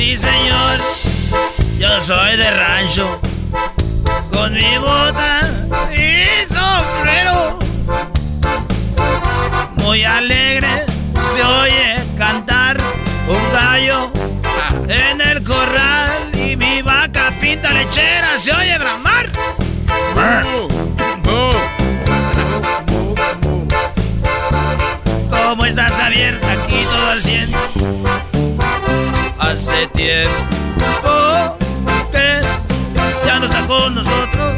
Sí, señor. Yo soy de rancho. Con mi bota y sombrero. Muy alegre se oye cantar un gallo en el corral y mi vaca pinta lechera se oye bramar. ¿Cómo estás, Javier? Aquí todo al 100. Hace tiempo que ya no está con nosotros.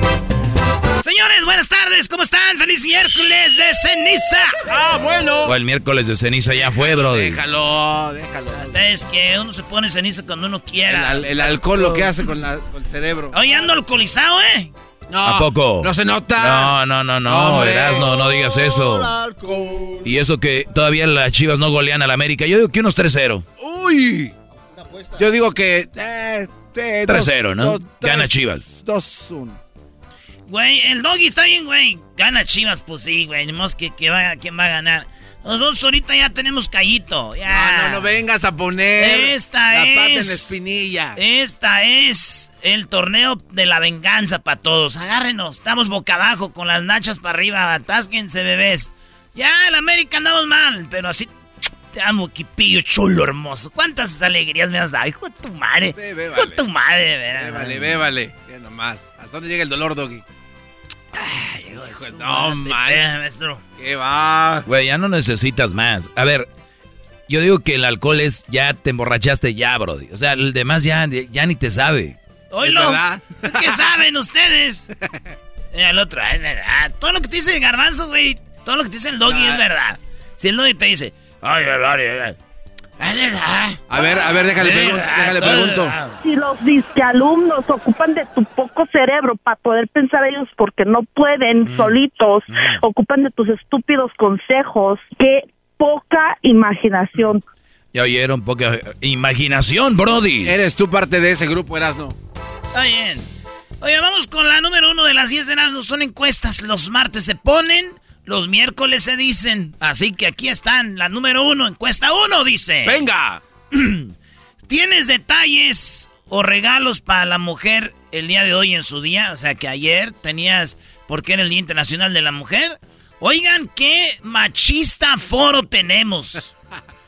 Señores, buenas tardes, ¿cómo están? ¡Feliz miércoles de ceniza! Ah, bueno. O el miércoles de ceniza ya fue, bro. Déjalo, déjalo. Hasta es que uno se pone ceniza cuando uno quiera. el alcohol lo que hace con, la- con el cerebro. Oye, ando alcoholizado, ¿eh? No, ¿A poco? No se nota. No, no, no, no, Hombre. Erasno, no digas eso. Y eso que todavía las chivas no golean al América. Yo digo que unos 3-0. Uy. Yo digo que... Eh, eh, 3-0, ¿no? dos- Gana tres- Chivas. 2-1. Güey, el doggy está bien, güey. Gana Chivas, pues sí, güey. Modo que, que vaya, ¿quién va a ganar? Nosotros ahorita ya tenemos callito. Ya. Ah, no, no vengas a poner Esta la pata en es- la espinilla. Esta es el torneo de la venganza para todos. Agárrenos, estamos boca abajo con las nachas para arriba. Atásquense, bebés. Ya, en América andamos mal, pero así. Te amo, Quipillo chulo, hermoso. ¿Cuántas alegrías me has dado? Hijo de tu madre. Sí, ve, Hijo de tu madre, veras. Bébale, bébale. Ya nomás. ¿Hasta dónde llega el dolor, Doggy? Hijo de su No, madre. man. Espera, maestro. ¿Qué va? Güey, ya no necesitas más. A ver, yo digo que el alcohol es ya te emborrachaste ya, bro. O sea, el demás ya, ya ni te sabe. Oílo. verdad? ¿Qué saben ustedes? Eh, el otro, es verdad. Todo lo que te dice el garbanzo, güey. Todo lo que te dice el doggy Ah. es verdad. Si el doggy te dice, ay, ay, ay, verdad. A ver, a ver, déjale, pregunto, déjale pregunto. Si los disquealumnos ocupan de tu poco cerebro para poder pensar ellos porque no pueden solitos, ocupan de tus estúpidos consejos, qué poca imaginación. Ya oyeron, poca imaginación, Brody. Eres tú parte de ese grupo, Erasno. Está bien. Oye, vamos con la número uno de las 10 de Erasmus. Son encuestas. Los martes se ponen, los miércoles se dicen. Así que aquí están. La número uno, encuesta uno, dice. ¡Venga! ¿Tienes detalles o regalos para la mujer el día de hoy en su día? O sea, que ayer tenías, porque era el Día Internacional de la Mujer. Oigan, qué machista foro tenemos.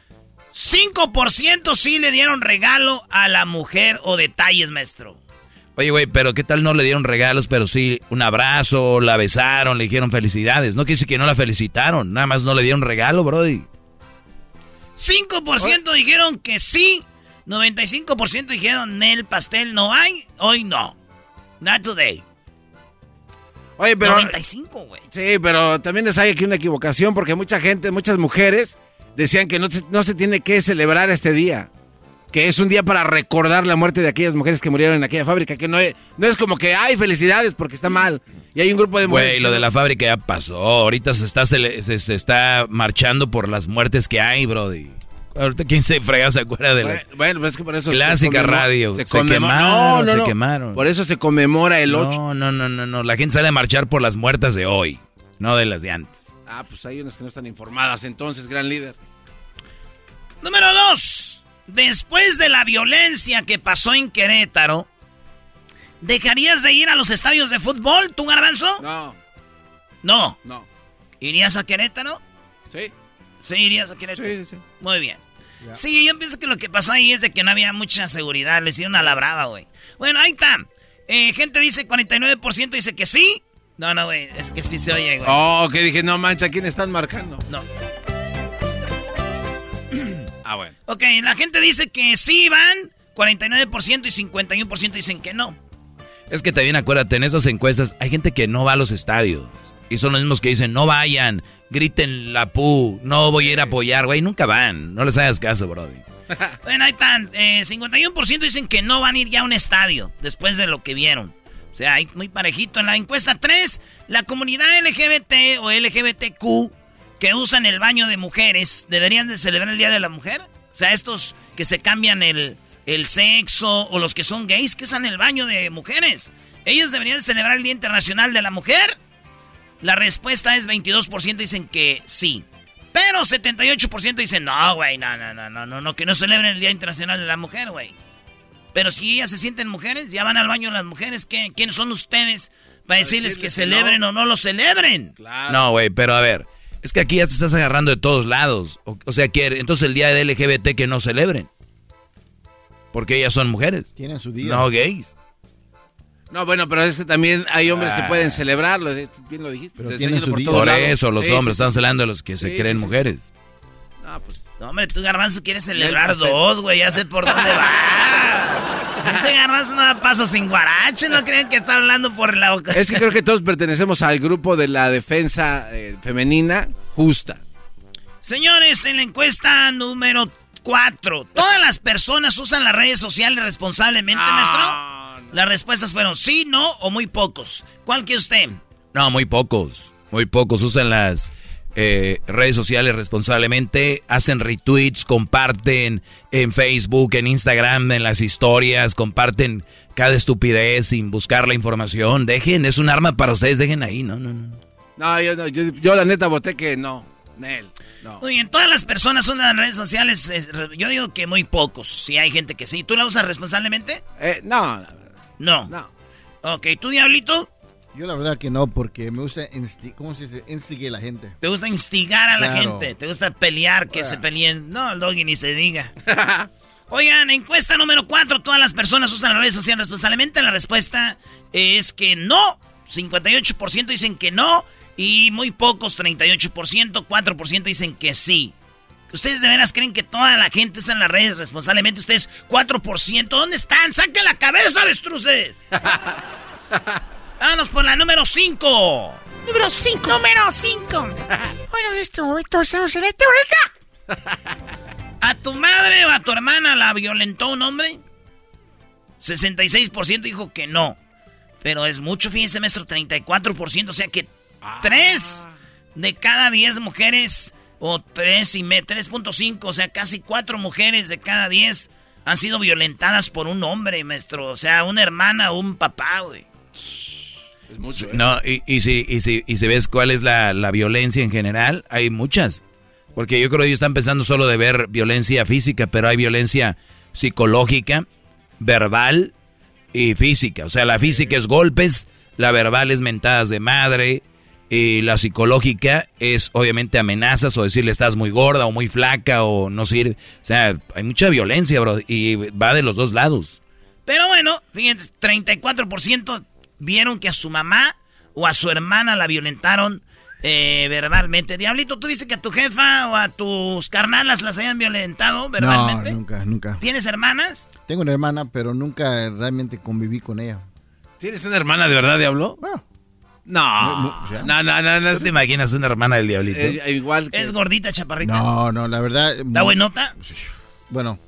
5% sí le dieron regalo a la mujer o detalles, maestro. Oye, güey, pero ¿qué tal no le dieron regalos, pero sí un abrazo, la besaron, le dijeron felicidades? No decir que no la felicitaron, nada más no le dieron regalo, Brody. 5% dijeron que sí, 95% dijeron el pastel no hay, hoy no. Not today. Oye, pero... 95, güey. Sí, pero también les hay aquí una equivocación porque mucha gente, muchas mujeres decían que no, se- no se tiene que celebrar este día. Que es un día para recordar la muerte de aquellas mujeres que murieron en aquella fábrica. Que no es, no es como que hay felicidades porque está mal. Y hay un grupo de mujeres. Güey, lo de la fábrica ya pasó. Ahorita se está, se, se está marchando por las muertes que hay, Brody. Ahorita quién se frega se acuerda de la... Bueno, pues es que por eso. Clásica radio. Se quemaron, No, no, se quemaron. Por eso se conmemora el 8. No, no, no, no, no. La gente sale a marchar por las muertas de hoy, no de las de antes. Ah, pues hay unas que no están informadas entonces, gran líder. Número 2. Después de la violencia que pasó en Querétaro, ¿dejarías de ir a los estadios de fútbol, tú, Garbanzo? No, No. no. ¿Irías a Querétaro? Sí, Sí, irías a Querétaro. sí, sí. Muy bien. Sí, yo pienso que lo que pasó ahí es de que no había mucha seguridad. Le hicieron a la brava, güey. Bueno, ahí está. Eh, gente dice 49% dice que sí. No, no, güey, es que sí se oye, güey. Oh, que dije, no mancha, ¿quién están marcando? No. Ah, bueno. Ok, la gente dice que sí van, 49% y 51% dicen que no. Es que también acuérdate, en esas encuestas hay gente que no va a los estadios. Y son los mismos que dicen, no vayan, griten la pu, no voy a ir a apoyar, güey, nunca van. No les hagas caso, brody. bueno, ahí están. Eh, 51% dicen que no van a ir ya a un estadio después de lo que vieron. O sea, hay muy parejito. En la encuesta 3, la comunidad LGBT o LGBTQ que usan el baño de mujeres, ¿deberían de celebrar el Día de la Mujer? O sea, estos que se cambian el, el sexo o los que son gays que usan el baño de mujeres. ¿Ellos deberían de celebrar el Día Internacional de la Mujer? La respuesta es 22% dicen que sí. Pero 78% dicen, no, güey, no, no, no, no, no, no, que no celebren el Día Internacional de la Mujer, güey. Pero si ellas se sienten mujeres, ya van al baño las mujeres, ¿qué, ¿quiénes son ustedes para decirles, que celebren o no lo celebren? No, güey, pero a ver, es que aquí ya te estás agarrando de todos lados. O, sea, que entonces el día de LGBT que no celebren. Porque ellas son mujeres. Tienen su día. No gays. No, bueno, pero este también hay hombres que pueden celebrarlo, bien lo dijiste. Pero tienen su por, por eso, los hombres están celebrando a los que se creen mujeres. No, pues. No, hombre, tú, Garbanzo, quieres celebrar dos, güey, ya sé por dónde va. Ese Garbanzo no da paso sin guarache, no creen que está hablando por la boca. Es que creo que todos pertenecemos al grupo de la defensa eh, femenina justa. Señores, en la encuesta número 4, ¿todas las personas usan las redes sociales responsablemente, maestro? Las respuestas fueron sí, no o muy pocos. ¿Cuál que usted? No, muy pocos. Muy pocos usan las eh, redes sociales responsablemente, hacen retweets, comparten en Facebook, en Instagram, en las historias, comparten cada estupidez sin buscar la información. Dejen, es un arma para ustedes, dejen ahí, no, no, no. No, yo, yo, la neta voté que no. Nel, no. Muy bien, todas las personas usan las redes sociales, yo digo que muy pocos, si hay gente que sí. ¿Tú la usas responsablemente? Eh, no, no. No. Ok, ¿tú, Diablito? Yo la verdad que no, porque me gusta, ¿cómo se dice? Instigar a la gente. Te gusta instigar a la gente, te gusta pelear, que se peleen. No, el doggy ni se diga. Oigan, encuesta número 4, todas las personas usan las redes sociales responsablemente. La respuesta es que no. 58% dicen que no y muy pocos, 38%, 4% dicen que sí. ¿Ustedes de veras creen que toda la gente está en las redes responsablemente? Ustedes, 4%. ¿Dónde están? ¡Saquen la cabeza, avestruces! Vámonos por la número 5. Número 5. Número 5. bueno, en este momento estamos en la ¿A tu madre o a tu hermana la violentó un hombre? 66% dijo que no. Pero es mucho, fíjense, maestro, 34%. O sea que 3 de cada 10 mujeres o 3 y 3.5, o sea, casi 4 mujeres de cada 10 han sido violentadas por un hombre, maestro. O sea, una hermana o un papá, güey. Es mucho, ¿eh? No, y, y, si, y, si, y si ves cuál es la, la, violencia en general, hay muchas. Porque yo creo que ellos están pensando solo de ver violencia física, pero hay violencia psicológica, verbal y física. O sea, la física es golpes, la verbal es mentadas de madre, y la psicológica es obviamente amenazas o decirle estás muy gorda o muy flaca o no sirve. O sea, hay mucha violencia, bro, y va de los dos lados. Pero bueno, fíjense, 34% vieron que a su mamá o a su hermana la violentaron eh, verbalmente. Diablito, ¿tú dices que a tu jefa o a tus carnalas las hayan violentado verbalmente? No, nunca, nunca. ¿Tienes hermanas? Tengo una hermana, pero nunca realmente conviví con ella. ¿Tienes una hermana de verdad, Diablo? Bueno. No, no, no, no, no. te imaginas una hermana del diablito? igual ¿Es gordita, chaparrita? No, no, la verdad... ¿Da buenota? Bueno,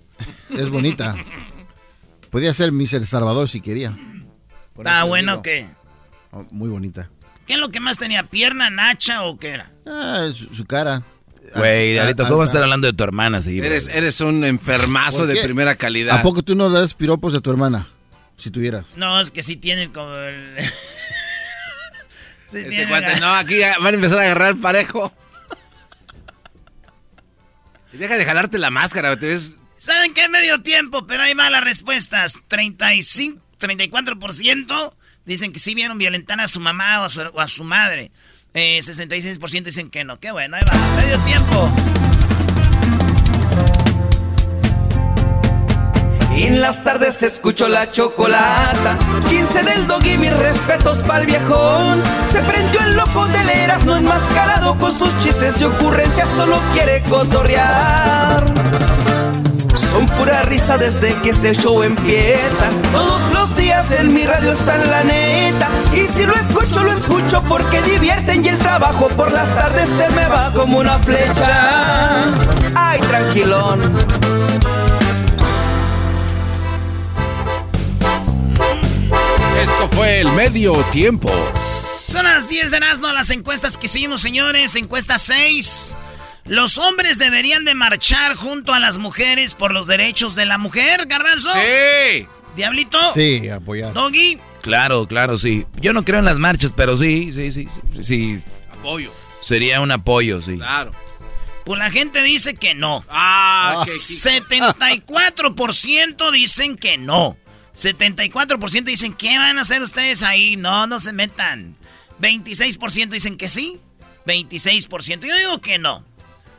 es bonita. Podía ser Miss El Salvador si quería. ¿Está bueno o qué? Oh, muy bonita. ¿Qué es lo que más tenía? ¿Pierna, nacha o qué era? Ah, su, cara. Güey, Diablito, ¿cómo vas a estar hablando de tu hermana? Sí, eres, eres un enfermazo de primera calidad. ¿A poco tú no le das piropos a tu hermana? Si tuvieras. No, es que sí tienen como el... Este no, aquí van a empezar a agarrar parejo. Y deja de jalarte la máscara, te ves... ¿Saben qué? Medio tiempo, pero hay malas respuestas. 35, 34% dicen que sí vieron violentar a su mamá o a su, a su madre. 66% eh, dicen que no. Qué bueno, ahí va. Medio tiempo. En las tardes se escuchó la chocolata. 15 dice del doggy, mis respetos pa'l viejón. Se prendió el loco del Erasmo enmascarado con sus chistes y ocurrencias, solo quiere cotorrear. Son pura risa desde que este show empieza. Todos los días en mi radio está en la neta. Y si lo escucho, lo escucho porque divierten y el trabajo por las tardes se me va como una flecha. Ay, tranquilón. Esto fue el medio tiempo. Son las 10 de no las encuestas que hicimos, señores. Encuesta 6. Los hombres deberían de marchar junto a las mujeres por los derechos de la mujer, Garbanzo. Sí. Diablito. Sí, apoyar. Doggy. Claro, claro, sí. Yo no creo en las marchas, pero sí, sí, sí, sí. sí. Apoyo. Sería un apoyo, sí. Claro. Pues la gente dice que no. Ah, qué- 74% dicen que no. 74% dicen, ¿qué van a hacer ustedes ahí? No, no se metan. 26% dicen que sí. 26%. Yo digo que no.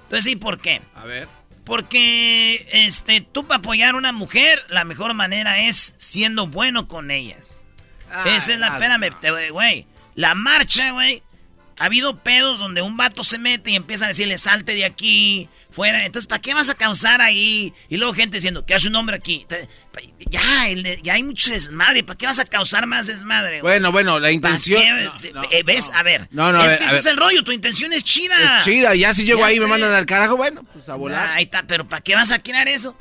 Entonces, ¿sí por qué? A ver. Porque este, tú para apoyar a una mujer, la mejor manera es siendo bueno con ellas. Esa es la ah, pena, güey. La marcha, güey. Ha habido pedos donde un vato se mete y empieza a decirle, salte de aquí, fuera. Entonces, ¿para qué vas a causar ahí? Y luego gente diciendo, ¿qué hace un hombre aquí? Ya, el- ya hay mucho desmadre. ¿Para qué vas a causar más desmadre? güey? Bueno, bueno, la ¿Para intención. qué? No, Se- no, eh, ¿Ves? A ver. No, no, es ver, que ese es el rollo. Tu intención es chida. Es chida, ya si llego Ya ahí y me mandan al carajo, bueno, pues a volar. Ahí está, pero ¿para qué vas a crear eso?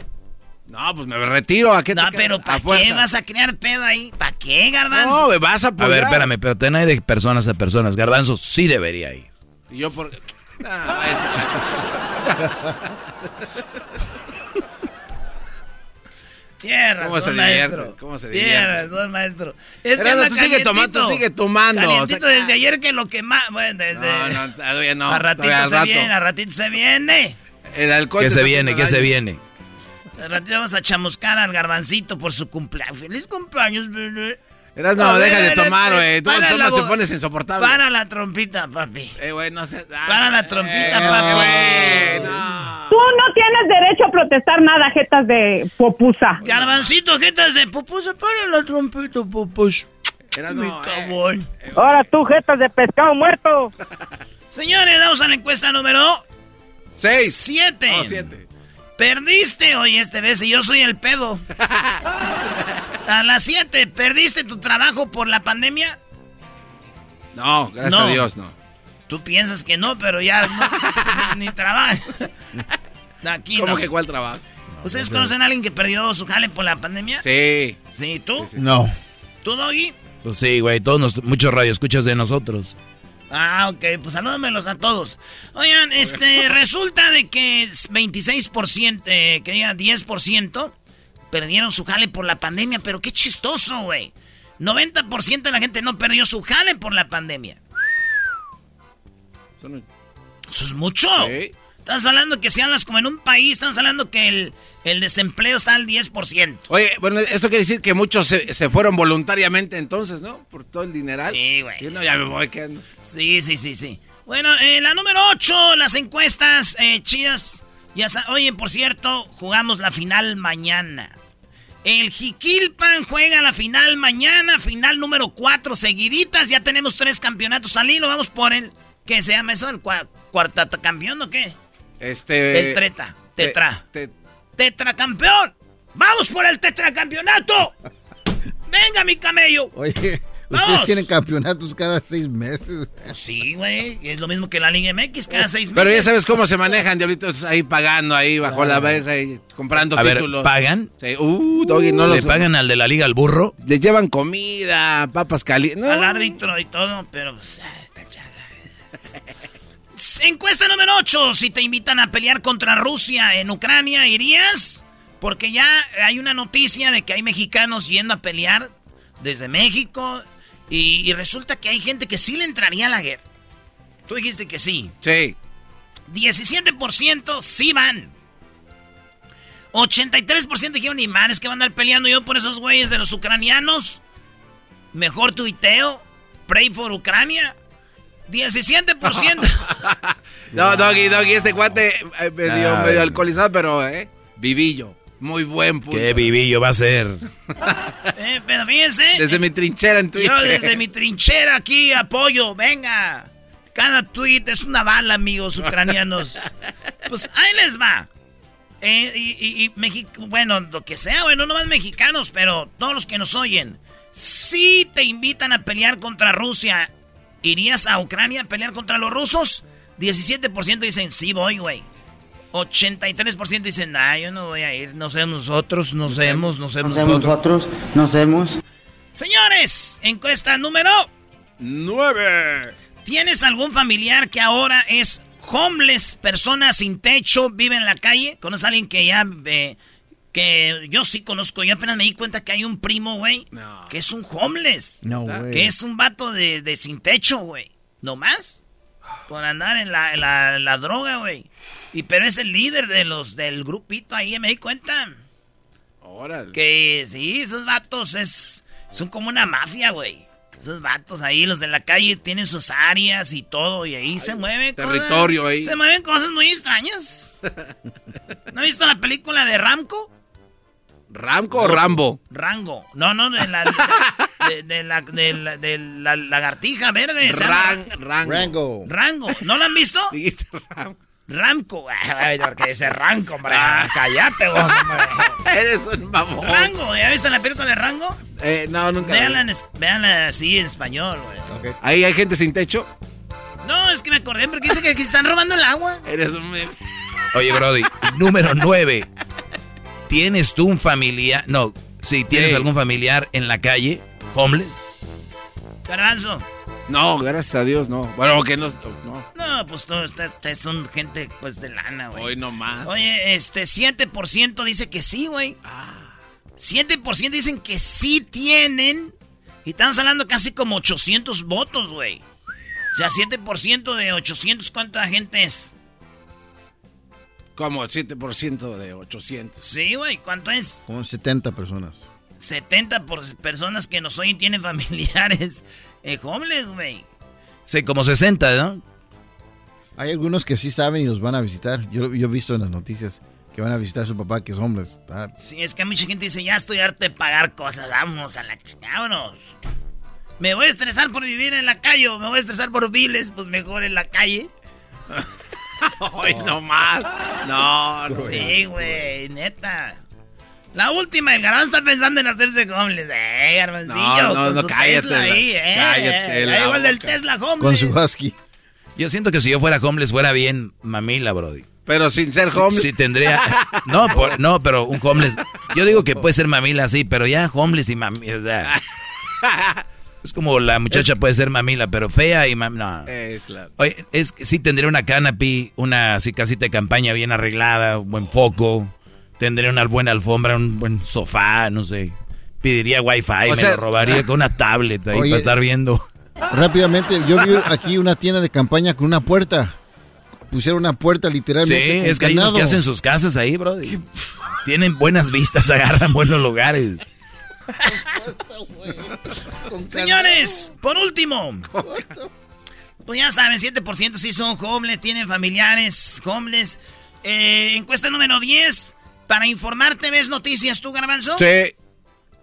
No, pues me retiro. ¿A qué te No, quedas? pero ¿para A fuerza. qué vas a crear pedo ahí? ¿Para qué, garbanzo? No, me vas a A apoyar. ver, espérame, pero ten ahí de personas a personas. Garbanzo sí debería ir. Y yo por... Ah, váyanse. Tierra, ¿Cómo se maestro. divierte? ¿Cómo se Tierra, divierte? son maestro. Es que tú sigue tomando, tú sigue tomando. Calientito O sea, desde ayer que lo que más... Bueno, desde... No, no, todavía no. a ratito se rato. viene, a ratito se viene. El alcohol ¿Qué te se viene? ¿Qué se viene? Vamos a chamuscar al garbancito por su cumpleaños. ¡Feliz cumpleaños, bebé! Erasmo, A ver, deja de tomar, güey. Tú tomas, te pones insoportable. Para la trompita, papi. Eh, güey, no sé. Ah, Para la trompita, eh, papi. güey, no. Tú no tienes derecho a protestar nada, jetas de popusa. Garbancito, ¿qué te hace? Pupusa, para la trompita, pupus. Erasmo, Mi eh, cabrón. Ahora tú, jetas de pescado muerto. Señores, vamos a la encuesta número Seis. 7. No, siete. Perdiste hoy este vez y yo soy el pedo. A las 7, ¿perdiste tu trabajo por la pandemia? No, gracias No. a Dios, no. Tú piensas que no, pero ya no, ni, ni trabajo. Aquí ¿Cómo no. que cuál trabajo? ¿Ustedes conocen a alguien que perdió su jale por la pandemia? Sí. Sí, ¿tú? Sí, sí, sí. No. ¿Tú, Doggy? Pues sí, güey, todos nos- muchos radioescuchas de nosotros. Ah, ok, pues salúdamelos a todos. Oigan, este, resulta de que es 26%, eh, que diga 10%, perdieron su jale por la pandemia, pero qué chistoso, güey. 90% de la gente no perdió su jale por la pandemia. Eso es mucho. Sí. Estás hablando que si andas como en un país, estás hablando que el, el desempleo está al 10%. Oye, bueno, esto quiere decir que muchos se, se fueron voluntariamente entonces, ¿no? Por todo el dineral. Sí, güey. Yo no, ya me voy, ¿qué andas? Sí, sí, sí, sí. Bueno, eh, la número 8, las encuestas eh, chidas. Ya Oye, por cierto, jugamos la final mañana. El Jiquilpan juega la final mañana, final número 4 seguiditas. Ya tenemos tres campeonatos al hilo. Vamos por el. ¿Qué se llama eso? ¿El cua- campeón o qué? Este... El treta. te- Tetra. te- ¡Tetracampeón! ¡Vamos por el tetracampeonato! ¡Venga, mi camello! Oye, Vamos. ustedes tienen campeonatos cada seis meses. Sí, güey. Es lo mismo que la Liga MX cada seis meses. Pero ya sabes cómo se manejan, diablitos, ahí pagando, ahí bajo la mesa, ahí comprando A ver, títulos. ¿pagan? Sí, Uh, Doggy, no ¿Le los... pagan al de la liga al burro? Le llevan comida, papas calientes. No. al árbitro y todo, pero pues, Encuesta número 8. Si te invitan a pelear contra Rusia en Ucrania, ¿irías? Porque ya hay una noticia de que hay mexicanos yendo a pelear desde México y, y resulta que hay gente que sí le entraría a la guerra. Tú dijiste que sí. Sí. 17% sí van. 83% dijeron, ni man, es que van a andar peleando yo por esos güeyes de los ucranianos. Mejor tuiteo. Pray por Ucrania. 17%. No, Doggy, Doggy, este cuate eh, medio, medio alcoholizado, pero, ¿eh? Vivillo. Muy buen punto. Qué vivillo va a ser. Eh, pero fíjense. Desde mi trinchera en Twitter. Yo desde mi trinchera aquí apoyo, venga. Cada tweet es una bala, amigos ucranianos. pues ahí les va. Eh, y, y, México, bueno, lo que sea, bueno, no más mexicanos, pero todos los que nos oyen. Si te invitan a pelear contra Rusia, ¿irías a Ucrania a pelear contra los rusos? 17% dicen, sí voy, güey. 83% dicen, nah, yo no voy a ir, no sé nosotros, no sabemos, no sé nosotros. No sabemos. Señores, encuesta número 9. ¿Tienes algún familiar que ahora es homeless, persona sin techo, vive en la calle? ¿Conoces a alguien que ya... Eh, que yo sí conozco, yo apenas me di cuenta que hay un primo, güey, que es un homeless. No, güey. Que es un vato de, de sin techo, güey. ¿No más? Por andar en la, la, la droga, güey. Y pero es el líder de los del grupito ahí, me di cuenta. Órale. Que sí, esos vatos es son como una mafia, güey. Esos vatos ahí, los de la calle, tienen sus áreas y todo, y ahí se mueven territorio cosas, ahí. Se mueven cosas muy extrañas. ¿No has visto la película de Ramco? ¿Ramco o Rambo? Rango. No, no, de la, de, de la, de la, de la lagartija verde. Ran, rango. Rango. Rango. ¿No la han visto? Dijiste Ram- Ramco. Ay, porque dice Ranco, hombre. Cállate vos, hombre. Eres un mamón. Rango. ¿Ya viste la película de Rango? Eh, no, nunca. Véanla, en así en español, güey. Ok. Ahí hay gente sin techo. No, es que me acordé porque dice que aquí están robando el agua. Eres un. Oye, Brody, número 9. ¿Tienes tú un familiar? No, si tienes Sí. algún familiar en la calle, homeless. Garbanzo. No, gracias a Dios, no. Bueno, que no. no. No, pues todos ustedes ustedes son gente pues de lana, güey. Hoy no más. Oye, este 7% dice que sí, güey. 7% dicen que sí tienen. Y estamos hablando casi como 800 votos, güey. O sea, 7% de 800, ¿cuánta gente es? Como 7% de 800. Sí, güey, ¿cuánto es? Como 70 personas. 70 por personas que nos oyen tienen familiares eh, homeless, güey. Sí, como 60, ¿no? Hay algunos que sí saben y los van a visitar. Yo, yo he visto en las noticias que van a visitar a su papá que es homeless. Ah, Sí, es que mucha gente dice, ya estoy harto de pagar cosas, vámonos a la chingada, vámonos. Me voy a estresar por vivir en la calle o me voy a estresar por biles, pues mejor en la calle. Hoy no más. No, no. Sí, güey, neta. La última, el garbanzo está pensando en hacerse homeless. Eh, garbancillo, No, no, no, su cállate Tesla ahí, eh. cállate eh, la igual del. Tesla homeless. con su husky. Yo siento que si yo fuera homeless fuera bien mamila, Brody. Pero sin ser Sí, homeless. sí tendría... No, por- no, pero un homeless... Yo digo que puede ser mamila así, pero ya homeless y mamila... o sea, es como la muchacha puede ser mamila, pero fea y mamila... No. Eh, claro. Oye, es que sí tendría una canopy, una así casita de campaña bien arreglada, un buen foco, tendría una buena alfombra, un buen sofá, no sé. Pediría wifi, O me sea- lo robaría con una tablet ahí Oye. para estar viendo. Rápidamente, yo vi aquí una tienda de campaña con una puerta. Pusieron una puerta Sí, literalmente. con es que hay unos que hacen sus casas ahí, bro. Tienen buenas vistas, agarran buenos lugares. Señores, por último. Pues ya saben, 7% sí son homeless, tienen familiares homeless. Eh, encuesta número 10. Para informarte, ¿ves noticias tú, Garbanzo? Sí.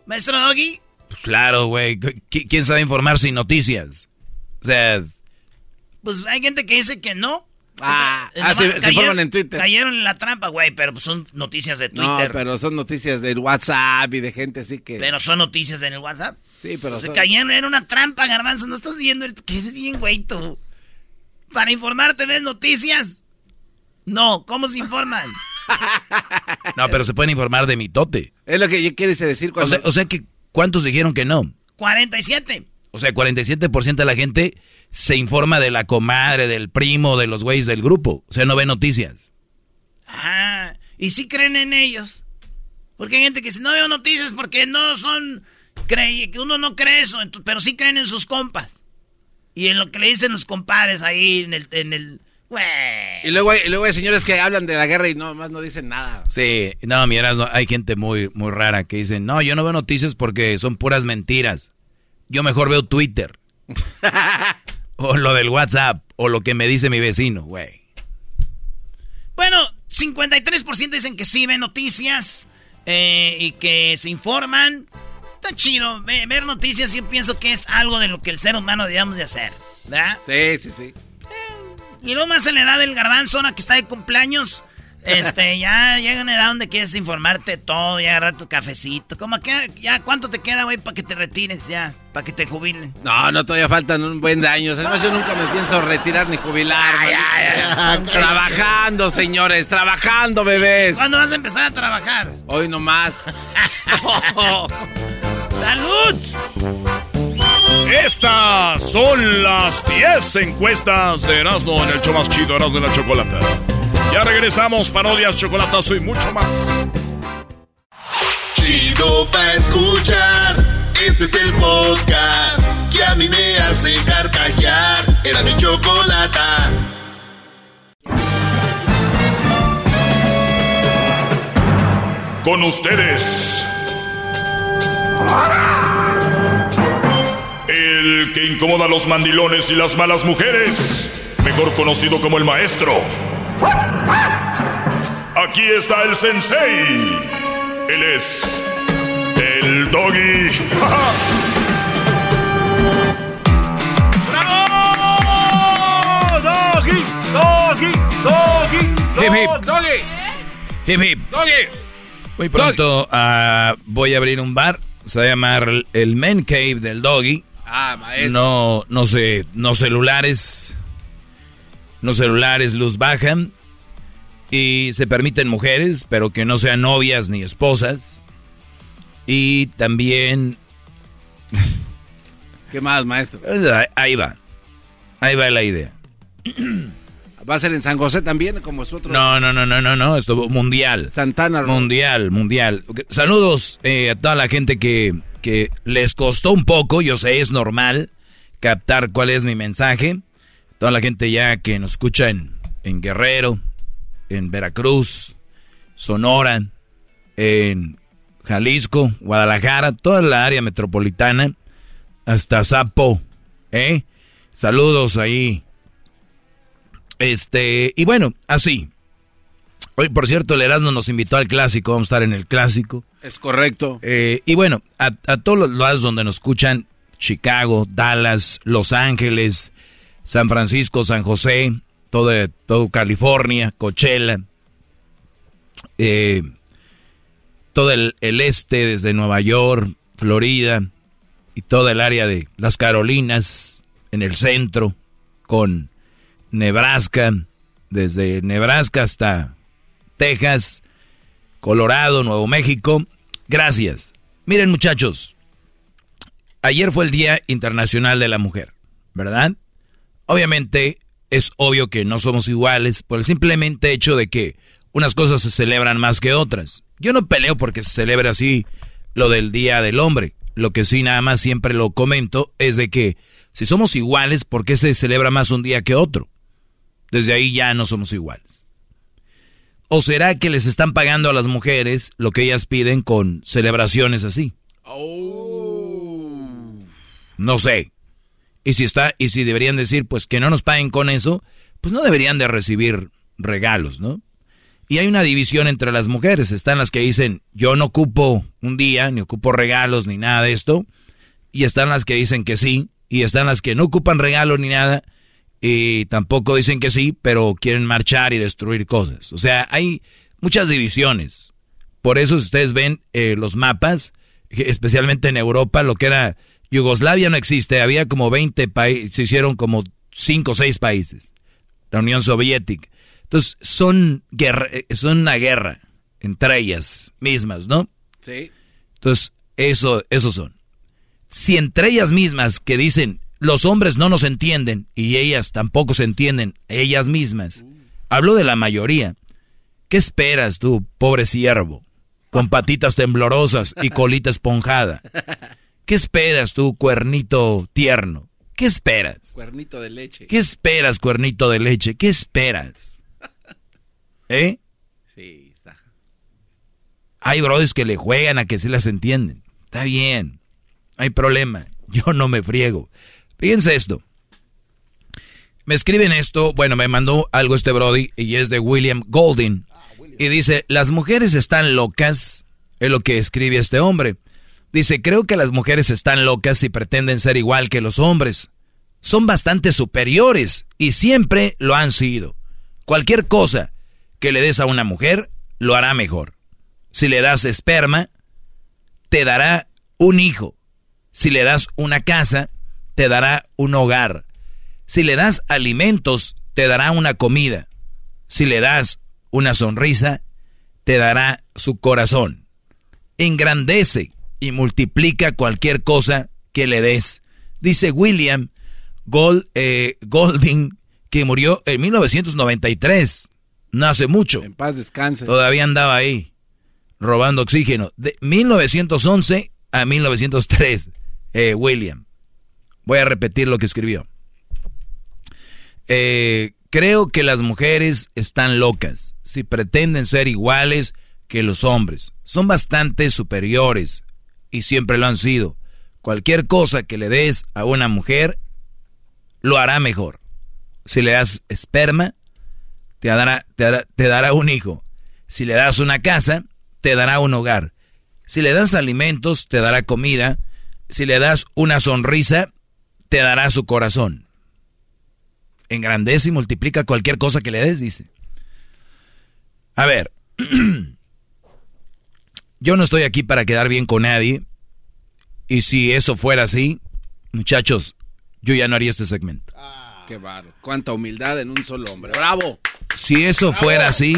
Maestro Doggy. Pues claro, güey. ¿Qui- ¿Quién sabe informar sin noticias? O sea, Pues hay gente que dice que no. Ah, ah, se, se cayeron- forman en Twitter. Cayeron en la trampa, güey, pero pues son noticias de No, Twitter. pero son noticias del WhatsApp y de gente así que. Pero son noticias en el WhatsApp. sí, pero. Se son- cayeron, era una trampa, garbanzo. No estás viendo que es bien, güey, tú. Para informarte, ¿ves noticias? No, ¿cómo se informan? no, pero se pueden informar de mitote. Es lo que yo quieres decir O cuando. sea, o sea que, ¿cuántos dijeron que no? 47. O sea, 47% de la gente se informa de la comadre, del primo, de los güeyes del grupo. O sea, no ve noticias. Ajá. Y sí creen en ellos. Porque hay gente que dice, no veo noticias porque no son... Cree, que uno no cree eso, pero sí creen en sus compas. Y en lo que le dicen los compadres ahí en el... En el güey. Y luego, hay, y luego hay señores que hablan de la guerra y no más no dicen nada. Sí, no, miras, no, hay gente muy, muy rara que dice, no, yo no veo noticias porque son puras mentiras. Yo mejor veo Twitter. o lo del WhatsApp, o lo que me dice mi vecino, güey. Bueno, 53% dicen que sí ven noticias. eh, y que se informan. Está chido. Ver noticias yo pienso que es algo de lo que el ser humano debemos de hacer. ¿Verdad? Sí, sí, sí. Y luego más en la edad del garbanzo, que está de cumpleaños. Este, ya llega una edad donde quieres informarte todo, y agarrar tu cafecito. ¿Cómo que ya cuánto te queda, güey, para que te retires ya? Para que te jubilen. No, no, todavía faltan un buen de años. Además, yo nunca me pienso retirar ni jubilar. trabajando, señores, trabajando, bebés. ¿Cuándo vas a empezar a trabajar? Hoy nomás. ¡Salud! Estas son las 10 encuestas de Erasmo en el show más chido, Erasmo de la Chocolata. Ya regresamos, parodias, chocolatazo y mucho más. Chido pa' escuchar, este es el podcast que a mí me hace carcajear. Era mi chocolata. Con ustedes. El que incomoda a los mandilones y las malas mujeres, mejor conocido como el maestro. Aquí está el sensei. Él es el doggy. ¡Bravo! ¡Doggy! ¡Doggy! ¡Doggy! Hip, hip. ¡Doggy! Hip hip. ¡Doggy! Muy pronto ah, voy a abrir un bar. Se va a llamar el Men Cave del Doggy. Ah, maestro. No, no sé, no celulares. No celulares, luz baja. Y se permiten mujeres, pero que no sean novias ni esposas. Y también... ¿Qué más, maestro? Ahí va. Ahí va la idea. ¿Va a ser en San José también, como es otro? No, no, no, no, no, no, esto mundial. Santana. Mundial, mundial. Saludos eh, a toda la gente que, que les costó un poco, yo sé, es normal captar cuál es mi mensaje. Toda la gente ya que nos escucha en, en Guerrero, en Veracruz, Sonora, en Jalisco, Guadalajara, toda la área metropolitana, hasta Zapo, ¿eh? Saludos ahí. Este, y bueno, así. Hoy, por cierto, el Erasmo nos invitó al clásico, vamos a estar en el clásico. Es correcto. Eh, y bueno, a, todos los lados donde nos escuchan, Chicago, Dallas, Los Ángeles, San Francisco, San José, todo, todo California, Coachella, eh, todo el, el, este desde Nueva York, Florida y toda el área de las Carolinas, en el centro, con Nebraska, desde Nebraska hasta Texas, Colorado, Nuevo México. Gracias. Miren muchachos, ayer fue el Día Internacional de la Mujer, ¿verdad? Obviamente es obvio que no somos iguales por el simplemente hecho de que unas cosas se celebran más que otras. Yo no peleo porque se celebre así lo del Día del Hombre. Lo que sí nada más siempre lo comento es de que si somos iguales, ¿por qué se celebra más un día que otro? Desde ahí ya no somos iguales. ¿O será que les están pagando a las mujeres lo que ellas piden con celebraciones así? Oh. No sé. Y si está, y si deberían decir, pues que no nos paguen con eso, pues no deberían de recibir regalos, ¿no? Y hay una división entre las mujeres. Están las que dicen, yo no ocupo un día, ni ocupo regalos, ni nada de esto. Y están las que dicen que sí. Y están las que no ocupan regalos ni nada. Y tampoco dicen que sí, pero quieren marchar y destruir cosas. O sea, hay muchas divisiones. Por eso si ustedes ven eh, los mapas, especialmente en Europa, lo que era Yugoslavia no existe, había como 20 países, se hicieron como 5 o 6 países, la Unión Soviética. Entonces, son, guerra, eh, son una guerra entre ellas mismas, ¿no? Sí. Entonces, eso, eso son. Si entre ellas mismas que dicen, los hombres no nos entienden y ellas tampoco se entienden, ellas mismas, hablo de la mayoría. ¿Qué esperas tú, pobre siervo, con patitas temblorosas y colita esponjada? ¿Qué esperas tú, cuernito tierno? ¿Qué esperas? Cuernito de leche. ¿Qué esperas, cuernito de leche? ¿Qué esperas? ¿Eh? Sí, está. Hay brothers que le juegan a que se las entienden. Está bien. Hay problema. Yo no me friego. Fíjense esto. Me escriben esto, bueno, me mandó algo este Brody y es de William Golding. Y dice, las mujeres están locas Es lo que escribe este hombre. Dice, creo que las mujeres están locas y pretenden ser igual que los hombres. Son bastante superiores y siempre lo han sido. Cualquier cosa que le des a una mujer, lo hará mejor. Si le das esperma, te dará un hijo. Si le das una casa, te dará un hogar. Si le das alimentos, te dará una comida. Si le das una sonrisa, te dará su corazón. Engrandece y multiplica cualquier cosa que le des. Dice William Gold, eh, Golding, que murió en 1993. No hace mucho. En paz descanse. Todavía andaba ahí, robando oxígeno. De 1911 a 1903, eh, William. Voy a repetir lo que escribió. Eh, creo que las mujeres están locas si pretenden ser iguales que los hombres. Son bastante superiores y siempre lo han sido. Cualquier cosa que le des a una mujer, lo hará mejor. Si le das esperma, te dará, te dará, un hijo. Si le das una casa, te dará un hogar. Si le das alimentos, te dará comida. Si le das una sonrisa, te dará su corazón engrandece y multiplica cualquier cosa que le des, dice. A ver, yo no estoy aquí para quedar bien con nadie. Y si eso fuera así, muchachos, yo ya no haría este segmento. Ah, qué barro. Cuánta humildad en un solo hombre. ¡Bravo! Si eso fuera así,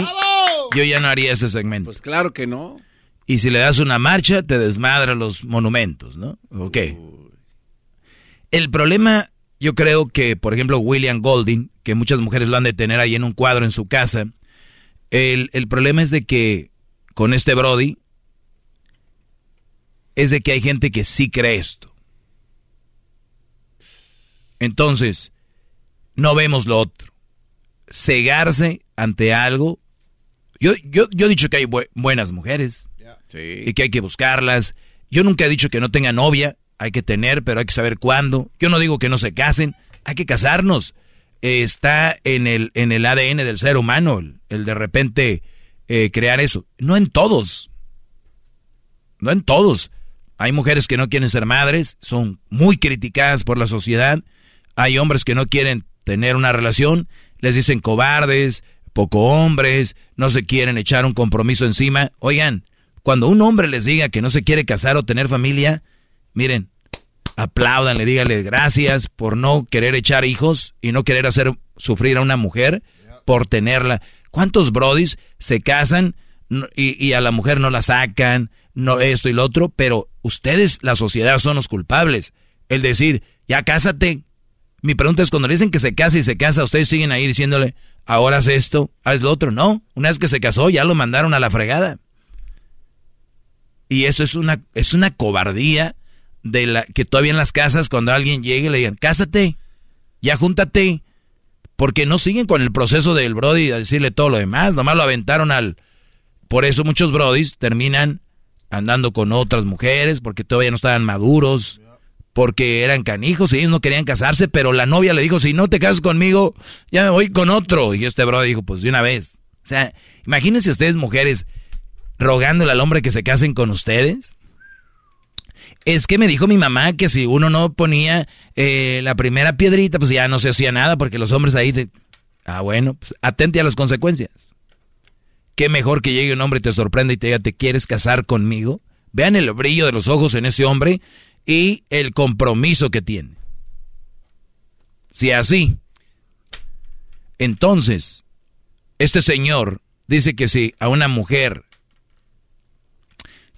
yo ya no haría este segmento. Pues claro que no. Y si le das una marcha, te desmadra los monumentos, ¿no? ¿Ok? El problema yo creo que, por ejemplo, William Golding, que muchas mujeres lo han de tener ahí en un cuadro en su casa, el, el problema es de que con este Brody, es de que hay gente que sí cree esto. Entonces, no vemos lo otro. Cegarse ante algo. Yo, yo, yo he dicho que hay buenas mujeres y que hay que buscarlas. Yo nunca he dicho que no tenga novia hay que tener, pero hay que saber cuándo. Yo no digo que no se casen, hay que casarnos. está en el, en el ADN del ser humano el, de repente eh, crear eso. No en todos. No en todos. Hay mujeres que no quieren ser madres, son muy criticadas por la sociedad. Hay hombres que no quieren tener una relación, les dicen cobardes, poco hombres, no se quieren echar un compromiso encima. Oigan, cuando un hombre les diga que no se quiere casar o tener familia, miren, apláudanle, díganle gracias por no querer echar hijos y no querer hacer sufrir a una mujer por tenerla. ¿Cuántos brodis se casan y, a la mujer no la sacan, no esto y lo otro? Pero ustedes, la sociedad, son los culpables. El decir, ya cásate. Mi pregunta es, cuando le dicen que se casa y se casa, ustedes siguen ahí diciéndole, ahora haz esto, haz lo otro. No, una vez que se casó, ya lo mandaron a la fregada. Y eso es una, es una cobardía de la que todavía en las casas cuando alguien llegue le digan, "Cásate. Ya júntate." Porque no siguen con el proceso del brody a decirle todo lo demás, nomás lo aventaron al Por eso muchos brodis terminan andando con otras mujeres porque todavía no estaban maduros, porque eran canijos y ellos no querían casarse, pero la novia le dijo, "Si no te casas conmigo, ya me voy con otro." Y este brody dijo, "Pues de una vez." O sea, imagínense ustedes mujeres rogándole al hombre que se casen con ustedes. Es que me dijo mi mamá que si uno no ponía eh, la primera piedrita, pues ya no se hacía nada porque los hombres ahí... De... Ah, bueno, pues atente a las consecuencias. Qué mejor que llegue un hombre y te sorprenda y te diga, ¿te quieres casar conmigo? Vean el brillo de los ojos en ese hombre y el compromiso que tiene. Si así, entonces, este señor dice que si a una mujer,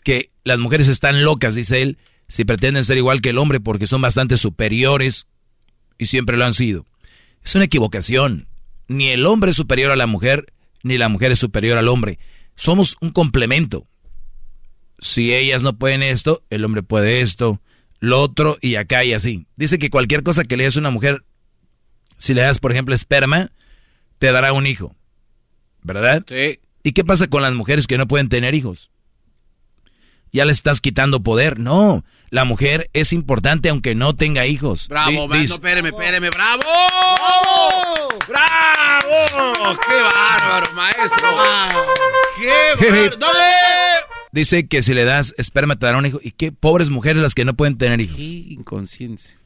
que las mujeres están locas, dice él, si pretenden ser igual que el hombre porque son bastante superiores y siempre lo han sido. Es una equivocación. Ni el hombre es superior a la mujer, ni la mujer es superior al hombre. Somos un complemento. Si ellas no pueden esto, el hombre puede esto, lo otro y acá y así. Dice que cualquier cosa que le des a una mujer, si le das, por ejemplo, esperma, te dará un hijo. ¿Verdad? Sí. ¿Y qué pasa con las mujeres que no pueden tener hijos? Ya le estás quitando poder. No, la mujer es importante aunque no tenga hijos. Bravo, no, espéreme, espéreme, bravo. ¡Bravo! ¡Bravo! ¡Qué bárbaro, maestro! ¡Qué bárbaro! Dice que si le das esperma te dará un hijo. Y qué pobres mujeres las que no pueden tener hijos. Qué inconsciencia.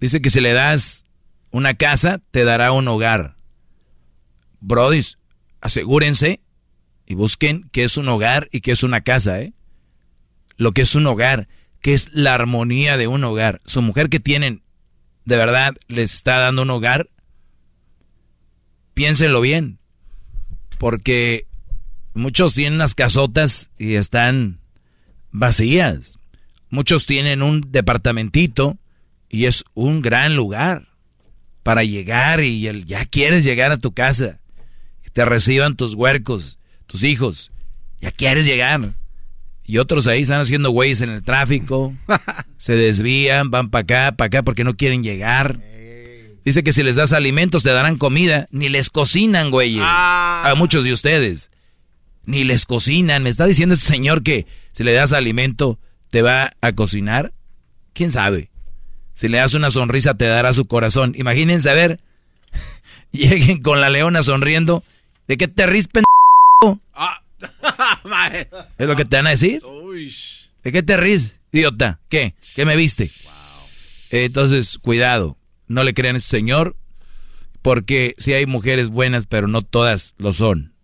Dice que si le das una casa, te dará un hogar. Brodis, asegúrense y busquen qué es un hogar y qué es una casa, ¿eh? Lo que es un hogar, que es la armonía de un hogar. Su mujer que tienen, de verdad, les está dando un hogar. Piénsenlo bien, porque muchos tienen unas casotas y están vacías. Muchos tienen un departamentito y es un gran lugar para llegar y el, ya quieres llegar a tu casa, te reciban tus huercos, tus hijos, ya quieres llegar. Y otros ahí están haciendo güeyes en el tráfico, se desvían, van para acá, para acá porque no quieren llegar. Dice que si les das alimentos te darán comida, ni les cocinan, güeyes. A muchos de ustedes. Ni les cocinan. ¿Me está diciendo ese señor que si le das alimento te va a cocinar? ¿Quién sabe? Si le das una sonrisa te dará su corazón. Imagínense a ver, lleguen con la leona sonriendo. ¿De qué te ah. ¿Es lo que te van a decir? ¿De qué te ríes, idiota? ¿Qué? ¿Qué me viste? Entonces, cuidado. No le crean a ese señor. Porque sí hay mujeres buenas, pero no todas lo son.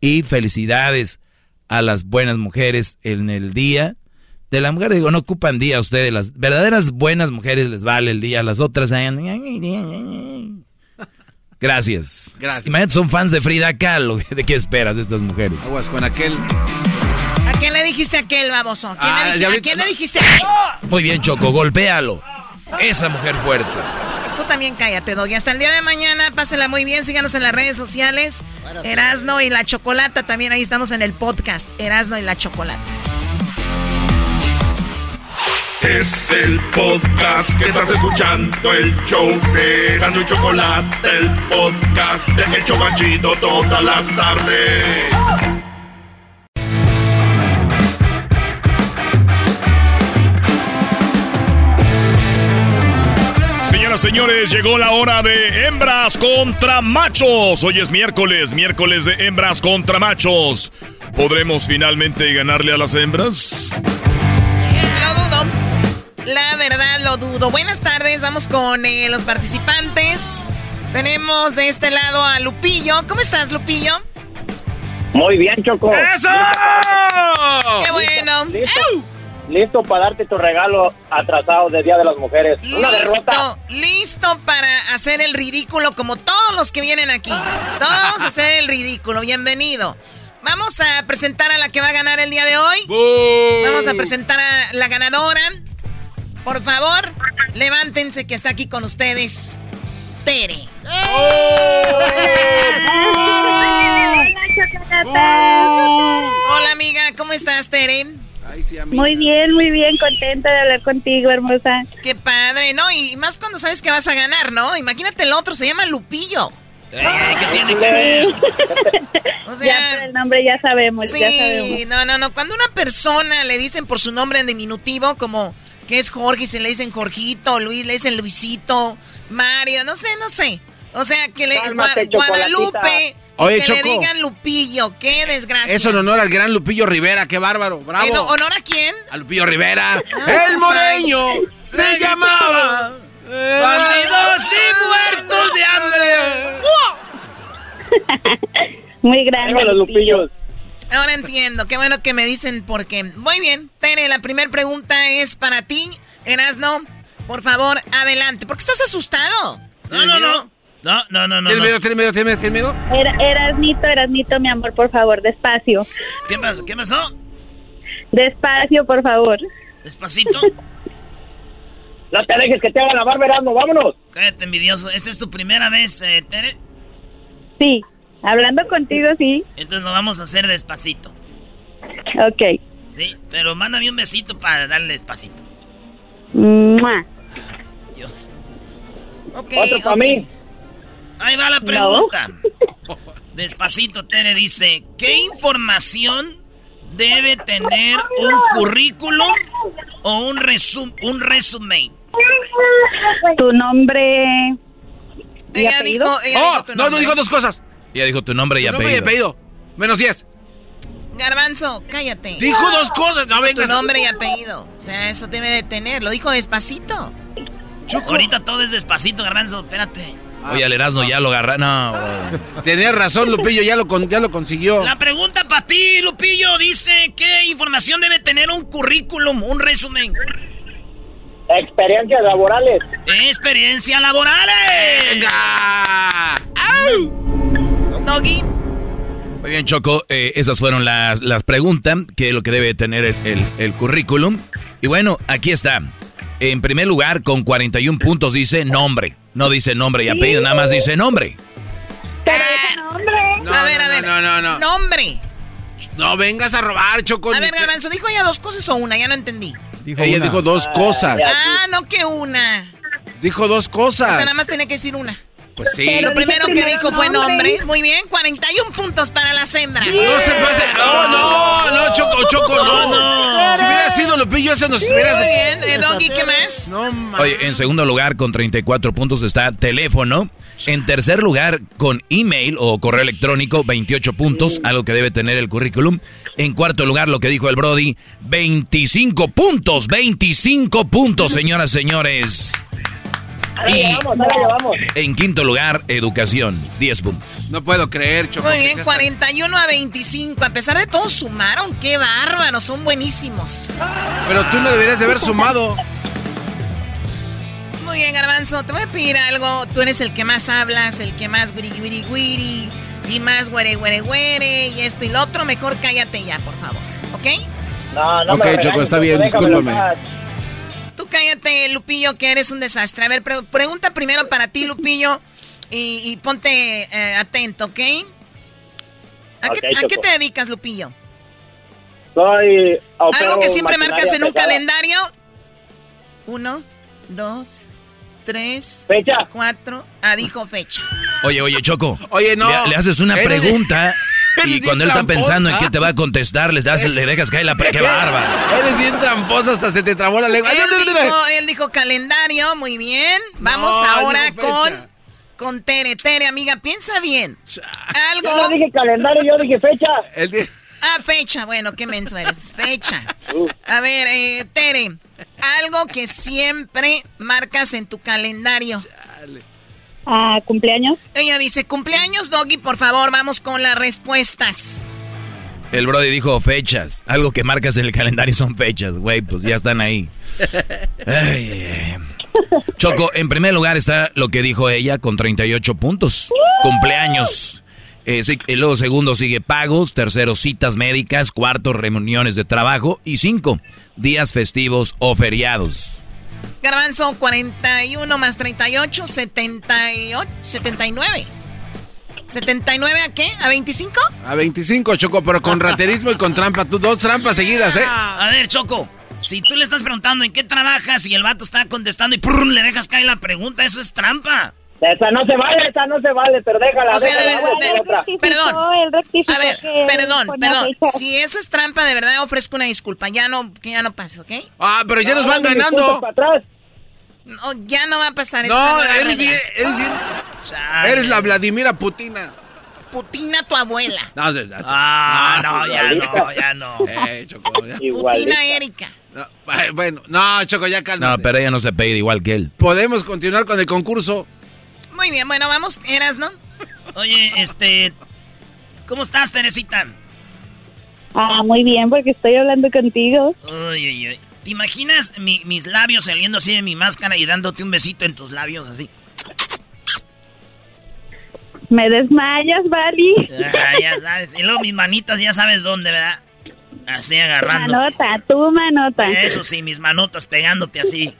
Y felicidades a las buenas mujeres en el día de la mujer, digo, no ocupan día ustedes. Las verdaderas buenas mujeres les vale el día, las otras. Gracias. Gracias. Imagínate, son fans de Frida Kahlo. ¿De qué esperas de estas mujeres? Aguas con aquel. ¿A quién le dijiste aquel, baboso? ¿A quién, le, ah, ¿a quién le dijiste aquel? Muy bien, Choco, golpéalo. Esa mujer fuerte. Tú también cállate, Doggy. Hasta el día de mañana, pásela muy bien. Síganos en las redes sociales. Erasno y la Chocolata. También ahí estamos en el podcast. Erasno y la Chocolata. Es el podcast que estás escuchando, el show de Gano y Chocolate, el podcast de El Chocachito todas las tardes. Señoras, señores, llegó la hora de hembras contra machos. Hoy es miércoles, miércoles de hembras contra machos. ¿Podremos finalmente ganarle a las hembras? La verdad lo dudo. Buenas tardes, vamos con eh, los participantes. Tenemos de este lado a Lupillo. ¿Cómo estás, Lupillo? Muy bien, Choco. ¡Eso! ¡Qué bueno! Listo, para darte tu regalo atrasado de Día de las Mujeres. Una listo, listo para hacer el ridículo como todos los que vienen aquí. Todos hacer el ridículo. Bienvenido. Vamos a presentar a la que va a ganar el día de hoy. Vamos a presentar a la ganadora. Por favor, levántense que está aquí con ustedes. Tere. Hola amiga, ¿cómo estás Tere? muy bien, muy bien, contenta de hablar contigo, hermosa. Qué padre, ¿no? Y más cuando sabes que vas a ganar, ¿no? Imagínate el otro, se llama Lupillo. ¿Qué tiene que ver? o sea, ya por el nombre ya sabemos, sí, ya sabemos. no, no, no. Cuando una persona le dicen por su nombre en diminutivo, como que es Jorge, se le dicen Jorgito, Luis le dicen Luisito, Mario, no sé, no sé. O sea, que le Guadalupe. Oye, que le digan Lupillo, qué desgracia. Eso en honor al gran Lupillo Rivera, qué bárbaro, bravo. ¿En honor a quién? A Lupillo Rivera. Ah, el moreño se llamaba. Bandidos y muertos de hambre. Muy grande. los Lupillos. Ahora entiendo, qué bueno que me dicen por qué. Muy bien, Tere, la primera pregunta es para ti, Erasno. Por favor, adelante. ¿Por qué estás asustado? No, no, no. No, no, no, no. ¿Tienes miedo, tienes miedo, tienes miedo? Era, Erasnito, Erasnito, mi amor, por favor, despacio. ¿Qué pasó? ¿Qué pasó? Despacio, por favor. ¿Despacito? no te dejes que te haga la barba, Erasno, vámonos. Cállate, envidioso. ¿Esta es tu primera vez, eh, Tere? Sí. Hablando contigo, sí. Entonces lo vamos a hacer despacito. Ok. Sí, pero mándame un besito para darle despacito. Mua. Dios. Okay, Otro para mí. Ahí va la pregunta. Despacito, Tere dice, ¿qué información debe tener un currículum o un, resum un resumen? Tu nombre... ¿Y ella apellido? oh, no, no dijo dos cosas. Ya dijo tu nombre y tu apellido. Nombre y apellido. Menos 10. Garbanzo, cállate. Dijo dos cosas, no vengas. Tu nombre y apellido. O sea, eso debe de tener. Lo dijo despacito. Choco. Ahorita todo es despacito, Garbanzo, espérate. Oye, al Erasmo ya lo agarra. No, Tenía razón, Lupillo, ya lo, ya lo consiguió. La pregunta para ti, Lupillo, dice: ¿qué información debe tener un currículum, un resumen? Experiencias laborales. ¡Experiencias laborales! ¡Venga! Doggy. Muy bien, Choco, eh, esas fueron las, las preguntas, que es lo que debe tener el, el, el currículum. Y bueno, aquí está. En primer lugar, con 41 puntos dice nombre. No dice nombre y apellido, nada más dice nombre. Pero nombre. a ver, a ver. No, no, no. Nombre. No vengas a robar, Choco. A ver, Garbanzo, ¿dijo ella dos cosas o una? Ya no entendí. Dijo ella dijo dos cosas. Ah, no que una. Dijo dos cosas. O sea, nada más tenía que decir una. Pues sí. Lo primero que dijo fue nombre. Muy bien, 41 puntos para las hembras. No se pase. No, no, no, Choco, Choco, no, no. Si hubiera sido Lupillo, eso nos hubiera. Muy bien, eh, Doggy, ¿qué más? No, Oye, en segundo lugar, con 34 puntos está teléfono. En tercer lugar, con email o correo electrónico, 28 puntos, algo que debe tener el currículum. En cuarto lugar, lo que dijo el Brody, 25 puntos, 25 puntos, señoras, señores. Y en quinto lugar, educación, 10 puntos. No puedo creer, Choco. Muy bien, 41 a 25. A pesar de todo, sumaron. ¡Qué bárbaros! Son buenísimos. Pero tú no deberías de haber sumado. Muy bien, Garbanzo. Te voy a pedir algo. Tú eres el que más hablas, el que más guiri guiri guiri y más güere güere güere y esto y lo otro. Mejor cállate ya, por favor. ¿Ok? No, no Ok, me Choco, regañes, está bien, discúlpame. Cállate, Lupillo, que eres un desastre. A ver, pre- pregunta primero para ti, Lupillo, y, y ponte eh, atento, ¿ok? ¿A, qué, Ok, a qué te dedicas, Lupillo? Soy Algo que siempre marcas en un pesada. calendario. Uno, dos, tres, Fecha. cuatro. Ah, dijo fecha. Oye, oye, Choco. Oye, no. Le, le haces una pregunta y cuando él está pensando en qué te va a contestar, les das, le dejas caer la pre... ¡Qué bárbaro! Eres bien tramposa, hasta se te trabó la lengua. Él dijo, él dijo calendario, muy bien. Vamos No, ahora con, con Tere. Tere, amiga, piensa bien. Algo. Yo no dije calendario, yo dije fecha. Él Ah, fecha. Bueno, qué menso eres. Fecha. A ver, eh, Tere, algo que siempre marcas en tu calendario. Ah, cumpleaños. Ella dice, cumpleaños, Doggy, por favor, vamos con las respuestas. El Brody dijo fechas. Algo que marcas en el calendario son fechas, güey, pues ya están ahí. Ay. Choco, en primer lugar está lo que dijo ella con 38 puntos. Cumpleaños. Eh, sí, y luego segundo sigue pagos, tercero citas médicas, cuarto reuniones de trabajo y cinco días festivos o feriados. Garbanzo, 41 más 38, 78, 79. ¿79 a qué? ¿A 25? A 25, Choco, pero con raterismo y con trampa. Tú dos trampas seguidas, ¿eh? A ver, Choco, si tú le estás preguntando en qué trabajas y el vato está contestando y prrr, le dejas caer la pregunta, eso es trampa. Esa no se vale, esa no se vale, pero déjala, O sea, de déjala, otra. Perdón. A ver, perdón, perdón. Si eso es trampa, de verdad ofrezco una disculpa. Ya no, que ya no pase, ¿ok? Ah, pero ya nos van ganando. para atrás. No, ya no va a pasar No, esta nueva eres, eres, eres la Vladimira Putina. Putina tu abuela. No, de- de- Ah, no, ya no, ya no. Eh, Choco, ya. Putina Erika. No, bueno, no, Choco, ya calma. No, pero ella no se pide igual que él. Podemos continuar con el concurso. Muy bien, bueno, vamos, eras, ¿no? Oye, este. ¿Cómo estás, Teresita? Ah, muy bien, porque estoy hablando contigo. Uy, uy, uy. ¿Te imaginas mi- mis labios saliendo así de mi máscara y dándote un besito en tus labios así? Me desmayas, Vali. Ah, ya sabes. Y luego mis manitas, ya sabes dónde, ¿verdad? Así agarrando. Manota, tu manota. Eso sí, mis manotas pegándote así.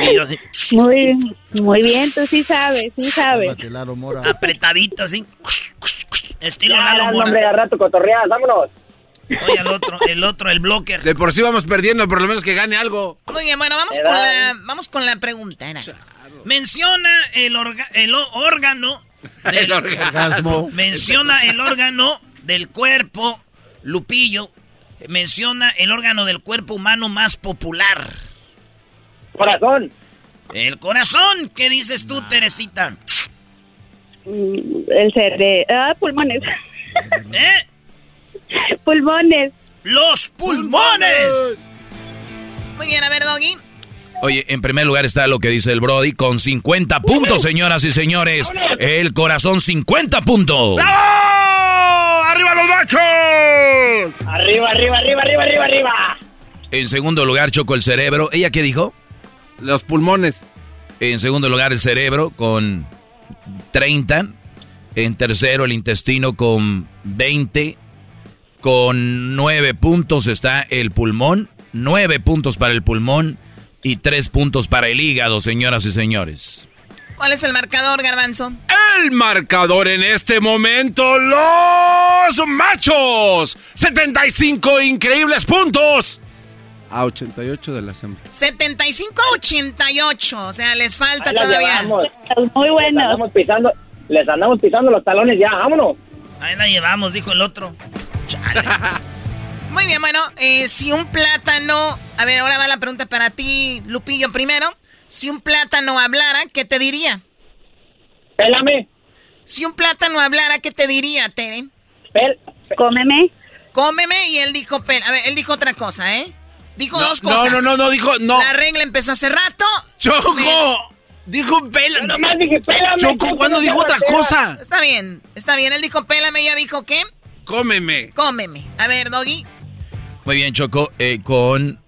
Y yo así, Muy, muy bien, tú sí sabes, sí sabes. Cálmate, Lalo Mora. apretadito así. Estilo Ya, Lalo hombre, Mora. al rato cotorreas, vámonos. Oye, el otro, el otro, el blocker. De por sí vamos perdiendo, por lo menos que gane algo. Muy bien, bueno, vamos con la, vamos con la pregunta. Menciona el, orga- el órgano. del- El orgasmo. Menciona el órgano del cuerpo, Lupillo. Menciona el órgano del cuerpo humano más popular. Corazón. El corazón. ¿Qué dices tú, Teresita? Mm, El cere... Ah, pulmones. ¿Eh? pulmones. ¡Los pulmones! Muy bien, a ver, Doggy. Oye, en primer lugar está lo que dice el Brody con 50 puntos, señoras y señores. El corazón 50 puntos. ¡Bravo! ¡Arriba los machos! Arriba, arriba, arriba, arriba, arriba, arriba. En segundo lugar, Choco el cerebro. ¿Ella qué dijo? Los pulmones. En segundo lugar, el cerebro con 30. En tercero, el intestino con 20. Con 9 puntos está el pulmón. 9 puntos para el pulmón y 3 puntos para el hígado, señoras y señores. ¿Cuál es el marcador, Garbanzo? El marcador en este momento, los machos. 75 increíbles puntos. A 88 de las hembras. 75 a 88, o sea, les falta Ahí la todavía. llevamos. Muy Les bueno. andamos pisando, les andamos pisando los talones ya, vámonos. Ahí la llevamos, dijo el otro. Chale. Muy bien, bueno, eh, si un plátano... A ver, ahora va la pregunta para ti, Lupillo, primero. Si un plátano hablara, ¿qué te diría? Pélame. Si un plátano hablara, ¿qué te diría, Tere? Pel Cómeme. Cómeme y él dijo... pel- A ver, él dijo otra cosa, ¿eh? Dijo No, dos no, cosas. no, no, no, dijo- no. La regla empezó hace rato. ¡Choco! Dijo pela. Yo nomás dije, pélame. Choco, ¿cuándo dijo otra cosa? Está bien, está bien. Él dijo pélame, ella dijo ¿qué? Cómeme. Cómeme. A ver, Doggy. Muy bien, Choco. eh, con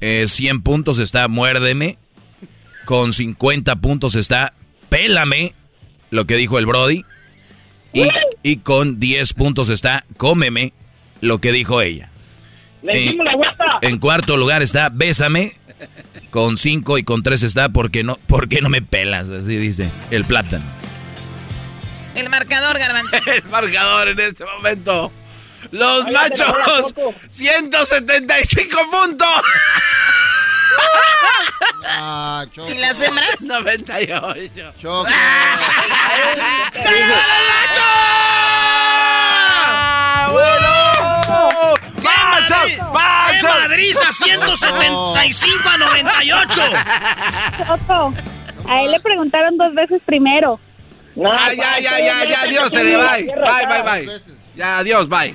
eh, 100 puntos está Muérdeme. Con 50 puntos está Pélame, lo que dijo el Brody. Y, y con 10 puntos está Cómeme, lo que dijo ella. Le Eh, hicimos la vuelta. En cuarto lugar está Bésame. Con 5 y con 3 está porque no, ¿Por qué no me pelas? Así dice el plátano. El marcador, Garbanzo. El marcador en este momento. Los machos. Choco. 175 puntos. Ah. ¿Y las hembras? 98. Choco. ¡Madrid! ¡Qué madriza! 175 a 98. Choco. A él le preguntaron dos veces primero. No, Ah, ya, ya, ya, ya, adiós, Tere, bye. Bye, bye, bye. Ya, adiós, bye.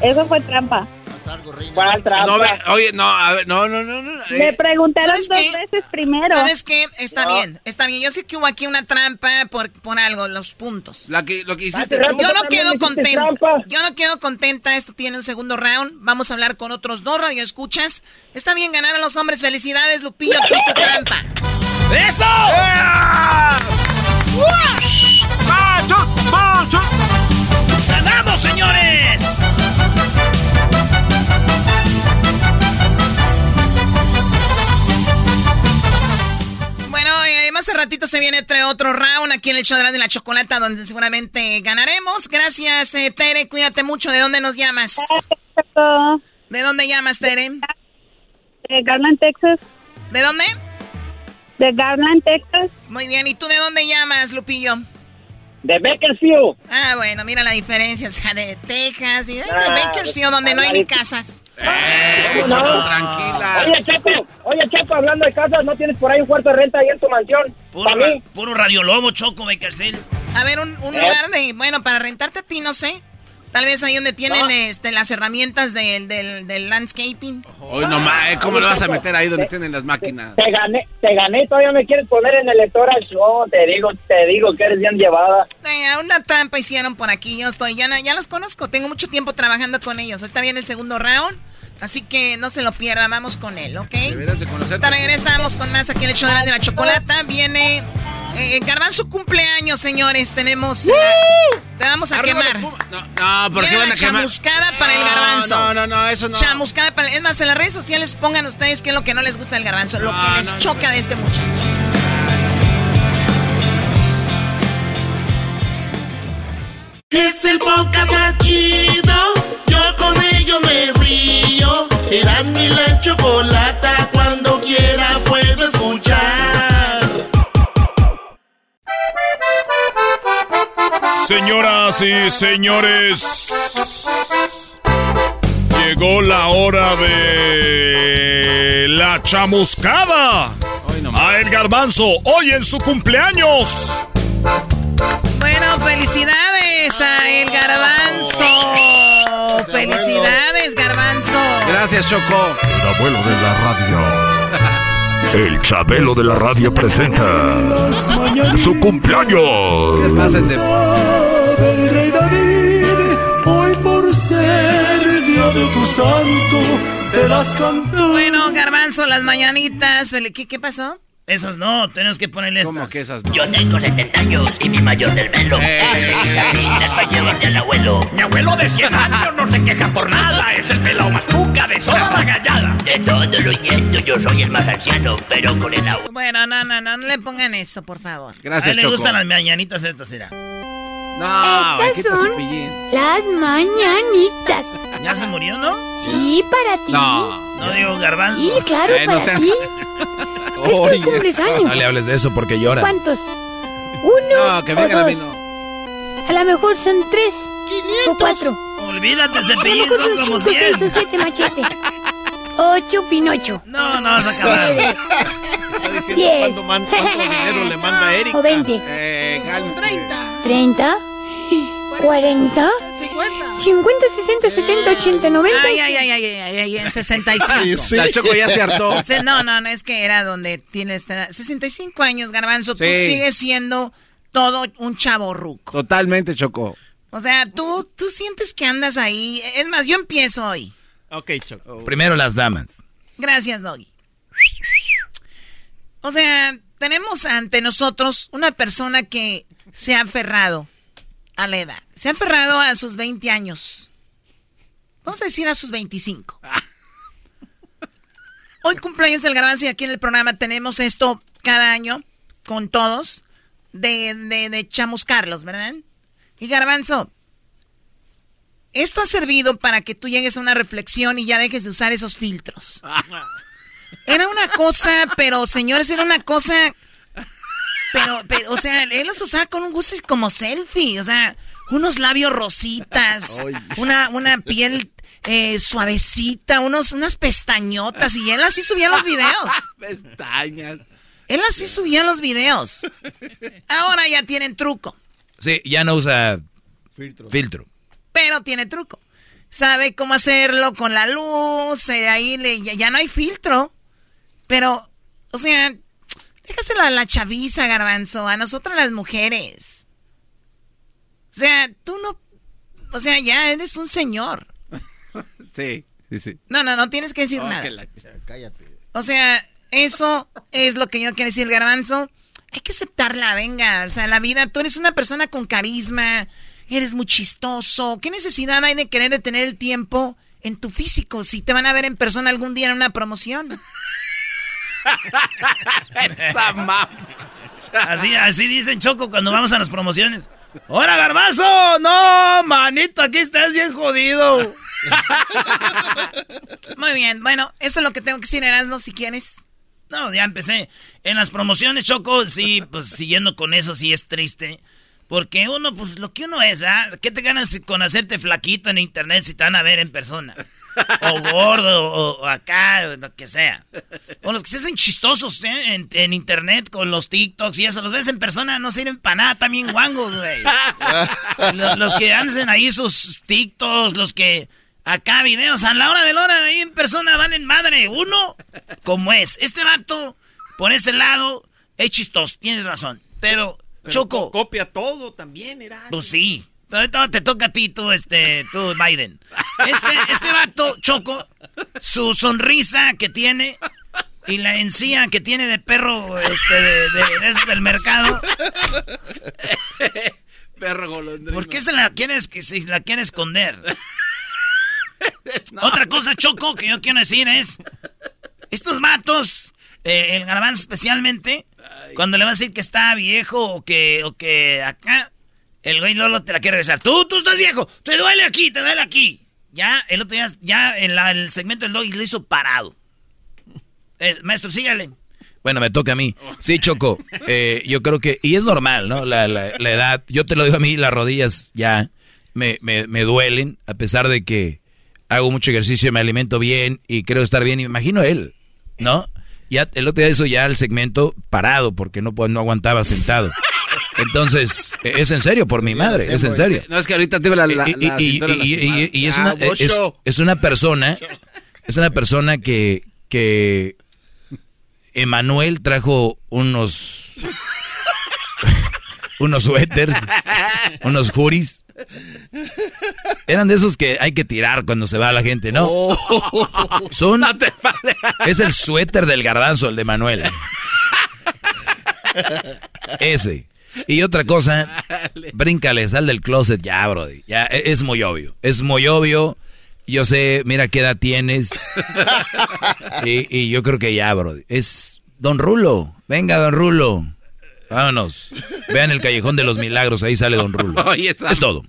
Eso fue trampa. Haz algo, reina. ¿Cuál trampa? No, ve- oye, no, a ver, no, no, no, no. Le eh, preguntaron ¿sabes dos qué? veces primero. ¿Sabes qué? Está No. bien, está bien. Yo sé que hubo aquí una trampa por, por algo, los puntos. la que, lo que hiciste tú. Yo no quedo contenta. Yo no quedo contenta. Esto tiene un segundo round. Vamos a hablar con otros dos radioescuchas. Está bien ganar a los hombres. Felicidades, Lupillo. Tú tu trampa. ¡Eso! ¡Ganamos, señores! Ratito se viene entre otro round aquí en el show de la, chocolata donde seguramente ganaremos. Gracias, eh, Tere. Cuídate mucho. ¿De dónde nos llamas? ¿De dónde llamas, Tere? De Garland, Texas. ¿De dónde? De Garland, Texas. Muy bien. ¿Y tú de dónde llamas, Lupillo? De Bakersfield. Ah, bueno, mira la diferencia. O sea, de Texas y de, de Ah, Bakersfield, donde no hay ni casas. Eh, ¿Cómo Choco, no? tranquila. Oye, Checo, oye, Checo, hablando de casas, ¿no tienes por ahí un cuarto de renta ahí en tu mansión? Puro, ra- puro radiolobo, Choco Bakersfield. A ver, un, un ¿Eh? lugar de... Bueno, para rentarte a ti, no sé. Tal vez ahí donde tienen No. este, las herramientas del, del, del landscaping. Hoy no más, eh, ¿cómo lo vas a meter ahí donde tienen las máquinas? Te gané, te gané, todavía me quieres poner en el electoral show, te digo, te digo que eres bien llevada. Eh, una trampa hicieron por aquí. Yo estoy, ya, ya los conozco. Tengo mucho tiempo trabajando con ellos. Ahorita viene el segundo round. Así que no se lo pierdan. Vamos con él, ¿ok? Deberías de regresamos con más aquí en el show de la, de la chocolata. Viene eh, Garbanzo cumpleaños, señores. Tenemos. eh, te vamos a Arriba quemar. No, no, ¿por qué van la a quemar? chamuscada para el garbanzo. No, no, no, eso no. Chamuscada para Es más, en las redes sociales pongan ustedes qué es lo que no les gusta del garbanzo, lo que les no, choca de este muchacho. Es el podcast chido. Señoras y señores, llegó la hora de la chamuscada. A El Garbanzo, hoy en su cumpleaños. Bueno, felicidades a El Garbanzo. Felicidades, Garbanzo. Gracias, Choco. El abuelo de la radio. El Chabelo de la radio presenta su cumpleaños. Se pasen de... del rey David, hoy por ser día de tu santo, te las canto. Bueno, Garbanzo, las mañanitas. ¿Qué, qué pasó? Esas no, tenemos que ponerle ¿Cómo estas. que esas no? Yo tengo 70 años y mi mayor del velo. Es para llevarle al abuelo. Mi abuelo de 100 años no se queja por nada. Es el pelao más tuca de toda la gallada. De todos los nietos yo soy el más anciano, pero con el agua. Bueno, no, no, no, no le pongan eso, por favor. A Gracias, él le Choco. gustan las mañanitas estas, mira. No, Estas son cepillín. las mañanitas. ¿Ya se murió, no? Sí, para ti. No. No digo garbanzo. Sí, claro, Eh, no para sean- ti. Oye, es que. No le hables de eso porque llora. ¿Cuántos? ¿Uno No, que vengan a mí dos? no. A lo mejor son tres o cuatro. Olvídate, cepillín, son son como cinco, seis 100. o siete machete. Ocho Pinocho. No, no vas a acabar. Está diciendo Diez. cuánto, man- cuánto dinero le manda a Eric. O veinte. Eh, cálmate. Treinta. Cuarenta. Cincuenta, sesenta, setenta, ochenta, noventa. Ay, ay, ay, ay, ay, ay, en 65. La Choco ya se hartó. Sí, No, no, no, es que era donde tiene esta 65 años, Garbanzo. Tú Sí. sigues siendo todo un chavo ruco. Totalmente, Choco. O sea, tú, tú sientes que andas ahí. Es más, yo empiezo hoy. Ok, Choco. Primero las damas. Gracias, Doggy. O sea, tenemos ante nosotros una persona que se ha aferrado a la edad. Se ha aferrado a sus 20 años. Vamos a decir a sus 25. Hoy cumpleaños del garbanzo y aquí en el programa tenemos esto cada año con todos de, de, de chamuscarlos, ¿verdad? Y garbanzo, esto ha servido para que tú llegues a una reflexión y ya dejes de usar esos filtros. Era una cosa, pero señores, era una cosa. Pero, pero, o sea, él los usaba con un gusto como selfie. O sea, unos labios rositas, una, una piel eh, suavecita, unos, unas pestañotas. Y él así subía los videos. Pestañas. Él así subía los videos. Ahora ya tienen truco. Sí, ya no usa filtro. Pero tiene truco. Sabe cómo hacerlo con la luz, eh, ahí le, ya, ya no hay filtro. Pero, o sea, déjaselo a la chaviza, garbanzo, a nosotras las mujeres. O sea, tú no, o sea, ya eres un señor. Sí, sí, sí. No, no, no tienes que decir Oh, nada. que la- Cállate. O sea, eso es lo que yo quiero decir, garbanzo. Hay que aceptarla, venga. O sea, la vida, tú eres una persona con carisma, eres muy chistoso. ¿Qué necesidad hay de querer detener el tiempo en tu físico si te van a ver en persona algún día en una promoción? Esa mam- Así, así dicen Choco cuando vamos a las promociones. ¡Hola, garbanzo! No, manito, aquí estás bien jodido. Muy bien, bueno, eso es lo que tengo que decir, Erasmo, si quieres. No, ya empecé. En las promociones, Choco, sí, pues siguiendo con eso, sí es triste. Porque uno, pues lo que uno es, ¿verdad? ¿Qué te ganas con hacerte flaquito en internet si te van a ver en persona? O gordo, o, o acá, o lo que sea. O los que se hacen chistosos ¿eh? en, en internet con los TikToks y eso, los ves en persona, no sirven para nada, también guangos, güey. Los, los que hacen ahí sus TikToks, los que acá videos, a la hora de la hora ahí en persona valen madre. Uno, como es. Este vato, por ese lado, es chistoso, tienes razón. Pero, Pero Choco, co- Copia todo también, era. pues sí. Te toca a ti, tú, este, tú, Biden. Este, este vato, Choco, su sonrisa que tiene y la encía que tiene de perro, este, de, de- de del mercado. Perro golondrino. ¿Por qué se la quieres, que se la quiere esconder? Otra cosa, Choco, que yo quiero decir es, estos vatos, eh, el garbanzo especialmente, cuando le vas a decir que está viejo o que, o que acá, el güey Lolo te la quiere regresar. Tú, tú estás viejo, te duele aquí, te duele aquí. Ya, el otro día, ya en la- el segmento del Doggy lo hizo parado. Maestro, sígale. Bueno, me toca a mí. Sí, Choco. eh, yo creo que. Y es normal, ¿no? La, la- la edad. Yo te lo digo a mí, las rodillas ya me, me- me duelen, a pesar de que hago mucho ejercicio, me alimento bien y creo estar bien. Y me imagino él, ¿no? Ya el otro día hizo ya el segmento parado porque no, pues, no aguantaba sentado. Entonces, es en serio, por mi madre, es en serio. No, es que ahorita tengo la... la, y, la y- es, una, lastimada. es, es una persona, es una persona que, que Emanuel trajo unos, unos suéteres, unos juris. Eran de esos que hay que tirar cuando se va la gente, ¿no? Son, es el suéter del garbanzo, el de Manuel. Ese. Y otra cosa, bríncale, sal del closet ya, brody. Ya, e- es muy obvio. Es muy obvio. Yo sé, mira qué edad tienes. Y, y yo creo que ya, brody. Es Don Rulo. Venga, Don Rulo. Vámonos. Vean el Callejón de los Milagros, ahí sale Don Rulo. Es todo.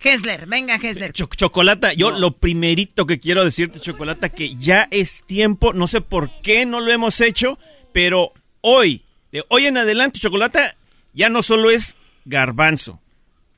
Hessler, venga, Hessler. Cho- Chocolata, yo lo primerito que quiero decirte, Chocolata, que ya es tiempo, no sé por qué no lo hemos hecho, pero hoy, de hoy en adelante, Chocolata, ya no solo es garbanzo,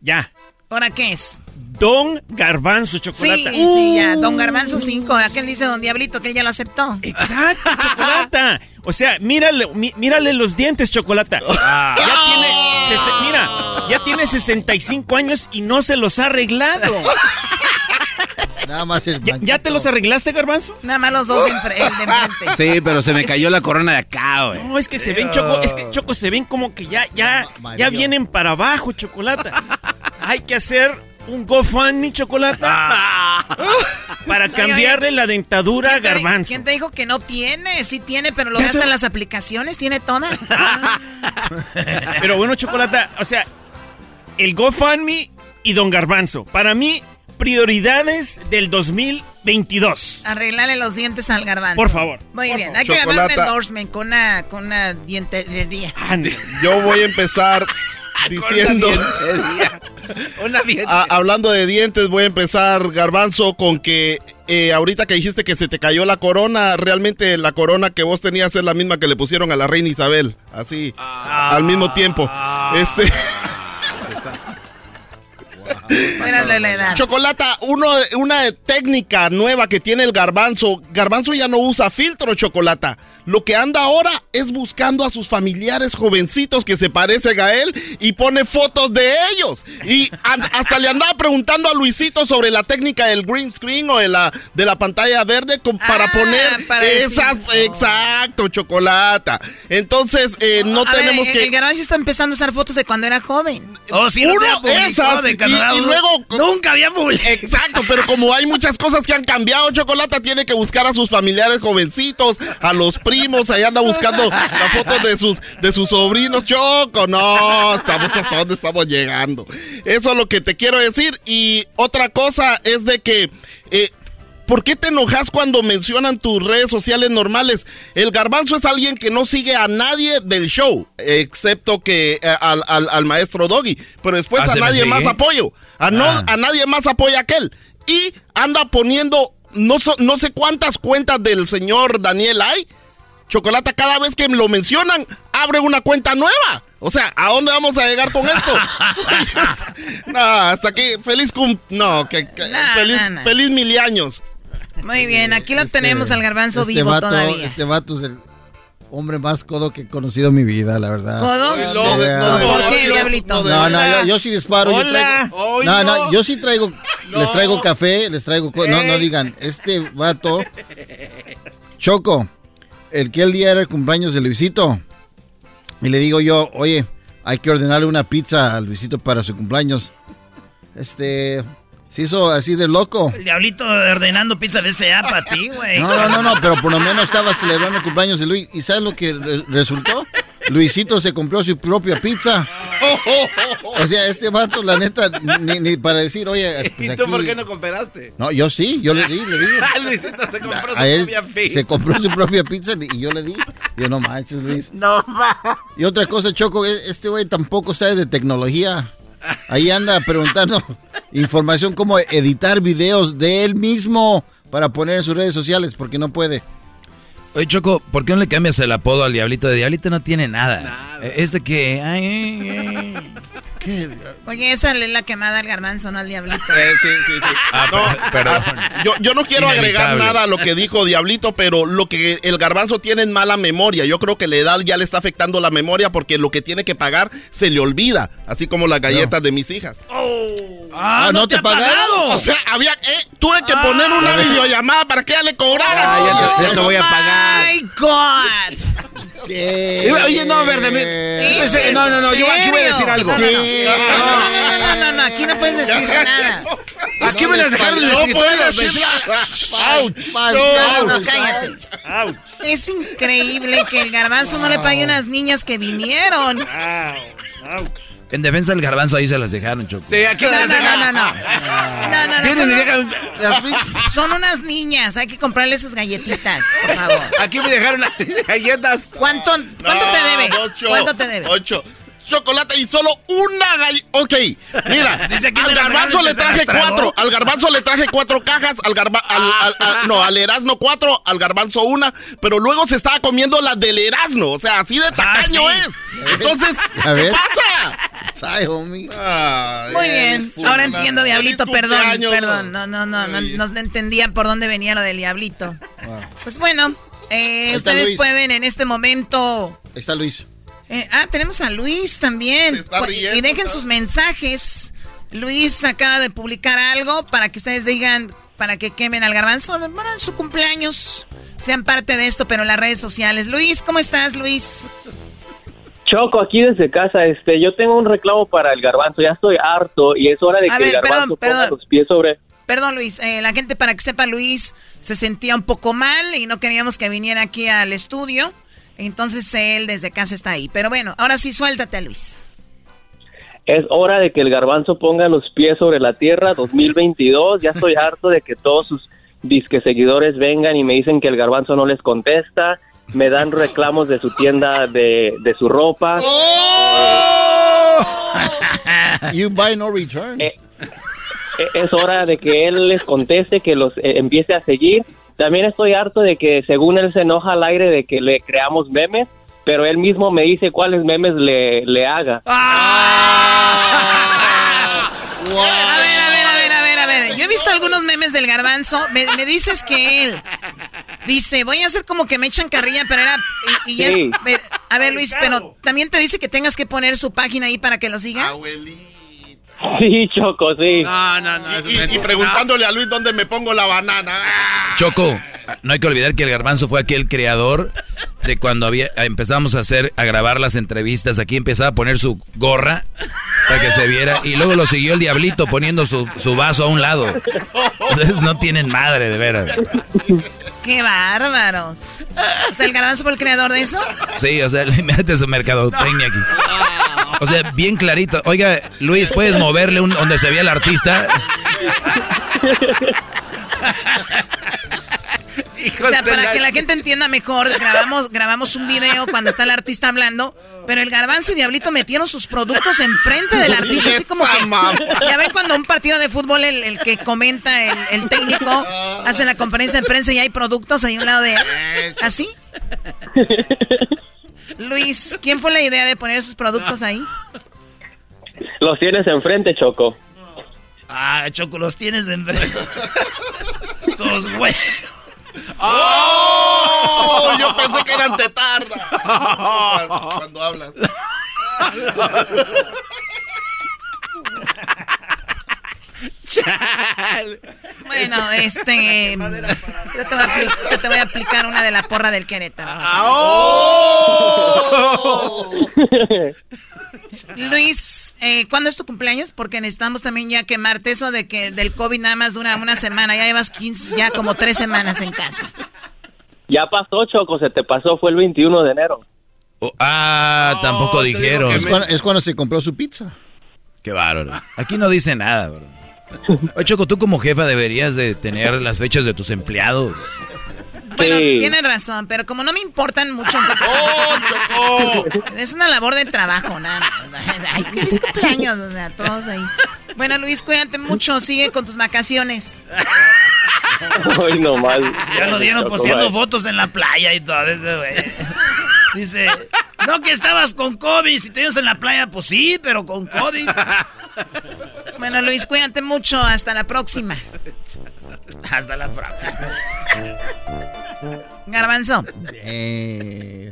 ya. ¿Ahora qué es? Don Garbanzo, Sí, Chocolata. sí, ya. Don Garbanzo 5. Aquel dice Don Diablito que él ya lo aceptó. Exacto, Chocolata. O sea, mírale, mí- mírale los dientes, Chocolata. Ah. Ya tiene, mira, ya tiene 65 años y no se los ha arreglado. Nada más el ¿Ya, ya te los arreglaste, Garbanzo? Nada más los dos el de enfrente. Sí, pero se me cayó la corona de acá, güey. No, es que se ven, Choco, es que Choco se ven como que ya, ya, ya vienen para abajo, Chocolata. Hay que hacer un GoFundMe, Chocolata, para cambiarle la dentadura a ¿Quién te- Garbanzo. ¿Quién te dijo que no tiene? Sí tiene, pero lo se- en las aplicaciones, tiene todas. Pero bueno, Chocolata, o sea, el GoFundMe y Don Garbanzo. Para mí, prioridades del 2022. Arreglarle los dientes al garbanzo. Por favor. Muy Por bien, favor. hay que ganar un Chocolata. endorsement con una, con una dientería. Yo voy a empezar diciendo. Una Ah, hablando de dientes, voy a empezar, Garbanzo, con que eh, ahorita que dijiste que se te cayó la corona, realmente la corona que vos tenías es la misma que le pusieron a la reina Isabel, así, al mismo tiempo. Este. Espérale la edad. Chocolata, uno, una técnica nueva que tiene el garbanzo. Garbanzo ya no usa filtro, Chocolata. Lo que anda ahora es buscando a sus familiares jovencitos que se parecen a él y pone fotos de ellos. Y hasta le andaba preguntando a Luisito sobre la técnica del green screen o de la, de la pantalla verde con- para poner para esas. Exacto, Chocolata. Entonces, eh, no tenemos que. el garbanzo está empezando a usar fotos de cuando era joven. Oh, sí, no Uno, publicó esas, y, Y luego... Nunca había publicado. Exacto, pero como hay muchas cosas que han cambiado, Chocolata tiene que buscar a sus familiares jovencitos, a los primos, ahí anda buscando la foto de sus, de sus sobrinos, Choco, no, estamos hasta dónde estamos llegando. Eso es lo que te quiero decir, y otra cosa es de que... eh, ¿Por qué te enojas cuando mencionan tus redes sociales normales? El garbanzo es alguien que no sigue a nadie del show, excepto que eh, al, al- al maestro Doggy. Pero después Ah, a ¿se me nadie más apoyo. A, no, Ah. a nadie más apoya aquel. Y anda poniendo no, so- no sé cuántas cuentas del señor Daniel hay. Chocolata, cada vez que lo mencionan, abre una cuenta nueva. O sea, ¿a dónde vamos a llegar con esto? no, hasta aquí, feliz cum... No, que, feliz, feliz mil años. Muy bien, aquí lo tenemos al garbanzo este vivo vato, todavía. Este vato es el hombre más codo que he conocido en mi vida, la verdad. ¿Codo? No, no, ¿Por qué, diablito? No, no, yo, yo sí disparo. Yo traigo, Ay, no, no, yo sí traigo, les traigo café, les traigo... No, no digan, este vato... Choco, el que el día era el cumpleaños de Luisito. Y le digo yo, oye, hay que ordenarle una pizza a Luisito para su cumpleaños. Este... Se hizo así de loco. El diablito ordenando pizza de SEA para ti, güey. No, no, no, no, pero por lo menos estaba celebrando el cumpleaños de Luis. ¿Y sabes lo que re- resultó? Luisito se compró su propia pizza. O sea, este vato, la neta, ni, ni para decir, oye, pues ¿Y tú aquí- por qué no cooperaste? No, yo sí, yo le di, le di. Luisito se compró A su él propia pizza. se compró su propia pizza y yo le di. Yo no manches, Luis. No va. Y otra cosa, Choco, e- este güey tampoco sabe de tecnología. Ahí anda preguntando información como editar videos de él mismo para poner en sus redes sociales porque no puede. Oye, Choco, ¿por qué no le cambias el apodo al diablito? De diablito no tiene nada. Eh, Es de que... ay, ay, ay. ¿Qué? Oye, esa es la quemada al garbanzo, no al diablito. Eh, sí, sí, sí. Ah, No, perdón. Yo, yo no quiero agregar nada a lo que dijo Diablito, pero lo que el garbanzo tiene es mala memoria. Yo creo que la edad ya le está afectando la memoria porque lo que tiene que pagar se le olvida, así como las galletas de mis hijas. Ah, ¿no te ha pagado? O sea, había, eh, tuve que poner una videollamada para que ella le cobrara. Ah, ya te- ya te voy a pagar. ¡My God! Oye, no, verde. me- ¿Es pensé- no, no, no, yo aquí voy a decir algo. No, no, no. No, no, aquí no puedes decir nada. Aquí me las dejaron No pensé- decir- ¡Auch! No, no, no, cállate. Es increíble que el garbanzo no le pague a unas niñas que vinieron. En defensa del garbanzo ahí se las dejaron, Choco. Sí, aquí me No, las no, no, dejaron. no, no. No, no, no. Las son unas niñas. Hay que comprarle esas galletitas, por favor. Aquí me dejaron las galletas. ¿Cuánto, cuánto te debe? Ocho, ¿Cuánto te debe? Ocho. Chocolate y solo una galleta. Ok, mira, Dice al garbanzo le traje cuatro. Al garbanzo le traje cuatro cajas. Al garba, al, al- al- no, al Erasmo cuatro. Al garbanzo una. Pero luego se estaba comiendo las del Erasmo. O sea, así de tacaño sí. es. Entonces, A ¿qué ver. pasa? Ay, homie. Muy bien. Ahora entiendo, Diablito. Perdón, perdón. No, no, no. No, no entendía por dónde venía lo del Diablito. Pues bueno, eh, ustedes Luis. pueden en este momento Ahí está Luis. Eh, ah, tenemos a Luis también. Se está Pu- riendo, y dejen sus mensajes. Luis acaba de publicar algo para que ustedes digan, para que quemen al garbanzo. Bueno, en su cumpleaños sean parte de esto, pero en las redes sociales. Luis, ¿cómo estás, Luis? Choco, aquí desde casa, este, yo tengo un reclamo para el garbanzo, ya estoy harto y es hora de A que ver, el garbanzo perdón, perdón. ponga los pies sobre... Perdón, Luis. eh, la gente, para que sepa, Luis se sentía un poco mal y no queríamos que viniera aquí al estudio. Entonces él desde casa está ahí. Pero bueno, ahora sí, suéltate, Luis. Es hora de que el garbanzo ponga los pies sobre la tierra 2022, ya estoy harto de que todos sus disque seguidores vengan y me dicen que el garbanzo no les contesta, me dan reclamos de su tienda de, de su ropa. You buy no return. Eh, eh, es hora de que él les conteste, que los eh, empiece a seguir. También estoy harto de que según él se enoja al aire de que le creamos memes, pero él mismo me dice cuáles memes le, le haga. A ver, a ver, a ver, a ver, a ver. Yo he visto algunos memes del garbanzo. Me, me dices que él dice, voy a hacer como que me echan carrilla, pero era... Y, y ya es- Sí. ver, a ver, Luis, pero también te dice que tengas que poner su página ahí para que lo siga. Sí, Choco, sí. No, no, no. Y, y preguntándole a Luis dónde me pongo la banana. Choco, no hay que olvidar que el garbanzo fue aquel creador de cuando había empezamos a hacer, a grabar las entrevistas. Aquí empezaba a poner su gorra para que se viera. Y luego lo siguió el diablito poniendo su, su vaso a un lado. Ustedes no tienen madre, de veras. ¡Qué bárbaros! O sea, ¿el garbanzo fue el creador de eso? Sí, o sea, mete su mercadotecnia aquí. O sea, bien clarito. Oiga, Luis, ¿puedes moverle un, donde se vea el artista? O sea, para que la gente entienda mejor, grabamos, grabamos un video cuando está el artista hablando, pero el garbanzo y Diablito metieron sus productos enfrente del artista, así como que... Ya ven cuando un partido de fútbol, el, el que comenta, el, el técnico, hace la conferencia de prensa y hay productos ahí a un lado de él. ¿Así? Luis, ¿quién fue la idea de poner esos productos ahí? Los tienes enfrente, Choco. Ah, Choco, los tienes en Todos, güey. ¡Oh! Yo pensé que eran tetarda. Cuando hablas. Bueno, este... Yo te, voy a yo te voy a aplicar una de la porra del Querétaro. Luis, eh, ¿cuándo es tu cumpleaños? Porque necesitamos también ya quemarte eso de que del COVID nada más dura una semana. Ya llevas 15, ya como tres semanas en casa. Ya pasó, Choco, se te pasó, fue el 21 de enero. Oh, ah, tampoco dijeron. Es cuando, es cuando se compró su pizza. Qué bárbaro. Aquí no dice nada, bro. Oye, Choco, tú como jefa deberías de tener las fechas de tus empleados. Bueno, Sí. tienes razón, pero como no me importan mucho, entonces- es una labor de trabajo, nada más. Ay, feliz cumpleaños, o sea, todos ahí. Bueno, Luis, cuídate mucho, sigue con tus vacaciones. Hoy nomás. Ya lo vieron Choco, posteando fotos en la playa y todo eso, güey. Dice, No que estabas con COVID, si te ibas en la playa, pues sí, pero con COVID. Bueno, Luis, cuídate mucho. Hasta la próxima. Hasta la próxima. Garbanzo. Eh,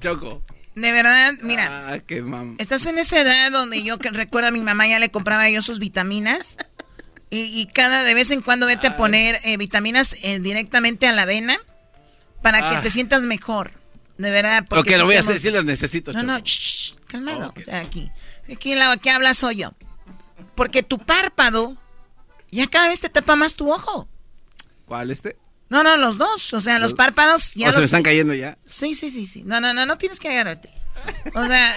Choco. De verdad, mira. Ah, qué Estás en esa edad donde yo que recuerdo a mi mamá ya le compraba yo sus vitaminas. Y, y cada de vez en cuando vete a poner eh, vitaminas eh, directamente a la avena para que Ah. te sientas mejor. De verdad. Ok, lo voy a hacer, sí lo necesito, No, Choco. no, shh, calmado. O sea, aquí. Aquí la que habla soy yo. Porque tu párpado ya cada vez te tapa más tu ojo. ¿Cuál este? No, no, los dos. O sea, los párpados ya ¿O se los me están cayendo ya? Sí, sí, sí, sí. No, no, no, no tienes que agarrarte. O sea,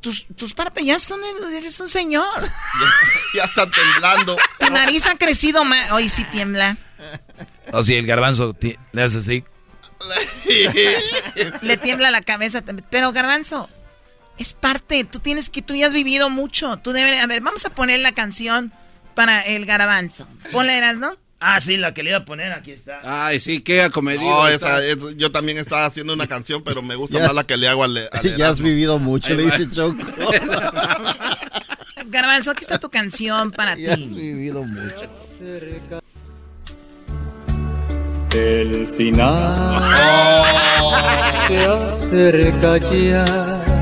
tus, tus párpados ya son, eres un señor. Ya está temblando. Tu nariz ha crecido más. Hoy sí tiembla. O si el garbanzo le hace así. Le tiembla la cabeza. también. Pero Garbanzo, es parte. Tú tienes que, tú ya has vivido mucho. Tú debes, a ver, vamos a poner la canción para el Garbanzo. Ponle, eras, ¿no? Ah, sí, la que le iba a poner, aquí está. Ay, sí, qué acomedido. No, esa, es- yo también estaba haciendo una canción, pero me gusta Ya- más la que le hago al, al Ya has vivido mucho, Ahí le va. dice Choco. Garbanzo, aquí está tu canción para Ya has ti. vivido mucho. El final se acerca ya.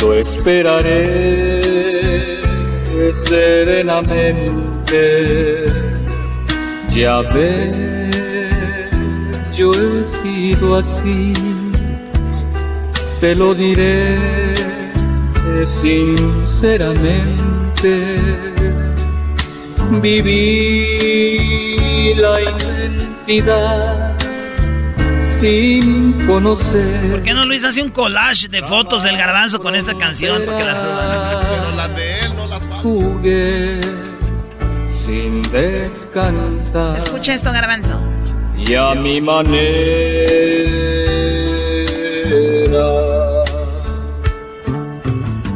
Lo esperaré serenamente. Ya ves, yo he sido así. Te lo diré sinceramente. Viví la inmensidad sin conocer. ¿Por qué no Luis hace un collage de fotos del garbanzo con esta canción? Porque. Pero las de él no las Jugué sin descansar Escucha esto, Garbanzo. y a mi manera.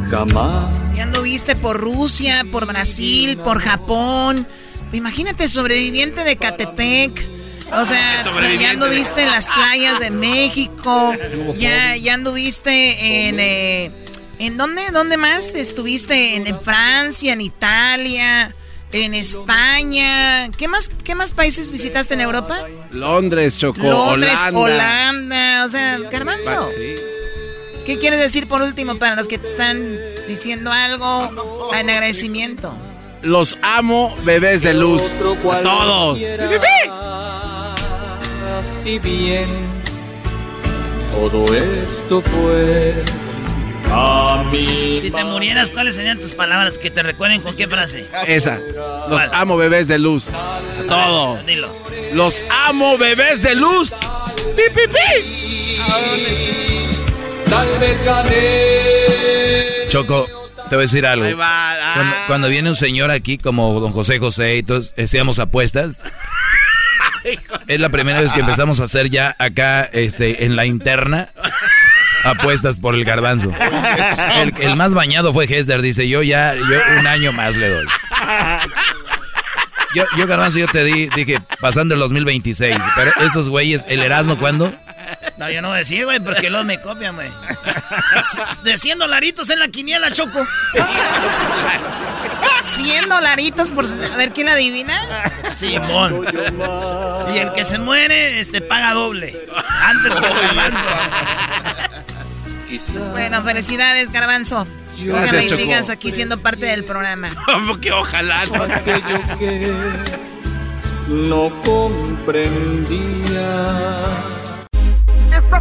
Jamás Ya anduviste por Rusia, por Brasil, por Japón. Imagínate, sobreviviente de Catepec. O sea, ya, anduviste en las playas de México. Ya, ya anduviste en... eh, ¿En dónde? ¿Dónde más? Estuviste en, en Francia, en Italia, en España. ¿Qué más, ¿Qué más países visitaste en Europa? Londres, Choco. Londres, Holanda. Holanda. O sea, Garbanzo. ¿Qué quieres decir por último para los que te están diciendo algo en agradecimiento? Los amo, bebés de luz. A todos. Si bien todo esto fue a mí. Si te murieras, ¿cuáles serían tus palabras que te recuerden con qué frase? Esa. Los amo, bebés de luz. A todos. Dilo. Los amo, bebés de luz. ¡Pi, pi, pi! Tal vez gané. Choco, te voy a decir algo. Ah. Cuando, cuando viene un señor aquí como don José José y todos hacíamos apuestas. Es la primera vez que empezamos a hacer ya acá este, en la interna apuestas por el garbanzo. El, más bañado fue Hester, dice yo ya, yo un año más le doy. Yo, yo garbanzo, yo te di, dije, pasando el 2026, pero esos güeyes, ¿el Erasmo cuándo? No, yo no voy a decir, güey, porque luego me copian, güey. De 100 dolaritos en la quiniela, Choco. 100 dolaritos por... A ver, ¿quién adivina? Simón. Y el que se muere, este, paga doble. Antes que garbanzo. Bueno, felicidades, Garbanzo. Ojalá y sigas aquí siendo parte del programa. Como que ojalá. no. Aquello que no comprendía.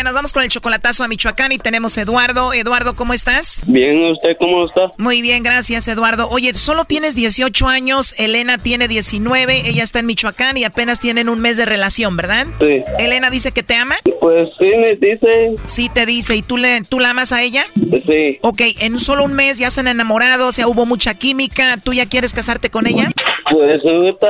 bien, nos vamos con el chocolatazo a Michoacán y tenemos a Eduardo. Eduardo, ¿cómo estás? Bien, ¿usted cómo está? Muy bien, gracias, Eduardo. Oye, solo tienes 18 años, Elena tiene 19, ella está en Michoacán y apenas tienen un mes de relación, ¿verdad? Sí. ¿Elena dice que te ama? Pues sí, me dice. Sí, te dice. ¿Y tú, le, tú la amas a ella? Sí. Ok, en solo un mes ya se han enamorado, o sea, hubo mucha química. ¿Tú ya quieres casarte con ella? Pues ahorita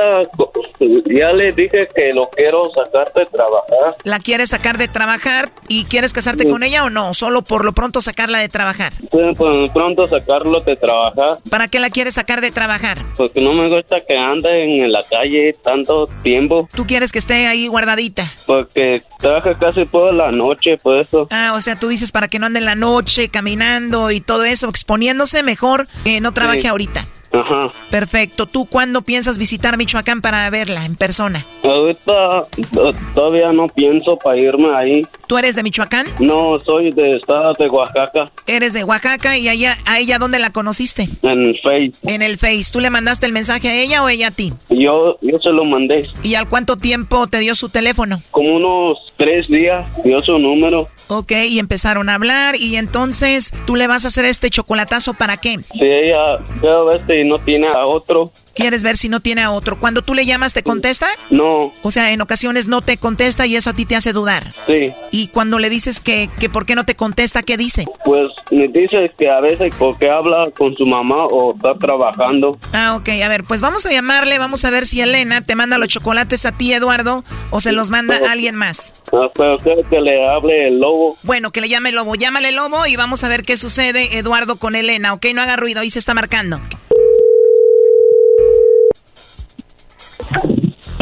ya le dije que lo quiero sacar de trabajar. ¿La quieres sacar de trabajar y quieres casarte con ella o no? Solo por lo pronto sacarla de trabajar. Pues por lo pronto sacarlo de trabajar. ¿Para qué la quieres sacar de trabajar? Porque no me gusta que ande en la calle tanto tiempo. ¿Tú quieres que esté ahí guardadita? Porque trabaja casi toda la noche, por eso. Ah, o sea, tú dices para que no ande en la noche caminando y todo eso, exponiéndose mejor que no trabaje Sí. ahorita. Ajá. Perfecto. ¿Tú cuándo piensas visitar Michoacán para verla en persona? Ahorita to- todavía no pienso para irme ahí. ¿Tú eres de Michoacán? No, soy de estado de Oaxaca, Eres de Oaxaca y allá, a ella dónde la conociste? en Face. En el Face. ¿Tú le mandaste el mensaje a ella o ella a ti? Yo, yo se lo mandé. ¿Y al cuánto tiempo te dio su teléfono? Como unos tres días dio su número. Ok, y empezaron a hablar y entonces tú le vas a hacer este chocolatazo para qué? Si ella quiero ver no tiene a otro. ¿Quieres ver si no tiene a otro? Cuando tú le llamas, ¿te contesta? No, O sea, en ocasiones no te contesta y eso a ti te hace dudar. sí. Y cuando le dices que, que por qué no te contesta, ¿qué dice? Pues me dice que a veces porque habla con su mamá o está trabajando. Ah, ok, a ver, pues vamos a llamarle, vamos a ver si Elena te manda los chocolates a ti, Eduardo, o se los manda a alguien más. Ah, Pero que le hable el lobo. Bueno, que le llame Lobo, llámale Lobo y vamos a ver qué sucede, Eduardo, con Elena, ok, no haga ruido, ahí se está marcando.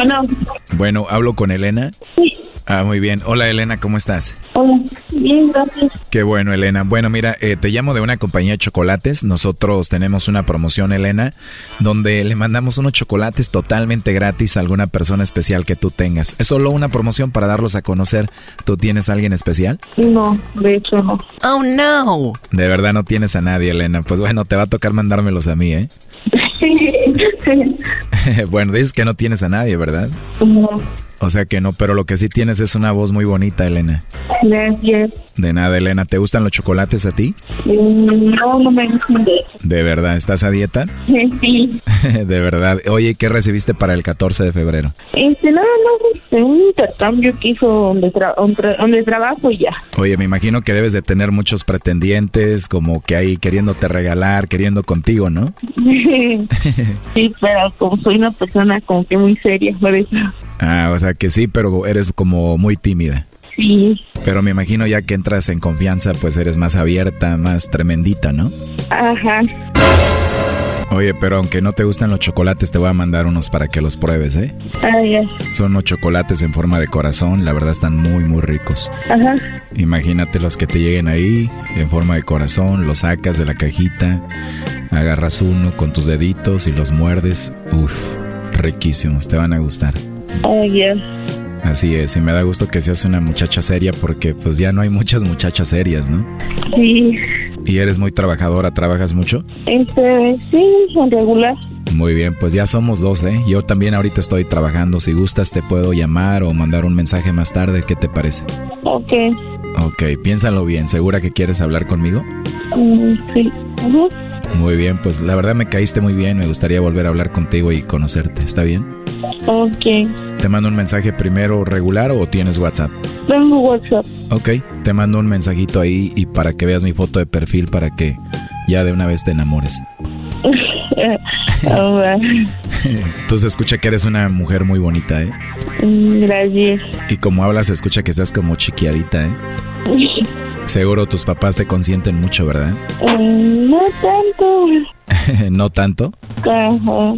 Bueno, Bueno, hablo con Elena. sí. Ah, muy bien. Hola Elena, ¿cómo estás? Hola. Bien, gracias. Qué bueno, Elena. Bueno, mira, eh, te llamo de una compañía de chocolates. Nosotros tenemos una promoción, Elena, donde le mandamos unos chocolates totalmente gratis a alguna persona especial que tú tengas. Es solo una promoción para darlos a conocer. ¿Tú tienes a alguien especial? No, de hecho no. Oh, no. De verdad no tienes a nadie, Elena. Pues bueno, te va a tocar mandármelos a mí, ¿eh? bueno, dices que no tienes a nadie, ¿verdad? No, O sea que no, pero lo que sí tienes es una voz muy bonita, Elena. gracias. De nada, Elena. ¿Te gustan los chocolates a ti? No, no me gustan de verdad, ¿estás a dieta? Sí. de verdad. Oye, ¿qué recibiste para el 14 de febrero? Este, nada más este, un intercambio que hizo donde, tra- donde, donde trabajo y ya. Oye, me imagino que debes de tener muchos pretendientes, como que ahí queriéndote regalar, queriendo contigo, ¿no? sí, pero como soy una persona como que muy seria, por eso. Ah, o sea que sí, pero eres como muy tímida. Sí. Pero me imagino ya que entras en confianza, pues eres más abierta, más tremendita, ¿no? Ajá. Oye, pero aunque no te gustan los chocolates, te voy a mandar unos para que los pruebes, ¿eh? Ah, ya. Son unos chocolates en forma de corazón, la verdad están muy, muy ricos. Ajá. Imagínate los que te lleguen ahí, en forma de corazón, los sacas de la cajita, agarras uno con tus deditos y los muerdes. Uf, riquísimos, te van a gustar. Ah, ya. Así es, y me da gusto que seas una muchacha seria porque pues ya no hay muchas muchachas serias, ¿no? Sí. Y eres muy trabajadora, ¿trabajas mucho? Este, sí, en regular. Muy bien, pues ya somos dos, ¿eh? Yo también ahorita estoy trabajando. Si gustas te puedo llamar o mandar un mensaje más tarde. ¿Qué te parece? Ok. Ok, piénsalo bien. ¿Segura que quieres hablar conmigo? Mm, sí. Ajá. Muy bien, pues la verdad me caíste muy bien. Me gustaría volver a hablar contigo y conocerte. ¿Está bien? Ok. ¿Te mando un mensaje primero regular o tienes WhatsApp? Tengo WhatsApp. Ok, te mando un mensajito ahí y para que veas mi foto de perfil para que ya de una vez te enamores. Se escucha que eres una mujer muy bonita, ¿eh? Mm, Gracias. Y como hablas se escucha que estás como chiquiadita, ¿eh? Seguro tus papás te consienten mucho, ¿verdad? Mm, No tanto. ¿No tanto? Ajá.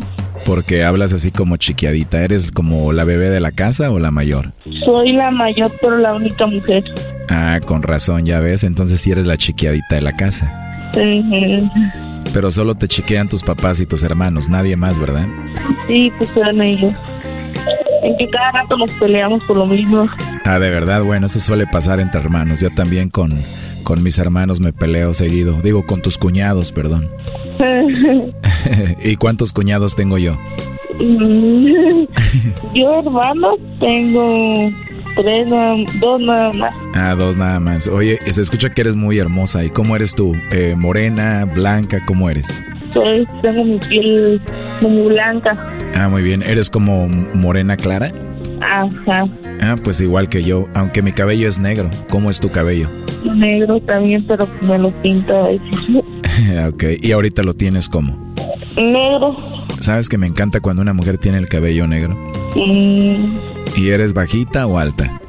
Porque hablas así como chiquiadita. ¿Eres como la bebé de la casa o la mayor? Soy la mayor, pero la única mujer. Ah, con razón, ya ves. Entonces sí eres la chiquiadita de la casa. Pero solo te chiquean tus papás y tus hermanos, nadie más, ¿verdad? Sí, pues son ellos. En que cada rato nos peleamos por lo mismo. Ah, de verdad, bueno, eso suele pasar entre hermanos. Yo también con, con mis hermanos me peleo seguido. Digo, con tus cuñados, perdón. ¿Y cuántos cuñados tengo yo? Mm, Yo, hermanos, tengo tres, dos nada más. Ah, dos nada más. Oye, se escucha que eres muy hermosa. ¿Y cómo eres tú? Eh, ¿Morena, blanca? ¿Cómo eres? Soy, tengo mi piel muy blanca. Ah, muy bien. ¿Eres como morena clara? Ajá. Ah, pues igual que yo, aunque mi cabello es negro. ¿Cómo es tu cabello? Negro también, pero me lo pinto a veces. ok, y ahorita lo tienes como. Negro. ¿Sabes que me encanta cuando una mujer tiene el cabello negro? Mm, ¿Y eres bajita o alta?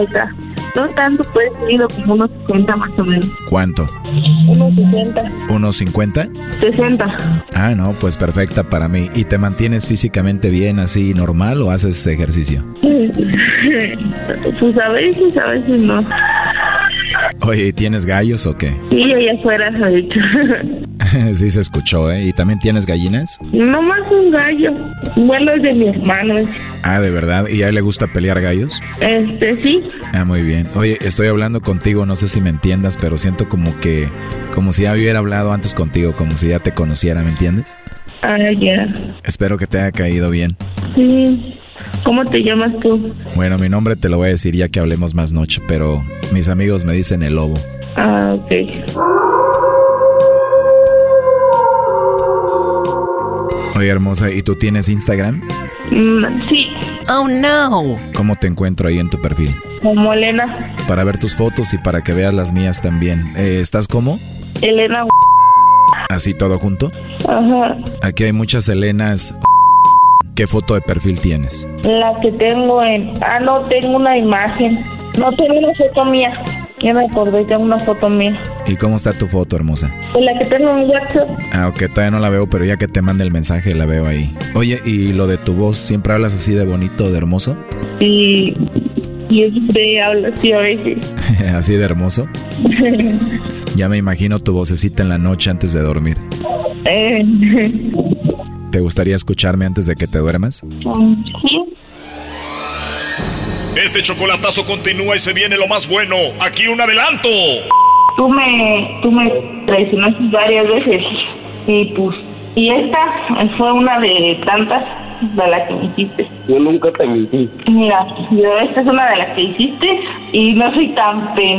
está. No tanto, pues, mido como unos 60 más o menos. ¿Cuánto? Unos 60. ¿Unos 50? 60. Ah, no, pues perfecta para mí. ¿Y te mantienes físicamente bien así normal o haces ejercicio? Pues a veces, a veces no. Oye, ¿y tienes gallos o qué? Sí, allá afuera, sí se escuchó, ¿eh? ¿Y también tienes gallinas? No más un gallo. Bueno, es de mi hermano. Ah, ¿de verdad? ¿Y a él le gusta pelear gallos? Este, sí. Ah, muy bien. Oye, estoy hablando contigo, no sé si me entiendas, pero siento como que, como si ya hubiera hablado antes contigo, como si ya te conociera, ¿me entiendes? Ah, ya. Espero que te haya caído bien. Sí. ¿Cómo te llamas tú? Bueno, mi nombre te lo voy a decir ya que hablemos más noche, pero mis amigos me dicen el lobo. Ah, ok. Oye, hermosa, ¿y tú tienes Instagram? Mm, sí. Oh, no. ¿Cómo te encuentro ahí en tu perfil? Como Elena. Para ver tus fotos y para que veas las mías también. Eh, ¿Estás cómo? Elena. ¿Así todo junto? Ajá. Aquí hay muchas Elenas. ¿Qué foto de perfil tienes? La que tengo en... Ah, no, tengo una imagen. No tengo una foto mía. Ya me acordé, tengo una foto mía. ¿Y cómo está tu foto, hermosa? Pues la que tengo en WhatsApp. Ah, ok, todavía no la veo, pero ya que te mande el mensaje la veo ahí. Oye, ¿y lo de tu voz? ¿Siempre hablas así de bonito, de hermoso? Y... Y es de habla así a veces. ¿Así de hermoso? Ya me imagino tu vocecita en la noche antes de dormir. eh, ¿Te gustaría escucharme antes de que te duermas? sí. Este chocolatazo continúa y se viene lo más bueno. Aquí un adelanto. Tú me, tú me traicionaste varias veces y pues, y esta fue una de tantas de las que me hiciste. Yo nunca te mentí. Mira, yo esta es una de las que hiciste y no soy tan pendeja.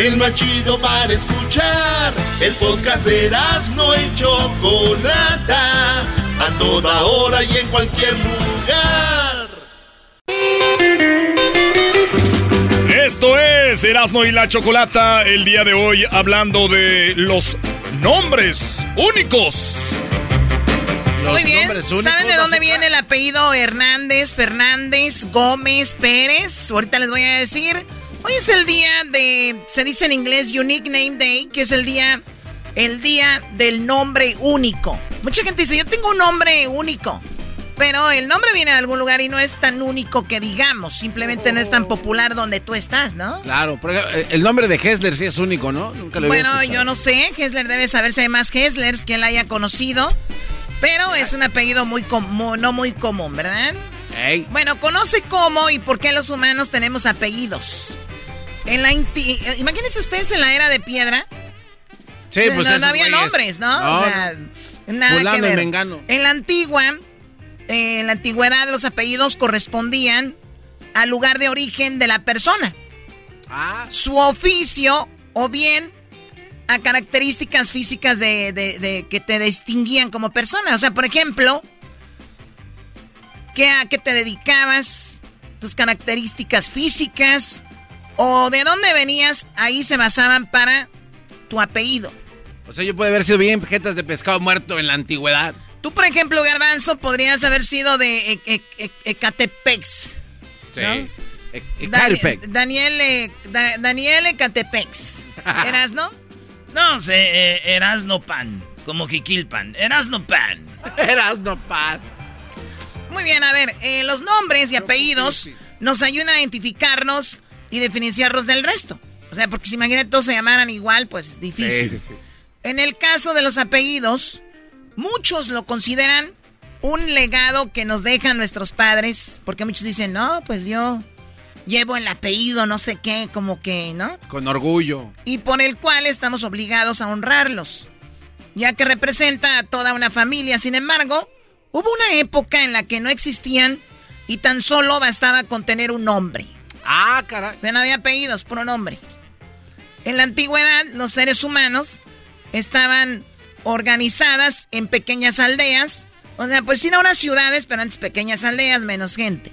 El más chido para escuchar. El podcast de Erasmo y Chocolata. A toda hora y en cualquier lugar. Esto es Erasno y la Chocolata. El día de hoy hablando de los nombres únicos. Muy bien. ¿Saben de dónde viene el apellido Hernández, Fernández, Gómez, Pérez? Ahorita les voy a decir. Hoy es el día de, se dice en inglés Unique Name Day, que es el día, el día del nombre único. Mucha gente dice, yo tengo un nombre único. Pero el nombre viene de algún lugar y no es tan único que digamos. Simplemente no es tan popular donde tú estás, ¿no? Claro, por ejemplo, el nombre de Hessler sí es único, ¿no? Nunca lo Bueno, yo no sé. Hessler debe saber si hay más Hesslers que él haya conocido. Pero es un apellido muy común, no muy común, ¿verdad? Bueno, conoce cómo y por qué los humanos tenemos apellidos. En la eh, imagínense ustedes en la era de piedra. Sí, O sea, pues no, había güeyes. nombres, ¿no? No, o sea, nada Fulano que ver. Mengano. En la antigua, eh, en la antigüedad, los apellidos correspondían al lugar de origen de la persona. Ah. Su oficio o bien a características físicas de, de, que te distinguían como persona. O sea, por ejemplo, ¿qué, ¿a qué te dedicabas? Tus características físicas o de dónde venías, ahí se basaban para tu apellido. O sea, yo puedo haber sido bien jetas de pescado muerto en la antigüedad. Tú, por ejemplo, Garbanzo, podrías haber sido de e e e Ecatepex. Sí. Daniel, eh, Daniel Ecatepex. ¿Erasno? No sé, eh, Erasno Pan. Como Jiquilpan. Erasno Pan. Erasno Pan. Muy bien, a ver, eh, los nombres y apellidos nos ayudan a identificarnos y diferenciarnos del resto. O sea, porque si imagínate todos se llamaran igual, pues es difícil. Sí, sí, sí. En el caso de los apellidos, muchos lo consideran un legado que nos dejan nuestros padres, porque muchos dicen, no, pues yo llevo el apellido, no sé qué, como que, ¿no? Con orgullo. Y por el cual estamos obligados a honrarlos, ya que representa a toda una familia. Sin embargo, hubo una época en la que no existían y tan solo bastaba con tener un nombre. Ah, caray. O sea, no había apellidos, un nombre. En la antigüedad, los seres humanos estaban organizadas en pequeñas aldeas. O sea, pues sí, no unas ciudades, pero antes pequeñas aldeas, menos gente.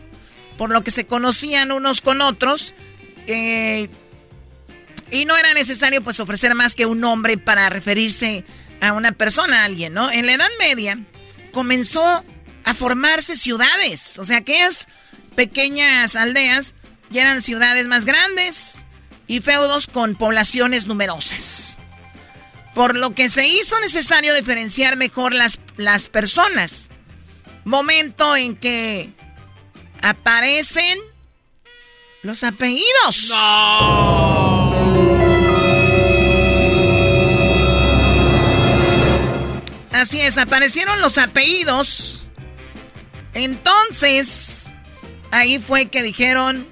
Por lo que se conocían unos con otros. Eh, y no era necesario pues ofrecer más que un nombre para referirse a una persona, a alguien, ¿no? En la Edad Media comenzó a formarse ciudades. O sea, aquellas pequeñas aldeas ya eran ciudades más grandes y feudos con poblaciones numerosas por lo que se hizo necesario diferenciar mejor las, las personas. Momento en que aparecen los apellidos. Así es, aparecieron los apellidos. Entonces, ahí fue que dijeron,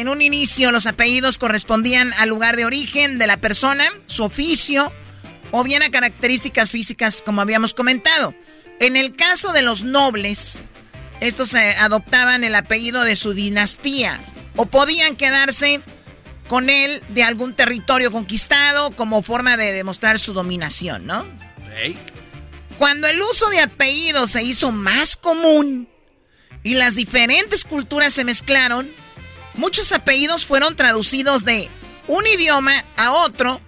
en un inicio los apellidos correspondían al lugar de origen de la persona, su oficio o bien a características físicas como habíamos comentado. En el caso de los nobles, estos adoptaban el apellido de su dinastía o podían quedarse con él de algún territorio conquistado como forma de demostrar su dominación, ¿no? Cuando el uso de apellidos se hizo más común y las diferentes culturas se mezclaron, muchos apellidos fueron traducidos de un idioma a otro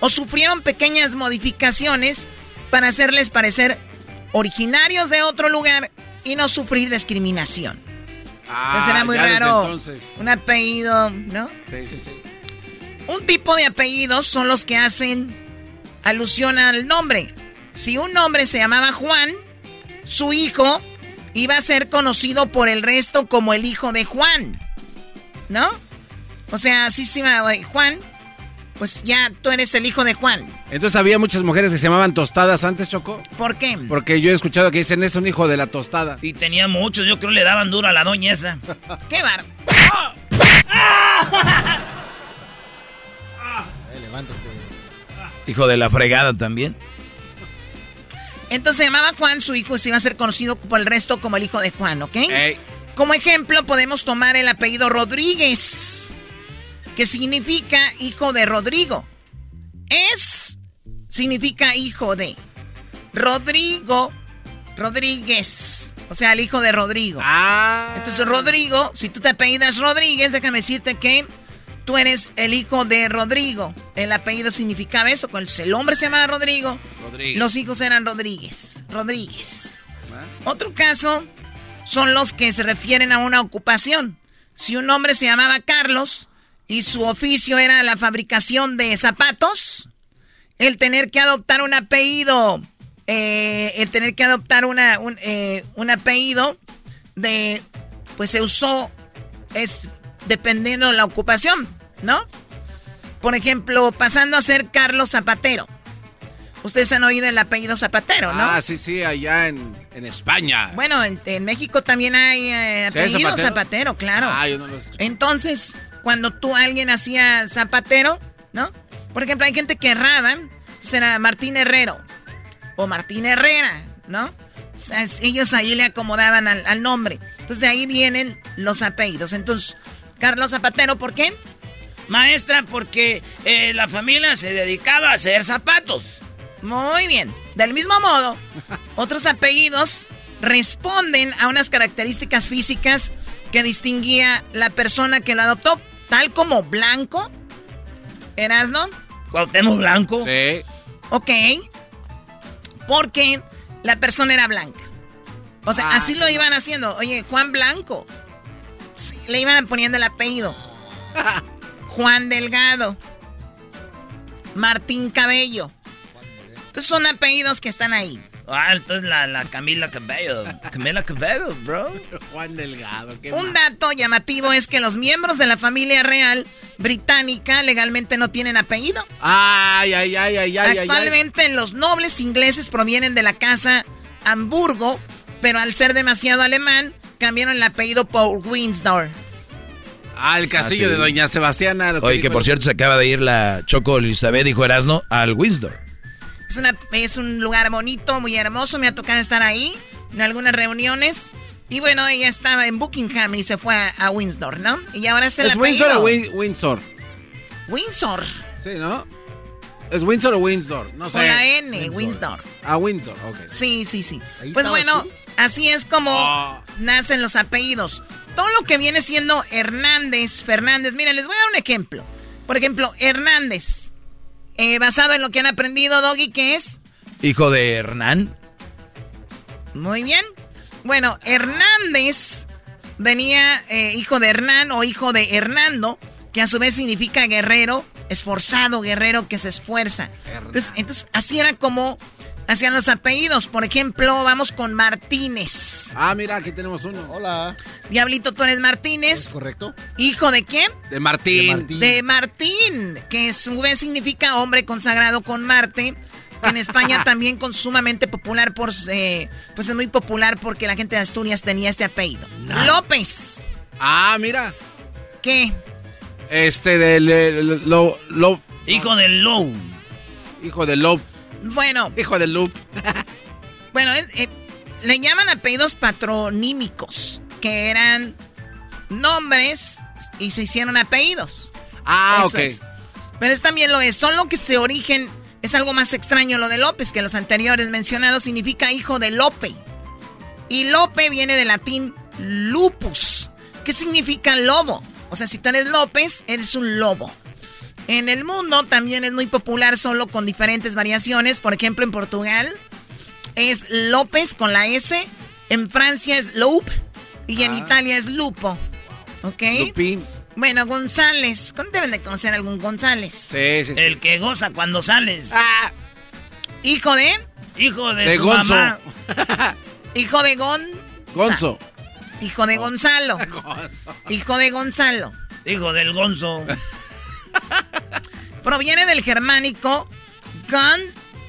o sufrieron pequeñas modificaciones para hacerles parecer originarios de otro lugar y no sufrir discriminación. Ah, será muy raro un apellido, ¿no? Sí, sí, sí. Un tipo de apellidos son los que hacen alusión al nombre. Si un nombre se llamaba Juan, su hijo iba a ser conocido por el resto como el hijo de Juan. ¿No? O sea, sí, sí, Juan, pues ya tú eres el hijo de Juan. Entonces había muchas mujeres que se llamaban tostadas antes, Choco. ¿Por qué? Porque yo he escuchado que dicen es un hijo de la tostada. Y tenía muchos, yo creo le daban duro a la doña esa. ¡Qué bar! Hijo de la fregada también. Entonces se llamaba Juan, su hijo se iba a ser conocido por el resto como el hijo de Juan, ¿ok? Como ejemplo podemos tomar el apellido Rodríguez, que significa hijo de Rodrigo. Es significa hijo de Rodrigo Rodríguez. O sea, el hijo de Rodrigo. Ah. Entonces, Rodrigo, si tú te apellidas Rodríguez, déjame decirte que tú eres el hijo de Rodrigo. El apellido significaba eso. El hombre se llamaba Rodrigo. Rodríguez. Los hijos eran Rodríguez. Rodríguez. Ah. Otro caso son los que se refieren a una ocupación. Si un hombre se llamaba Carlos y su oficio era la fabricación de zapatos, el tener que adoptar un apellido, eh, el tener que adoptar una, eh, un, apellido de, pues se usó, es dependiendo de la ocupación, ¿no? Por ejemplo, pasando a ser Carlos Zapatero. Ustedes han oído el apellido Zapatero, ¿no? Ah, sí, sí, allá en, España. Bueno, en, México también hay eh, apellido Zapatero? claro. Ah, yo no lo sé. Entonces, cuando tú alguien hacía Zapatero, ¿no? Por ejemplo, hay gente que erraban, será Martín Herrero o Martín Herrera, ¿no? ellos ahí le acomodaban al, al nombre. Entonces de ahí vienen los apellidos. Entonces, Carlos Zapatero, ¿por qué? Maestra, porque eh, la familia se dedicaba a hacer zapatos. Muy bien. Del mismo modo, otros apellidos responden a unas características físicas que distinguía la persona que lo adoptó, tal como Blanco. ¿Erasno? Cuauhtémoc Blanco. Sí. Ok. Porque la persona era blanca. O sea, Ah, así lo iban haciendo. Oye, Juan Blanco. Sí, le iban poniendo el apellido. Juan Delgado. Martín Cabello. Entonces son apellidos que están ahí. Ah, entonces la, la Camila Cabello. Camila Cabello, bro. Juan Delgado. qué Un mal. dato llamativo es que los miembros de la familia real británica legalmente no tienen apellido. Ay, ay, ay, ay, ay, ay, ay. Actualmente los nobles ingleses provienen de la casa Hamburgo, pero al ser demasiado alemán, cambiaron el apellido por Windsor. Ah, el castillo Ah, sí. de Doña Sebastiana. Oye, que por el- cierto se acaba de ir la Choco Elizabeth, dijo Erasno, al Windsor. Es, una- es un lugar bonito, muy hermoso. Me ha tocado estar ahí en algunas reuniones. Y bueno, ella estaba en Buckingham y se fue a, a Windsor, ¿no? Y ahora es el ¿Es Windsor o Win- Windsor? Windsor. Sí, ¿no? ¿Es Windsor o Windsor? No sé. Con la N, Windsor. Ah, Windsor, ok. Sí, sí, sí. Pues bueno, tú. así es como Ah. nacen los apellidos. Todo lo que viene siendo Hernández, Fernández. Miren, les voy a dar un ejemplo. Por ejemplo, Hernández. Eh, basado en lo que han aprendido, Doggy, ¿qué es? Hijo de Hernán. Muy bien. Bueno, Hernández venía eh, hijo de Hernán o hijo de Hernando, que a su vez significa guerrero, esforzado, guerrero que se esfuerza. Entonces, entonces, así era como hacían los apellidos. Por ejemplo, vamos con Martínez. Ah, mira, aquí tenemos uno. Hola. Diablito Torres Martínez. ¿Correcto? ¿Hijo de quién? De Martín. De Martín, que a su vez significa hombre consagrado con Marte. Que en España también con sumamente popular por eh, pues es muy popular porque la gente de Asturias tenía este apellido. López. Ah, mira. ¿Qué? Este del de, lo, lo- Hijo del Low. hijo del Lob. Bueno, Hijo del Loop. bueno, es- eh, le llaman apellidos patronímicos, que eran nombres y se hicieron apellidos. Ah, Eso ok. es. Pero es también lo es, solo que se origen, es algo más extraño lo de López, que los anteriores mencionados significa hijo de Lope. Y Lope viene del latín lupus, que significa lobo. O sea, si tú eres López, eres un lobo. En el mundo también es muy popular solo con diferentes variaciones. Por ejemplo, en Portugal es López con la S. En Francia es Loup. Y en Ah. Italia es Lupo. ¿Ok? Lupín. Bueno, González. ¿Cómo Deben de conocer a algún González. Sí, sí, sí. El que goza cuando sales. Ah. Hijo de. Hijo de, De su Gonzo. mamá. Hijo de Gon. Gonzo. Hijo de Gonzalo. Hijo de Gonzalo. Hijo del Gonzo. Proviene del germánico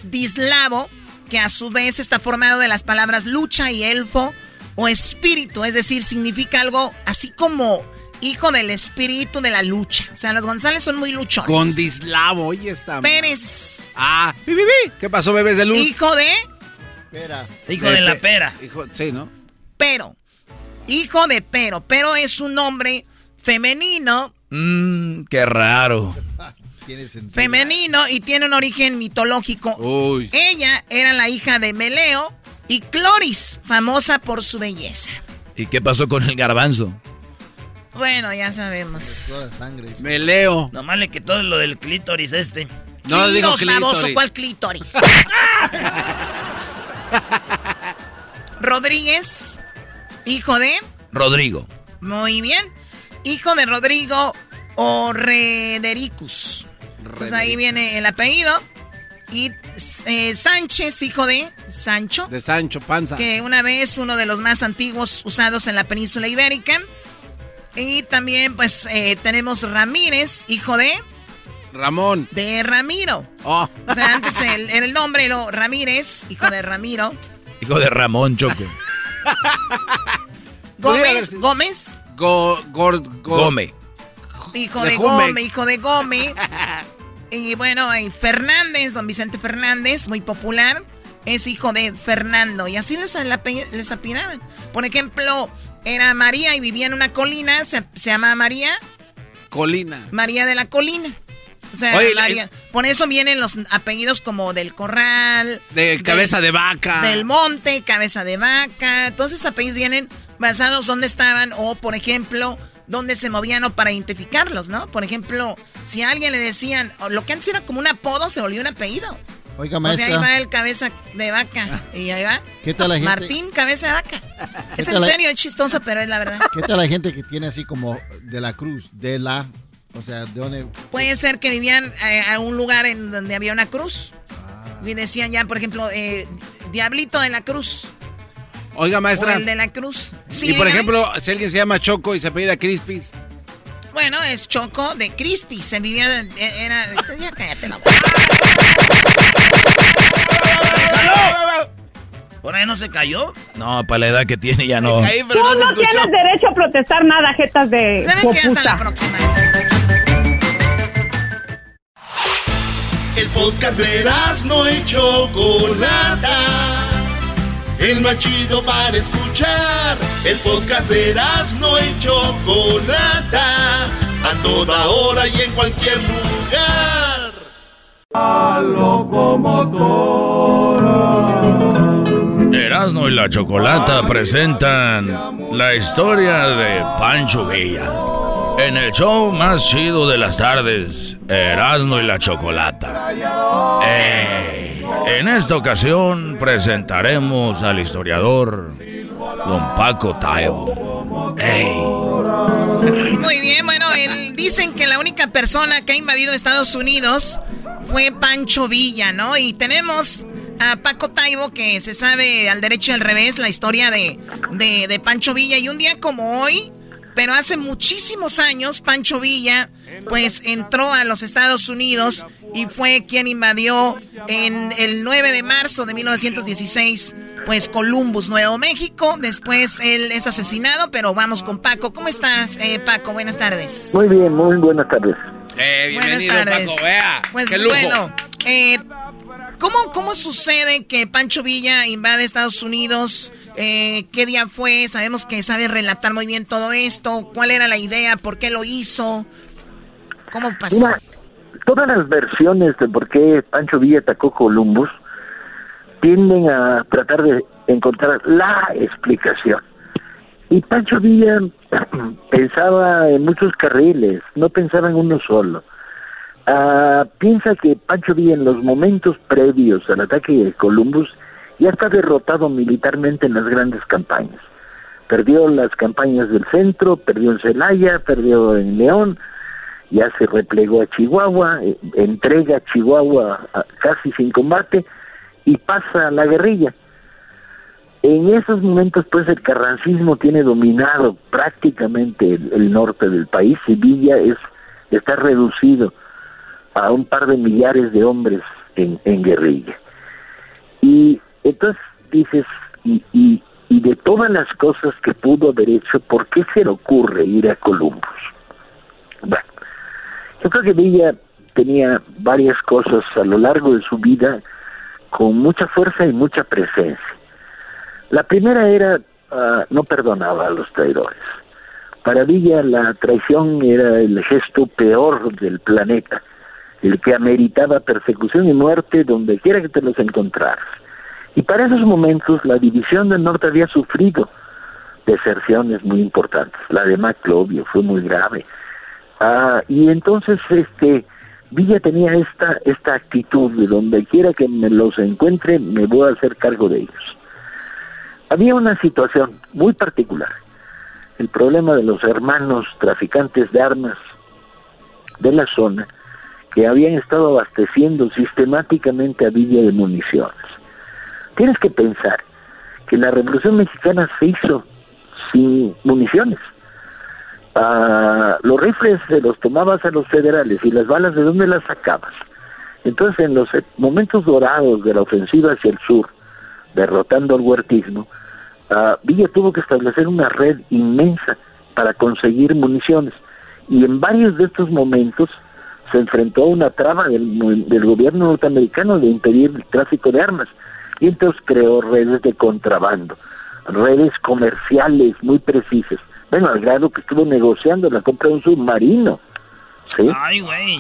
Gondislavo, que a su vez está formado de las palabras lucha y elfo o espíritu, es decir, significa algo así como hijo del espíritu de la lucha. O sea, los González son muy luchones. Condislavo, oye esta. Pérez, Ah. ¿Qué pasó, bebés de luz? hijo de Espera. Hijo de la pe- pera. Hijo, sí, ¿no? Pero. Hijo de Pero. Pero es un nombre femenino, Mmm, qué raro. Tiene sentido. femenino y tiene un origen mitológico. Uy. Ella era la hija de Meleo y Cloris, famosa por su belleza. ¿Y qué pasó con el garbanzo? Bueno, ya sabemos. Toda sangre. Me leo. Nomás le quitó lo del clítoris este. No digo Clitos, baboso, clítoris. ¿cuál clítoris? Rodríguez, hijo de... Rodrigo. Muy bien. Hijo de Rodrigo Orredericus. Pues ahí viene el apellido. Y eh, Sánchez, hijo de Sancho, De Sancho Panza. que una vez uno de los más antiguos usados en la península ibérica. Y también pues eh, tenemos Ramírez, hijo de, Ramón. de Ramiro. Oh. O sea, antes el, era el nombre, lo Ramírez, hijo de Ramiro. Hijo de Ramón Choco. Gómez. Gómez, Go, go- Gómez. hijo De de, Gómez. Gómez, hijo de Gómez. y bueno, y Fernández, don Vicente Fernández, muy popular, es hijo de Fernando. Y así les, les apinaban. Por ejemplo, era María y vivía en una colina, se, se llama María Colina. María de la Colina. O sea, María, por eso vienen los apellidos como del corral. De cabeza de vaca. Del monte, cabeza de vaca. Todos esos apellidos vienen basados donde estaban o, por ejemplo, dónde se movían o para identificarlos, ¿no? Por ejemplo, si a alguien le decían, lo que antes era como un apodo, se volvió un apellido. Oiga, maestra. O sea, ahí va el cabeza de vaca. Y ahí va. ¿Qué tal la gente? Martín, cabeza de vaca. Es en serio, es chistoso, pero es la verdad. ¿Qué tal la gente que tiene así como de la cruz, de la... O sea, ¿de dónde? Puede ser que vivían eh, a un lugar en donde había una cruz. Ah. Y decían ya, por ejemplo, eh, Diablito de la Cruz. Oiga, maestra. O el de la Cruz. Sí, y por ejemplo, si alguien se llama Choco y se apellida Crispis. Bueno, es Choco de Crispis. Se vivía. Era. Ya cállate la ¿Por ahí no se cayó? No, para la edad que tiene ya no. Caí, Tú no, no tienes derecho a protestar nada, jetas de. ¿Saben qué? Hasta la próxima. El podcast de no y Chocolata el más chido para escuchar. El podcast de no y Chocolata, a toda hora y en cualquier lugar. A Erasmo y la Chocolata presentan la historia de Pancho Villa. En el show más chido de las tardes, Erasmo y la Chocolata. En esta ocasión presentaremos al historiador Don Paco Taibo. Muy bien, bueno, dicen que la única persona que ha invadido Estados Unidos fue Pancho Villa, ¿no? Y tenemos a Paco Taibo que se sabe al derecho y al revés la historia de, de, de Pancho Villa. Y un día como hoy, pero hace muchísimos años, Pancho Villa, pues entró a los Estados Unidos y fue quien invadió en el 9 de marzo de 1916, pues Columbus, Nuevo México. Después él es asesinado, pero vamos con Paco. ¿Cómo estás, eh, Paco? Buenas tardes. Muy bien, muy buenas tardes. Eh, bienvenido, buenas tardes. Paco, vea. Pues bueno, eh, ¿cómo, ¿cómo sucede que Pancho Villa invade Estados Unidos? Eh, qué día fue, sabemos que sabe relatar muy bien todo esto, cuál era la idea, por qué lo hizo, cómo pasó. todas las versiones de por qué Pancho Villa atacó Columbus tienden a tratar de encontrar la explicación. Y Pancho Villa pensaba en muchos carriles, no pensaba en uno solo. Ah, piensa que Pancho Villa en los momentos previos al ataque de Columbus ya está derrotado militarmente en las grandes campañas. Perdió las campañas del centro, perdió en Celaya, perdió en León, ya se replegó a Chihuahua, eh, entrega a Chihuahua casi sin combate y pasa a la guerrilla. En esos momentos, pues, el carrancismo tiene dominado prácticamente el, norte del país y Villa es, está reducido a un par de millares de hombres en, en guerrilla. Y entonces dices, y, y, de todas las cosas que pudo haber hecho, ¿por qué se le ocurre ir a Columbus? Bueno, yo creo que Villa tenía varias cosas a lo largo de su vida con mucha fuerza y mucha presencia. La primera era, uh, no perdonaba a los traidores. Para Villa la traición era el gesto peor del planeta, el que ameritaba persecución y muerte donde quiera que te los encontraras. Y para esos momentos la división del norte había sufrido deserciones muy importantes. La de Maclovio fue muy grave. Ah, y entonces este Villa tenía esta esta actitud de donde quiera que me los encuentre me voy a hacer cargo de ellos. Había una situación muy particular. El problema de los hermanos traficantes de armas de la zona que habían estado abasteciendo sistemáticamente a Villa de municiones. Tienes que pensar que la Revolución Mexicana se hizo sin municiones. Ah, los rifles se los tomabas a los federales y las balas de dónde las sacabas. Entonces en los momentos dorados de la ofensiva hacia el sur, derrotando al huertismo, ah, Villa tuvo que establecer una red inmensa para conseguir municiones y en varios de estos momentos se enfrentó a una traba del, del gobierno norteamericano de impedir el tráfico de armas y entonces creó redes de contrabando, redes comerciales muy precisas. Bueno, al grado que estuvo negociando la compra de un submarino ¿sí? Ay, güey.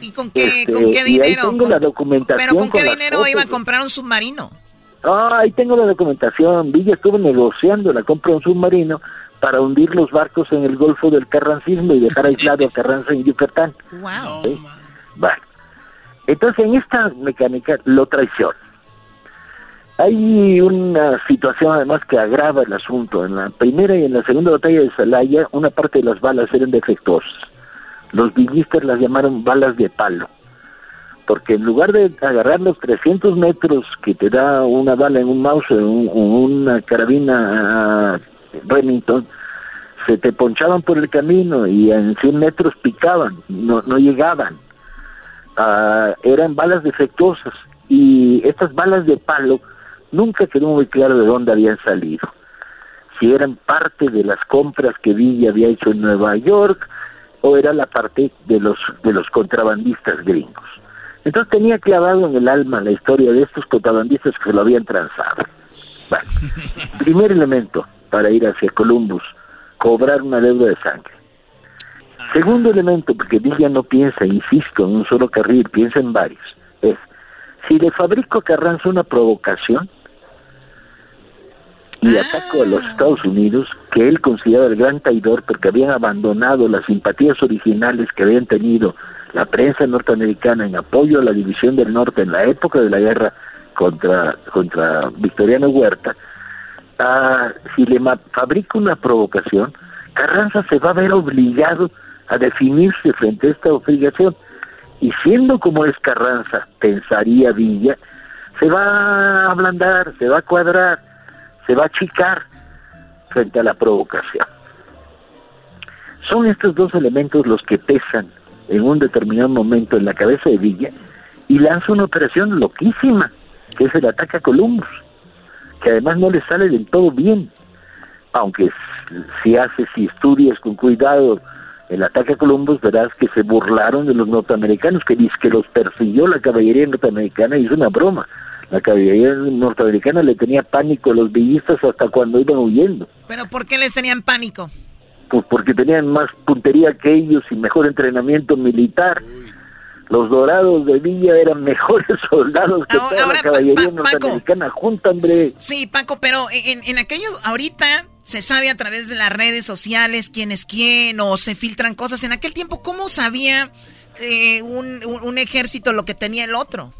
¿Y con qué, Este, con qué y ahí dinero? tengo la documentación ¿Pero con qué con dinero iba a comprar un submarino? Ah, ahí tengo la documentación. Villa estuvo negociando la compra de un submarino para hundir los barcos en el Golfo del Carrancismo y dejar aislado a Carranza en Yucatán. Wow. ¿sí? Bueno, entonces en esta mecánica lo traiciona. Hay una situación además que agrava el asunto. En la primera y en la segunda batalla de Salaya, una parte de las balas eran defectuosas. Los villistas las llamaron balas de palo. Porque en lugar de agarrar los 300 metros que te da una bala en un mouse o o una carabina ah, Remington, se te ponchaban por el camino y en 100 metros picaban, no, no llegaban. Ah, eran balas defectuosas y estas balas de palo nunca quedó muy claro de dónde habían salido. Si eran parte de las compras que Villa había hecho en Nueva York o era la parte de los de los contrabandistas gringos. Entonces tenía clavado en el alma la historia de estos contrabandistas que lo habían transado. Bueno, primer elemento para ir hacia Columbus, cobrar una deuda de sangre. Segundo elemento, porque Villa no piensa, insisto, en un solo carril, piensa en varios, es, si le fabrico a Carranza una provocación y ataco a los Estados Unidos, que él consideraba el gran traidor porque habían abandonado las simpatías originales que habían tenido la prensa norteamericana en apoyo a la división del norte en la época de la guerra contra, contra Victoriano Huerta, ah, si le fabrica una provocación, Carranza se va a ver obligado a definirse frente a esta obligación. Y siendo como es Carranza, pensaría Villa, se va a ablandar, se va a cuadrar, se va a achicar frente a la provocación. Son estos dos elementos los que pesan en un determinado momento en la cabeza de Villa y lanza una operación loquísima, que es el ataque a Columbus, que además no le sale del todo bien, aunque si haces, si estudias con cuidado el ataque a Columbus, verás que se burlaron de los norteamericanos, que dice que los persiguió la caballería norteamericana y es una broma. La caballería norteamericana le tenía pánico a los villistas hasta cuando iban huyendo. ¿Pero por qué les tenían pánico? Pues porque tenían más puntería que ellos y mejor entrenamiento militar. Los dorados de Villa eran mejores soldados que toda la caballería norteamericana junta, hombre. Sí, Paco, pero en, en aquellos, ahorita se sabe a través de las redes sociales quién es quién o se filtran cosas. En aquel tiempo, ¿cómo sabía eh, un, un- un ejército lo que tenía el otro?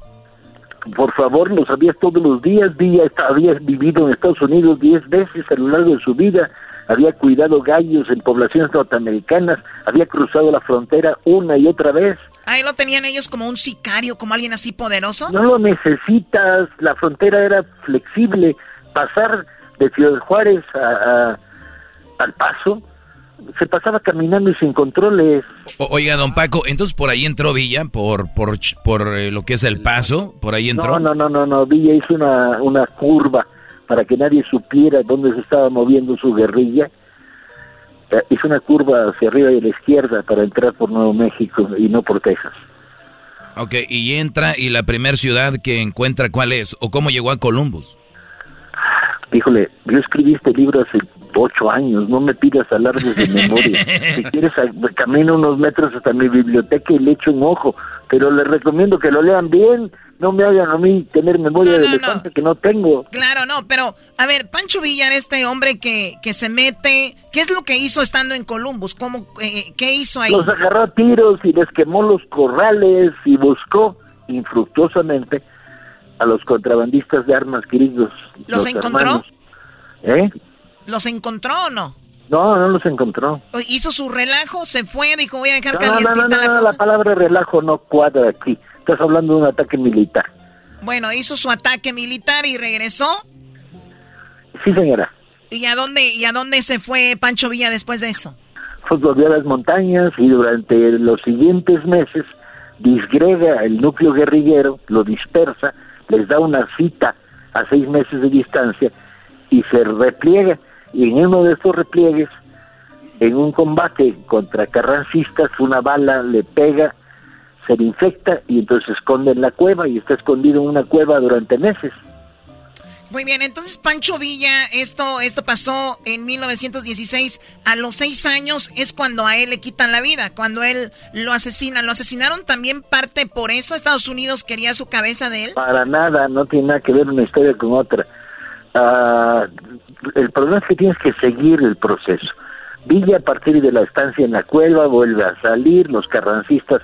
Por favor, lo sabías todos los días. Esta- había vivido en Estados Unidos diez veces a lo largo de su vida. Había cuidado gallos en poblaciones norteamericanas. Había cruzado la frontera una y otra vez. Ahí lo tenían ellos como un sicario, como alguien así poderoso. No lo necesitas, la frontera era flexible. Pasar de Ciudad Juárez a, a- al Paso, se pasaba caminando y sin controles. O- oiga, don Paco, entonces por ahí entró Villa, por, por, por eh, lo que es el paso, por ahí entró. No, no, no, no, no, Villa hizo una, una curva para que nadie supiera dónde se estaba moviendo su guerrilla. Eh, Hizo una curva hacia arriba y a la izquierda para entrar por Nuevo México y no por Texas. Ok, y entra y la primera ciudad que encuentra, ¿cuál es? ¿O cómo llegó a Columbus? Híjole, yo escribí este libro hace ocho años, no me pidas alardes de memoria. Si quieres, a- camino unos metros hasta mi biblioteca y le echo un ojo, pero les recomiendo que lo lean bien, no me hagan a mí tener memoria de elefante que no tengo. Claro, no, pero a ver, Pancho Villar, este hombre que, que se mete, ¿qué es lo que hizo estando en Columbus? ¿Cómo, eh, ¿Qué hizo ahí? Los agarró a tiros y les quemó los corrales y buscó infructuosamente a los contrabandistas de armas queridos. ¿Los encontró? ¿Eh? ¿Los encontró o no? No, no los encontró. Hizo su relajo, se fue, dijo voy a dejar No, calientita no, no, la cosa. la palabra relajo no cuadra aquí. Estás hablando de un ataque militar. Bueno, hizo su ataque militar y regresó. Sí, señora. ¿Y a dónde, y a dónde se fue Pancho Villa después de eso? Pues volvió a las montañas y durante los siguientes meses disgrega el núcleo guerrillero, lo dispersa, les da una cita a seis meses de distancia y se repliega. Y en uno de estos repliegues, en un combate contra carrancistas, una bala le pega, se le infecta y entonces se esconde en la cueva y está escondido en una cueva durante meses. Muy bien, entonces Pancho Villa, esto, esto pasó en 1916. A los seis años es cuando a él le quitan la vida, cuando él lo asesinan. ¿Lo asesinaron también parte por eso? ¿Estados Unidos quería su cabeza de él? Para nada, no tiene nada que ver una historia con otra. Ah, el problema es que tienes que seguir el proceso. Villa a partir de la estancia en la cueva vuelve a salir, los carrancistas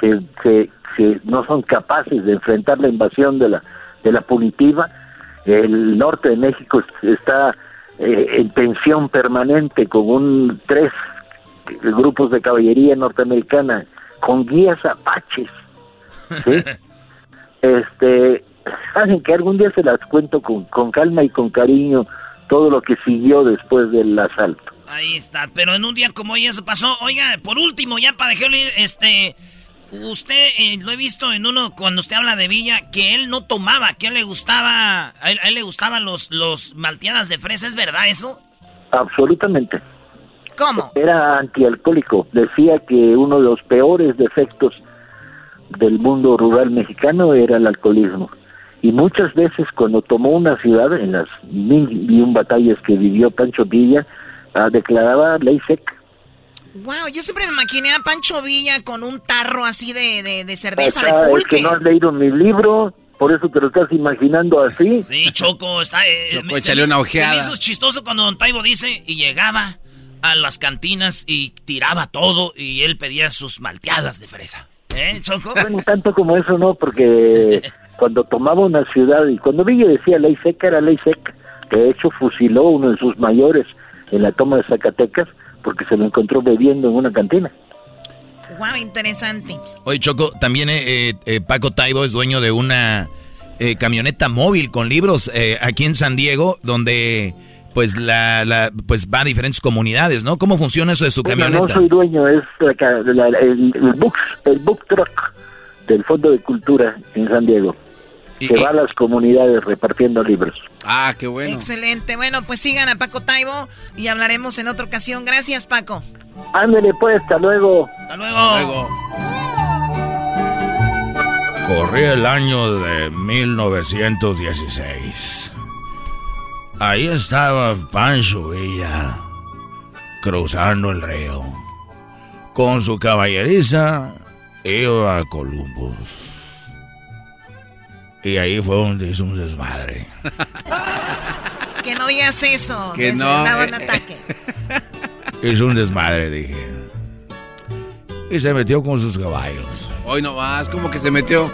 se, se, se, no son capaces de enfrentar la invasión de la, de la punitiva el norte de México está eh, en tensión permanente con un tres grupos de caballería norteamericana con guías apaches. este, saben que algún día se las cuento con, con calma y con cariño todo lo que siguió después del asalto. Ahí está, pero en un día como hoy eso pasó. Oiga, por último, ya para dejarle este Usted, eh, lo he visto en uno, cuando usted habla de Villa, que él no tomaba, que a él le gustaba, a él, le gustaban los, los malteadas de fresa, ¿es verdad eso? Absolutamente. ¿Cómo? Era antialcohólico. Decía que uno de los peores defectos del mundo rural mexicano era el alcoholismo. Y muchas veces cuando tomó una ciudad, en las mil y un batallas que vivió Pancho Villa, ah, declaraba ley seca Wow, yo siempre me imaginé a Pancho Villa con un tarro así de, de, cerveza de pulque. Es que no has leído mi libro, por eso te lo estás imaginando así. Sí, Choco, está... Eh, Choco, échale una ojeada. Se me hizo chistoso cuando Don Taibo dice, y llegaba a las cantinas y tiraba todo y él pedía sus malteadas de fresa. ¿Eh, Choco? Bueno, tanto como eso no, porque cuando tomaba una ciudad y cuando Villa decía ley seca, era ley seca. De hecho, fusiló uno de sus mayores en la toma de Zacatecas porque se lo encontró bebiendo en una cantina. Wow, interesante. Oye, Choco, también eh, eh, Paco Taibo es dueño de una eh, camioneta móvil con libros aquí en San Diego, donde pues la, la, pues va a diferentes comunidades, ¿no? ¿Cómo funciona eso de su camioneta? No soy dueño, es el, el, book, el book truck del Fondo de Cultura en San Diego que va a las comunidades repartiendo libros. Ah, qué bueno. Excelente. Bueno, pues sigan a Paco Taibo y hablaremos en otra ocasión. Gracias, Paco. Ándale, pues, hasta luego. Hasta luego. Hasta luego. Corría el año de 1916. Ahí estaba Pancho Villa cruzando el río. Con su caballeriza iba a Columbus. Y ahí fue donde hizo un desmadre. que no digas eso. Que no. Eh, ataque. hizo un desmadre, dije. Y se metió con sus caballos. Hoy no más, como que se metió.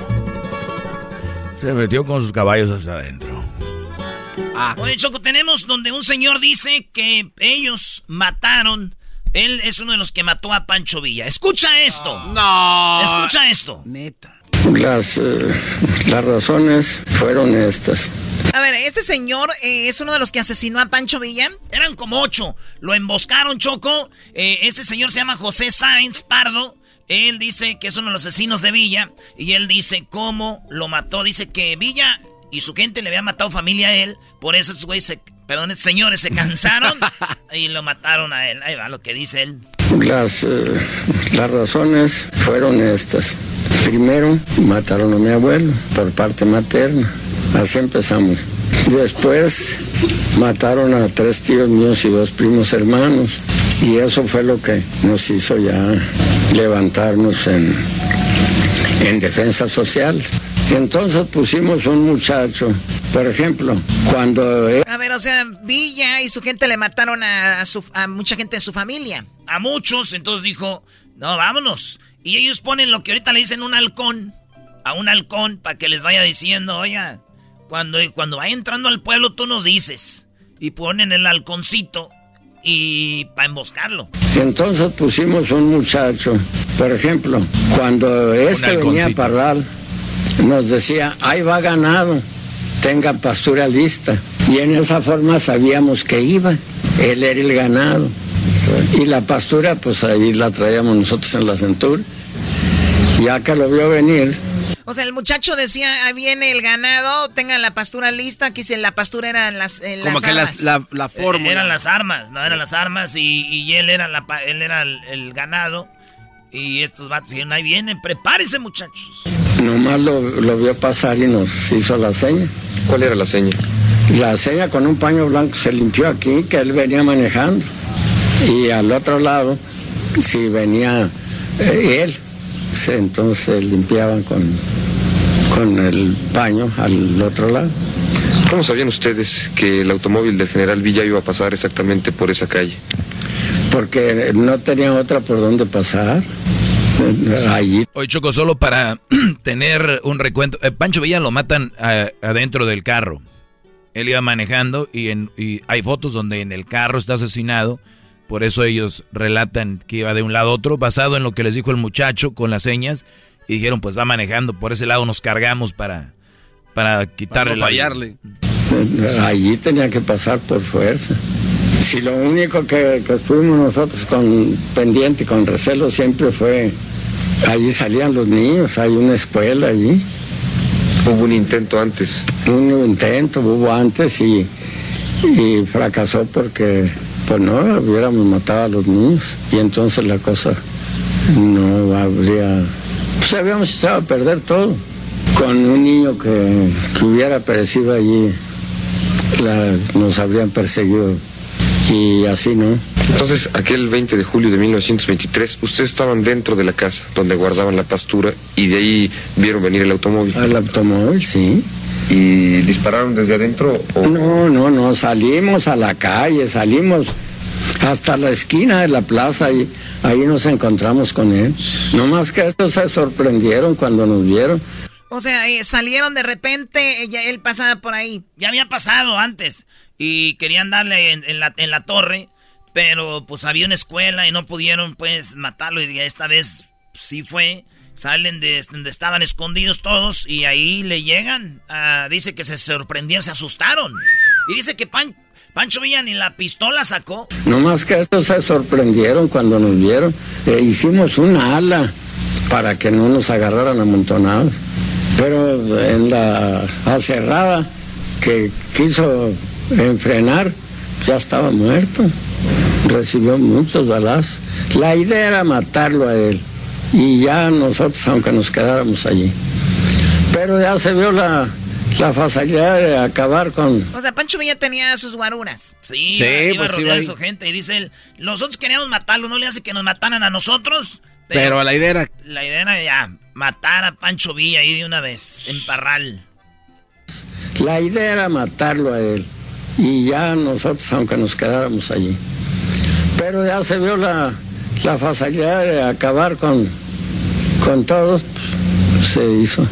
Se metió con sus caballos hacia adentro. Ah. Oye, Choco, tenemos donde un señor dice que ellos mataron. Él es uno de los que mató a Pancho Villa. Escucha esto. No. Escucha esto. Neta. Las, eh, las razones fueron estas. A ver, este señor eh, es uno de los que asesinó a Pancho Villa. Eran como ocho. Lo emboscaron, Choco. Eh, este señor se llama José Sáenz Pardo. Él dice que es uno de los asesinos de Villa. Y él dice cómo lo mató. Dice que Villa y su gente le había matado familia a él. Por eso esos güeyes se... Perdón, señores se cansaron y lo mataron a él. Ahí va lo que dice él. Las, las razones fueron estas. Primero, mataron a mi abuelo por parte materna. Así empezamos. Después, mataron a tres tíos míos y dos primos hermanos. Y eso fue lo que nos hizo ya levantarnos en, en defensa social. Entonces pusimos un muchacho, por ejemplo, cuando... A ver, o sea, Villa y su gente le mataron a, a mucha gente de su familia. A muchos, entonces dijo, no, vámonos. Y ellos ponen lo que ahorita le dicen un halcón. A un halcón para que les vaya diciendo, oiga, cuando, cuando vaya entrando al pueblo tú nos dices. Y ponen el halconcito y para emboscarlo. Entonces pusimos un muchacho. Por ejemplo, cuando este venía a Parral, nos decía, ahí va ganado, tenga pastura lista. Y en esa forma sabíamos que iba. Él era el ganado. Y la pastura, pues ahí la traíamos nosotros en la cintura. Ya que lo vio venir. O sea, el muchacho decía, ahí viene el ganado, tengan la pastura lista. Aquí si la pastura eran las, Como que La, la, forma. eran las armas, no eran las armas y, él era, la, él era el, ganado. Y estos vatos dijeron, ahí vienen, prepárense muchachos. Nomás lo, lo vio pasar y nos hizo la seña. ¿Cuál era la seña? La seña con un paño blanco se limpió aquí, que él venía manejando. Y al otro lado, si venía eh, él, se- entonces limpiaban con, con el paño al otro lado. ¿Cómo sabían ustedes que el automóvil del general Villa iba a pasar exactamente por esa calle? Porque no tenía otra por donde pasar. Allí Hoy Choco, solo para tener un recuento. eh, Pancho Villa lo matan ah, adentro del carro. Él iba manejando y, en, y hay fotos donde en el carro está asesinado. Por eso ellos relatan que iba de un lado a otro, basado en lo que les dijo el muchacho con las señas. Y dijeron, pues va manejando, por ese lado nos cargamos para, para quitarle no la- fallarle. Allí tenía que pasar por fuerza. Si lo único que, que estuvimos nosotros con pendiente, con recelo, siempre fue, allí salían los niños, hay una escuela allí. Hubo un intento antes. Un intento hubo antes y, y fracasó porque, pues no, hubiéramos matado a los niños y entonces la cosa no habría, pues habíamos echado a perder todo. Con un niño que, que hubiera perecido allí, la- nos habrían perseguido y así no. Entonces, aquel 20 de julio de 1923, ustedes estaban dentro de la casa donde guardaban la pastura y de ahí vieron venir el automóvil. El automóvil, sí. ¿Y dispararon desde adentro? O... No, no, no, salimos a la calle, salimos hasta la esquina de la plaza y ahí nos encontramos con él. No más que estos se sorprendieron cuando nos vieron. O sea, eh, salieron de repente, ella, él pasaba por ahí. Ya había pasado antes. Y querían darle en, en la, en la torre. Pero pues había una escuela y no pudieron pues matarlo. Y esta vez sí fue. Salen de donde estaban escondidos todos y ahí le llegan. Ah, dice que se sorprendieron, se asustaron. Y dice que Pan- Pancho Villa ni la pistola sacó. No más que estos se sorprendieron cuando nos vieron. Eh, hicimos una ala para que no nos agarraran amontonados. Pero en la acerrada que quiso enfrenar, ya estaba muerto. Recibió muchos balazos. La idea era matarlo a él. Y ya nosotros, aunque nos quedáramos allí. Pero ya se vio la, la facilidad de acabar con, O sea, Pancho Villa tenía sus guaruras. Sí, Sí, iba, iba pues, iba ahí. su gente. Y dice él, nosotros queríamos matarlo, no le hace que nos mataran a nosotros. Pero la idea era La idea era ya matar a Pancho Villa ahí de una vez, en Parral. La idea era matarlo a él y ya nosotros, aunque nos quedáramos allí. Pero ya se vio la, la facilidad de acabar con, con todos, pues, se hizo.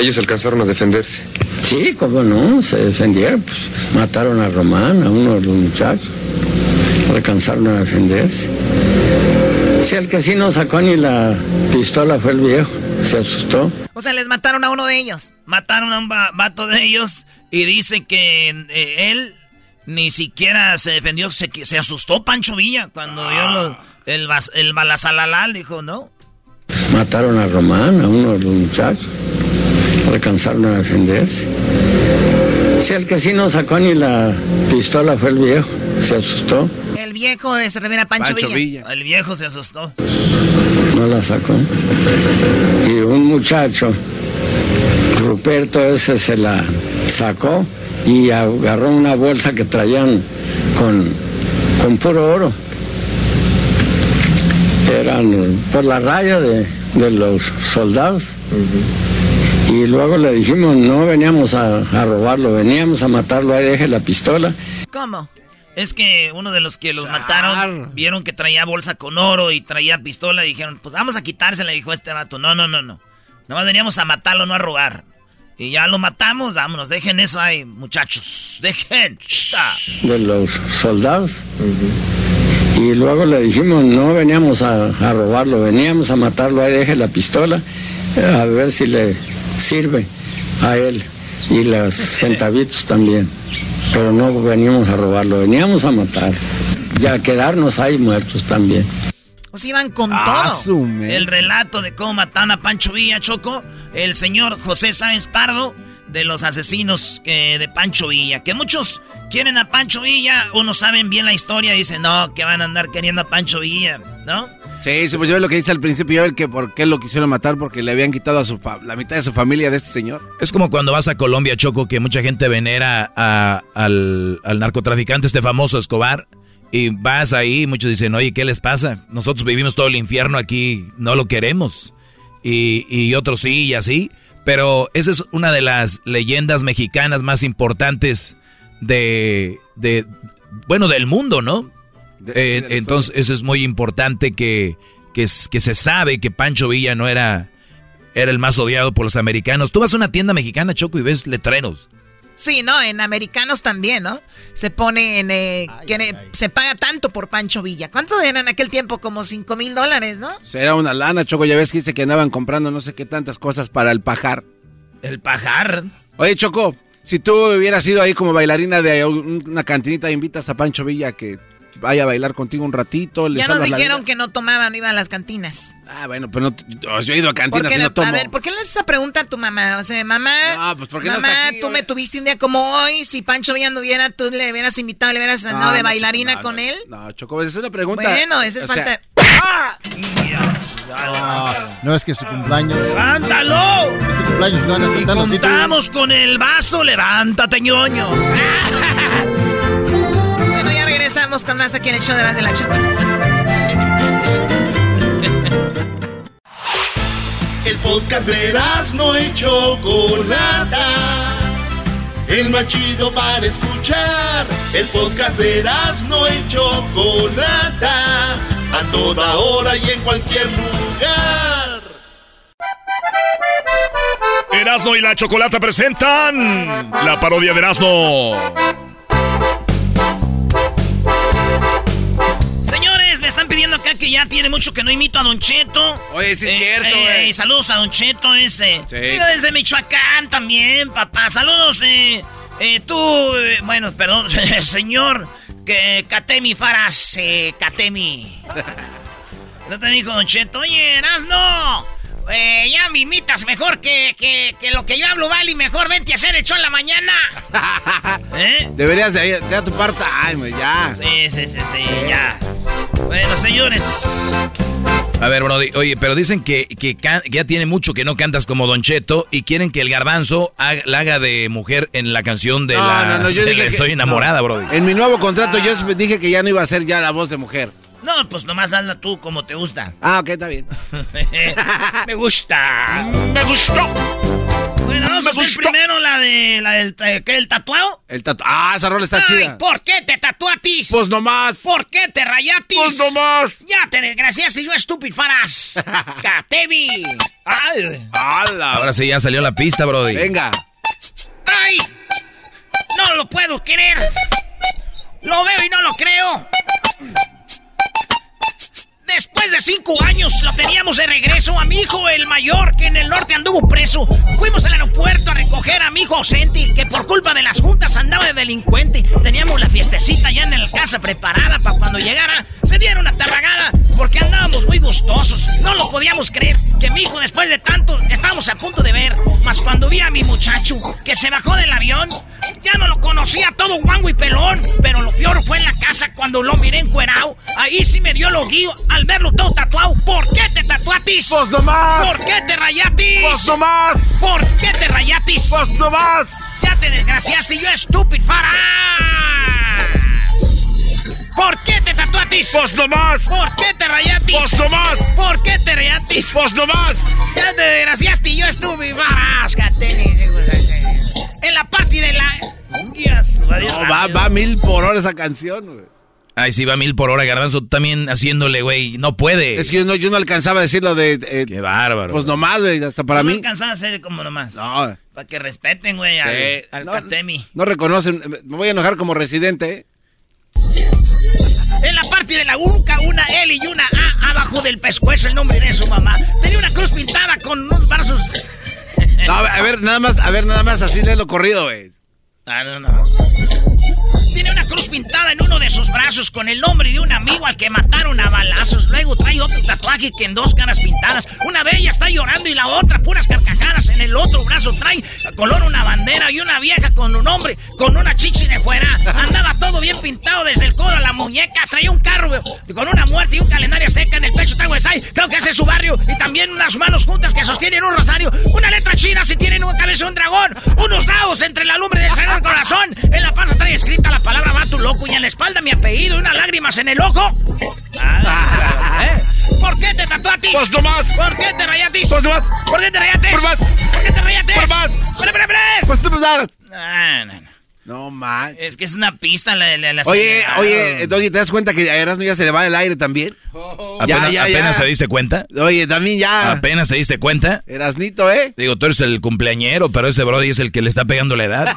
Ellos alcanzaron a defenderse. Sí, cómo no, se defendieron, pues, mataron a Román, a uno de los muchachos, alcanzaron a defenderse. Si el que sí no sacó ni la pistola fue el viejo, se asustó. O sea, les mataron a uno de ellos. Mataron a un va- vato de ellos y dice que eh, él ni siquiera se defendió, se, se asustó Pancho Villa cuando vio lo- el, el balazalalal, dijo, ¿no? Mataron a Román, a uno de los muchachos. Alcanzaron a defenderse. Si el que sí no sacó ni la pistola fue el viejo, se asustó, El viejo se refiere a Pancho, Villa. El viejo se asustó. no la sacó. Y un muchacho, Ruperto ese se la sacó y agarró una bolsa que traían con, con puro oro. Eran por la raya de, de los soldados. Y luego le dijimos, no veníamos a, a robarlo, veníamos a matarlo, ahí deje la pistola. ¿Cómo? Es que uno de los que los mataron vieron que traía bolsa con oro y traía pistola y dijeron, pues vamos a quitársela, dijo este vato. No, no, no, no. Nomás veníamos a matarlo, no a robar. Y ya lo matamos, vámonos, dejen eso ahí, muchachos. Dejen. De los soldados. Y luego le dijimos, no veníamos a, a robarlo, veníamos a matarlo, ahí deje la pistola, a ver si le sirve a él y los centavitos también. Pero no veníamos a robarlo, veníamos a matar. Y a quedarnos ahí muertos también. Pues iban con Ah, todo. El relato de cómo mataron a Pancho Villa, Choco. El señor José Sáenz Pardo de los asesinos que, de Pancho Villa. Que muchos quieren a Pancho Villa, unos saben bien la historia y dicen, no, que van a andar queriendo a Pancho Villa, ¿no? Sí, sí, pues yo lo que dice al principio, yo el que por qué lo quisieron matar, porque le habían quitado a su la mitad de su familia de este señor. Es como cuando vas a Colombia, Choco, que mucha gente venera al, al narcotraficante, este famoso Escobar, y vas ahí, muchos dicen, oye, ¿qué les pasa? Nosotros vivimos todo el infierno aquí, no lo queremos. Y, y otros sí, y así. Pero esa es una de las leyendas mexicanas más importantes de, de bueno, del mundo, ¿no? Eh, entonces, eso es muy importante que, que, que, se sabe que Pancho Villa no era, era el más odiado por los americanos. Tú vas a una tienda mexicana, Choco, y ves letreros. Sí, ¿no? En americanos también, ¿no? Se pone en... Eh, que se paga tanto por Pancho Villa. ¿Cuánto eran en aquel tiempo? Como 5 mil dólares, ¿no? Era una lana, Choco. Ya ves que dice que andaban comprando no sé qué tantas cosas para el pajar. ¿El pajar? Oye, Choco, si tú hubieras sido ahí como bailarina de una cantinita, invitas a Pancho Villa que vaya a bailar contigo un ratito. ya nos dijeron que no tomaban, iban a las cantinas. Ah, bueno, pero no, yo he ido a cantinas y no tomo. A ver, ¿por qué no le haces esa pregunta a tu mamá? O sea, mamá, no, pues ¿por qué mamá, no tú me tuviste un día como hoy, si Pancho Villa anduviera, tú le hubieras invitado, le hubieras andado de bailarina con él. No, Choco, esa es una pregunta. Bueno, esa es falta... ¡Ah! No, es que es su cumpleaños. ¡Levántalo! Es su cumpleaños, no van a Y contamos con el vaso, levántate, ñoño. regresamos con más aquí en el show de la de la Choco. El podcast de no y Chocolata. El más chido para escuchar. El podcast de no y Chocolata a toda hora y en cualquier lugar. Erasno y la Chocolata presentan la parodia de Erasno. Señores, me están pidiendo acá que ya tiene mucho que no imito a Don Cheto. Oye, sí es eh, cierto, eh, Saludos a Don Cheto ese. Sí. desde Michoacán también, papá. Saludos, eh, eh tú, bueno, perdón, señor que Katemi Faras, eh, Katemi. No te dijo Don Cheto, oye, Erasno, eh, ya me imitas mejor que, que, que, lo que yo hablo, Vali, mejor vente a hacer el show en la mañana. ¿Eh? Deberías de ir a tu parte, ay, ya. Sí, sí, sí, sí, ya. Bueno, señores. A ver, Brody, oye, pero dicen que, que, ya tiene mucho que no cantas como Don Cheto y quieren que el garbanzo la haga de mujer en la canción de la... No, no, yo dije Estoy enamorada, Brody. En mi nuevo contrato yo dije que ya no iba a ser ya la voz de mujer. No, pues nomás hazla tú como te gusta. Ah, ok, está bien. Me gusta. Me gustó. Bueno, vamos a hacer primero la de la del ¿qué, el tatuado. El tatuado. Ah, esa rola está Ay, chida. ¿Por qué te tatuatis? Pues nomás. ¿Por qué te rayatis? Pues nomás. Ya te desgraciaste yo estúpido faras. Catevi. Ay. Ahora sí ya salió la pista, Brody. Venga. Ay. No lo puedo creer. Lo veo y no lo creo. Después de cinco años lo teníamos de regreso a mi hijo, el mayor, que en el norte anduvo preso. Fuimos al aeropuerto a recoger a mi hijo ausente, que por culpa de las juntas andaba de delincuente. Teníamos la fiestecita ya en la casa preparada para cuando llegara se diera una tarragada, porque andábamos muy gustosos. No lo podíamos creer, que mi hijo después de tanto estábamos a punto de ver. Mas cuando vi a mi muchacho que se bajó del avión, ya no lo conocía todo guango y pelón. Pero lo peor fue en la casa cuando lo miré encuerao. Ahí sí me dio lo guío al verlo todo tatuado. ¿Por qué te tatuatis? ¡Pues nomás! ¿Por qué te rayatis? ¡Pues nomás! ¿Por qué te rayatis? ¡Pues nomás! Ya te desgraciaste, yo estúpido, Farás. ¿Por qué te tatuatis? ¡Pues nomás! ¿Por qué te rayatis? ¡Pues nomás! ¿Por qué te rayatis? ¡Pues nomás! Ya te desgraciaste, yo estúpido, Farás. En la parte de la... no, va, va mil por hora esa canción, güey. Ay, sí, va mil por hora, Garbanzo, también haciéndole, güey, no puede. Es que yo no, yo no alcanzaba a decirlo de... Eh, Qué bárbaro. Pues nomás, güey, hasta para mí. No alcanzaba a hacer como nomás. No. Para que respeten, güey, al, al no, No reconocen, me voy a enojar como residente, ¿eh? En la parte de la UNCA, una L y una A abajo del pescuezo, el nombre de su mamá. Tenía una cruz pintada con unos brazos... no, a ver, nada más, a ver, nada más, así le lo corrido, güey. Ah, no, no. Pintada en uno de sus brazos con el nombre de un amigo al que mataron a balazos. Luego trae otro tatuaje que en dos caras pintadas. Una de ellas está llorando y la otra puras carcajadas. En el otro brazo trae color una bandera y una vieja con un hombre con una chichi de fuera. Andaba todo bien pintado desde el codo a la muñeca. Traía un carro con una muerte y un calendario seca en el pecho. Trae Creo que ese es su barrio. Y también unas manos juntas que sostienen un rosario. Una letra china si tienen una cabeza un dragón. Unos dados entre la lumbre del sagrado corazón. En la panza trae escrita la palabra vato loco y en la espalda mi apellido y unas lágrimas en el ojo. ¿eh? ¿Por qué te tatuatis? Pues nomás. ¿Por qué te rayatis? Pues nomás. ¿Por qué te rayatis? Por más. ¿Por qué te rayatis? Por más. ¡Bre, bre, bre! Pues tú no, no. No man. Es que es una pista la, la, la Oye, oye, Doggy, ¿te das cuenta que a Erasmo ya se le va el aire también? ¿Apenas, apenas se diste cuenta? Oye, también ya. ¿Apenas se diste cuenta? Erasnito, ¿eh? Digo, tú eres el cumpleañero, pero ese Brody es el que le está pegando la edad.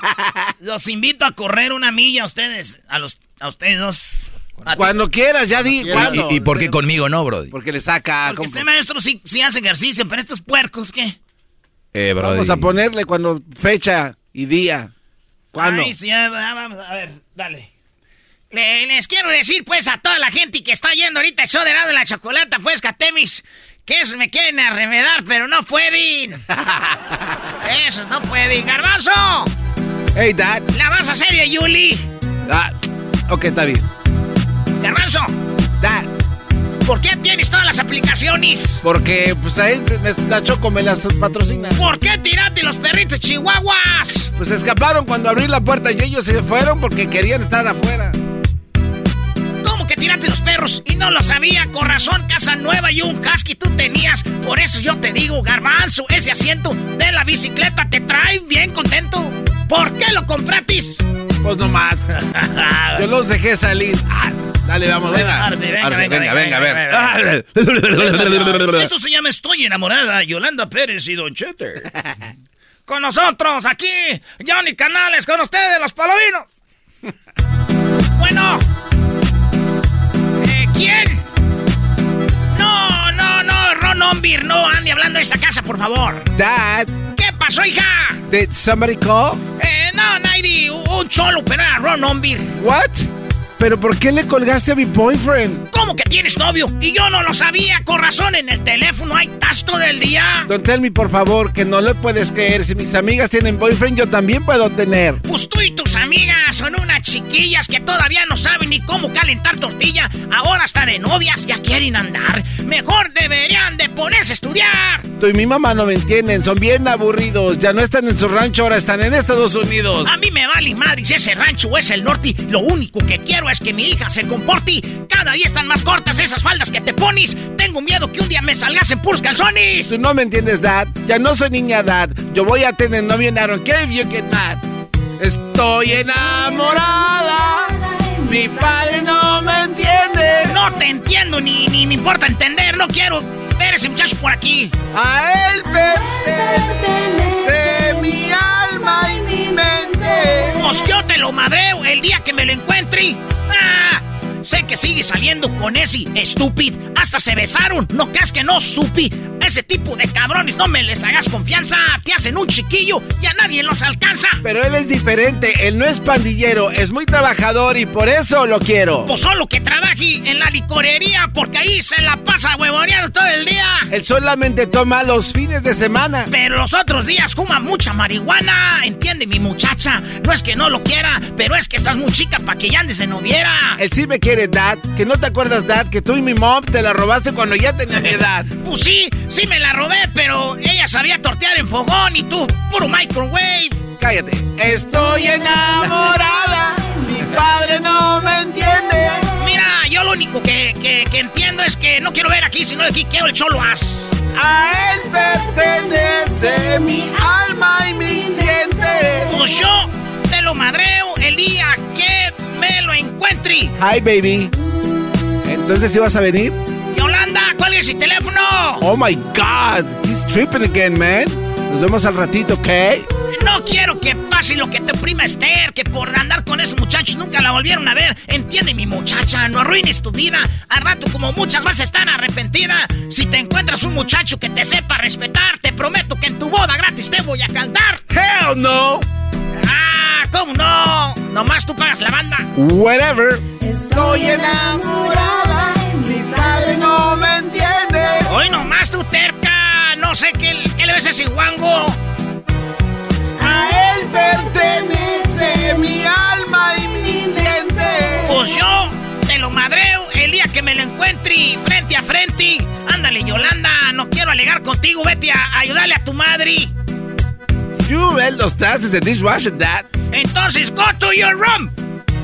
Los invito a correr una milla a ustedes, a los, a ustedes dos. A ti. Cuando quieras, ya di. ¿Y, y por qué conmigo no, Brody? Porque le saca. Porque este maestro sí, sí hace ejercicio, pero estos puercos, ¿qué? Eh, Brody. Vamos a ponerle cuando fecha y día. ¿Cuándo? Ay, sí, ya, ya, vamos, a ver, dale. Le- les quiero decir, pues, a toda la gente que está yendo ahorita el show de Erasmo de la Chocolata, pues, Catemis, que es, me quieren arremedar, pero no pueden. Eso, no pueden. ¡Garbanzo! Hey, Dad. ¿La vas a hacer de Yuli? Ah, ok, está bien. ¡Garbanzo! Dad. ¿Por qué tienes todas las aplicaciones? Porque, pues ahí me- la Choco me las patrocina. ¿Por qué tiraste los perritos chihuahuas? Pues escaparon cuando abrí la puerta y ellos se fueron porque querían estar afuera. ¿Cómo que tiraste los perros? Y no lo sabía. Con razón, casa nueva y un husky tú tenías. Por eso yo te digo, garbanzo, ese asiento de la bicicleta te trae bien contento. ¿Por qué lo compratis? Pues nomás. Yo los dejé salir. Ah, dale, vamos, venga. Venga, venga, venga. Esto, se llama Estoy enamorada, Yolanda Pérez y Don Chete. Con nosotros aquí, Johnny Canales, con ustedes, los palovinos. Bueno. ¿Quién? No, no, no, Ron Ombir, no ande hablando de esta casa, por favor. Dad, ¿Qué pasó, hija? did somebody call? Eh, no, Naidi, un cholo, pero era Ron Ombir. What? ¿Pero por qué le colgaste a mi boyfriend? ¿Cómo que tienes novio? Y yo no lo sabía, con razón, en el teléfono hay tas todo el día. Don Tell me, por favor, que no le puedes creer. Si mis amigas tienen boyfriend, yo también puedo tener. Pues tú y tus amigas son unas chiquillas que todavía no saben ni cómo calentar tortilla. Ahora hasta de novias ya quieren andar. Mejor deberían de ponerse a estudiar. Tú y mi mamá no me entienden, son bien aburridos. Ya no están en su rancho, ahora están en Estados Unidos. A mí me vale madre si ese rancho es el norte. Lo único que quiero es que mi hija se comporte. Cada día están más cortas esas faldas que te pones. Tengo miedo que un día me salgas en puros calzones. Tú no me entiendes, Dad. Ya no soy niña, Dad. Yo voy a tener novio en don't care if you get mad. Estoy enamorada. Mi padre no me entiende. No te entiendo ni, ni me importa entender. No quiero ver ese muchacho por aquí. A él pertenece mi alma y. Pues yo te lo madreo el día que me lo encuentre. Ah, sé que sigue saliendo con ese estúpido. Hasta se besaron. No creas que no supi. Ese tipo de cabrones no me les hagas confianza. Te hacen un chiquillo y a nadie los alcanza. Pero él es diferente. Él no es pandillero. Es muy trabajador y por eso lo quiero. Pues solo que trabaje en la licorería porque ahí se la pasa huevoneando todo el día. Él solamente toma los fines de semana. Pero los otros días fuma mucha marihuana. Entiende mi muchacha. No es que no lo quiera, pero es que estás muy chica para que ya andes de noviera. Él sí me quiere, Dad. Que no te acuerdas, Dad, que tú y mi mom te la robaste cuando ya tenía mi edad. Pues sí, sí me la robé, pero ella sabía tortear en fogón y tú, puro microwave. Cállate. Estoy enamorada. Mi padre no me entiende. Mira, yo lo único que, que- que entiendo es que no quiero ver aquí, sino aquí quiero el cholo as. A él pertenece mi alma y mis dientes. Pues yo te lo madreo el día que me lo encuentre. Hi, baby. Entonces, ¿sí vas a venir? Yolanda, ¿cuál es el teléfono? Oh my God. He's tripping again, man. Nos vemos al ratito, ¿ok? No quiero que pase lo que tu prima Esther, que por andar con esos muchachos nunca la volvieron a ver. Entiende, mi muchacha, no arruines tu vida. Al rato, como muchas vas a estar arrepentida. Si te encuentras un muchacho que te sepa respetar, te prometo que en tu boda gratis te voy a cantar. Hell no. Ah, ¿cómo no? Nomás tú pagas la banda. Whatever. Estoy enamorada, mi padre no me entiende. Hoy nomás tú terca. No sé qué, qué le ves a ese guango. A él pertenece mi alma y mi diente. Pues yo te lo madreo el día que me lo encuentre frente a frente. Ándale, Yolanda, no quiero alegar contigo. Vete a ayudarle a tu madre. You ves los trastes de dishwasher, dad. Entonces, go to your room.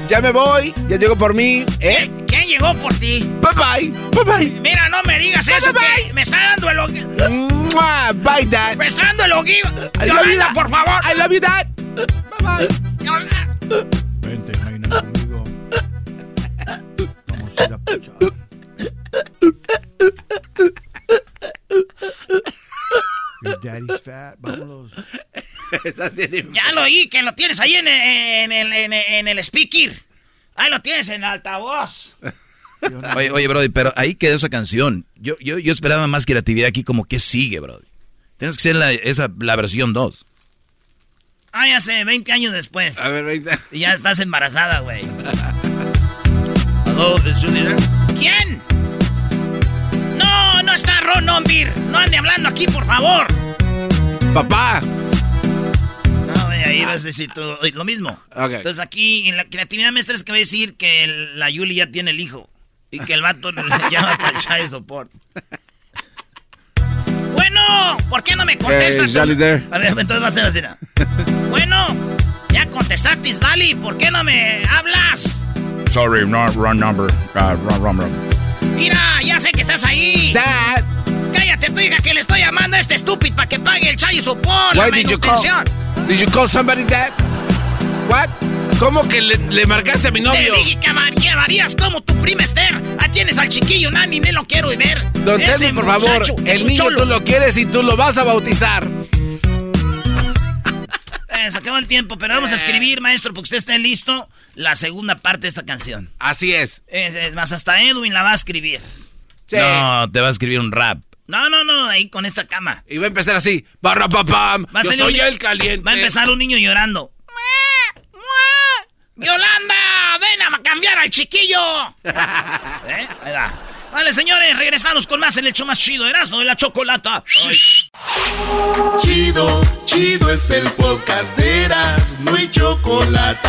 Ya me voy, ya llegó por mí. ¿Eh? ¿Quién llegó por ti? Bye bye, bye bye. Mira, no me digas Bye, eso, bye, que me está dando el Mua, Bye, dad. Me está dando el ogi- I love you, Yolanda, dad. por favor. I love you, dad. Bye bye. Yolanda. Vente, Jaina, conmigo. Vamos a ir a puchar. Your daddy's fat. Vámonos. Ya lo oí, que lo tienes ahí en, en el, en, el- en el speaker. Ahí lo tienes en altavoz. Oye, oye, Brody, pero ahí quedó esa canción. Yo, yo, yo esperaba más creatividad aquí, como que sigue, Brody. Tienes que ser la, esa, la versión 2. Ah, ya sé, 20 años después. A ver, ahorita. Y ya estás embarazada, güey. ¿Quién? No, no está Ron Ombir. No ande hablando aquí, por favor. Papá. No, ahí vas a decir tú lo mismo. Ok. Entonces aquí, en la creatividad maestra es que va a decir que el- la Yuli ya tiene el hijo. Y que el vato le llama para el child support. Bueno, ¿por qué no me contestas? Hey, Jolly there. A ver, entonces va a ser así. ¿no? bueno, ya contestaste, Vali. ¿Por qué no me hablas? Sorry, not wrong number. Uh, wrong, wrong, wrong. Mira, ya sé que estás ahí. Dad. Cállate, tu hija, que le estoy llamando a este estúpido para que pague el child support, la Why did you call? manutención. Did you call somebody, dad? What? ¿Cómo que le, le marcaste a mi novio? Te dije que llevarías como tu prima Esther. Ahí tienes al chiquillo, Nani, me lo quiero ver. Don Telmi, por favor, el niño cholo. tú lo quieres y tú lo vas a bautizar. Eh, se acabó el tiempo, pero vamos a escribir, maestro, porque usted está listo, la segunda parte de esta canción. Así es. Es, es más, hasta Edwin la va a escribir. No, te va a escribir un rap. No, no, no, ahí con esta cama. Y va a empezar así. Barra papam. Va Yo soy un- el caliente. Va a empezar un niño llorando. ¡Yolanda! ¡Ven a cambiar al chiquillo! ¿Eh? Ahí va. Vale, señores, regresamos con más en el show más chido, Erasmo de la Chocolata. Chido, chido es el podcast de Eras, no hay chocolate.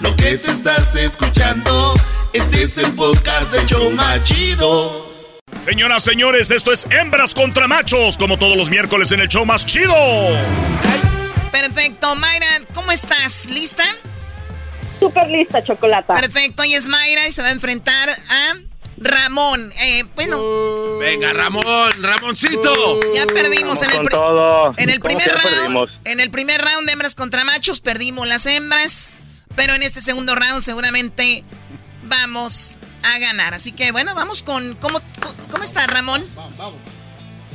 Lo que te estás escuchando, este es el podcast de Choma Chido. Señoras, señores, esto es Hembras contra Machos, como todos los miércoles en el show más chido. Perfecto, Mayra, ¿cómo estás? ¿Lista? Súper lista, chocolata. Perfecto, y es Mayra y se va a enfrentar a Ramón. Eh, bueno, Venga, Ramón, Ramoncito. ya perdimos en el, con pri- todo. en el ¿Cómo primer round. perdimos? En el primer round de hembras contra machos perdimos las hembras, pero en este segundo round seguramente vamos a ganar. Así que bueno, vamos con cómo cómo está Ramón.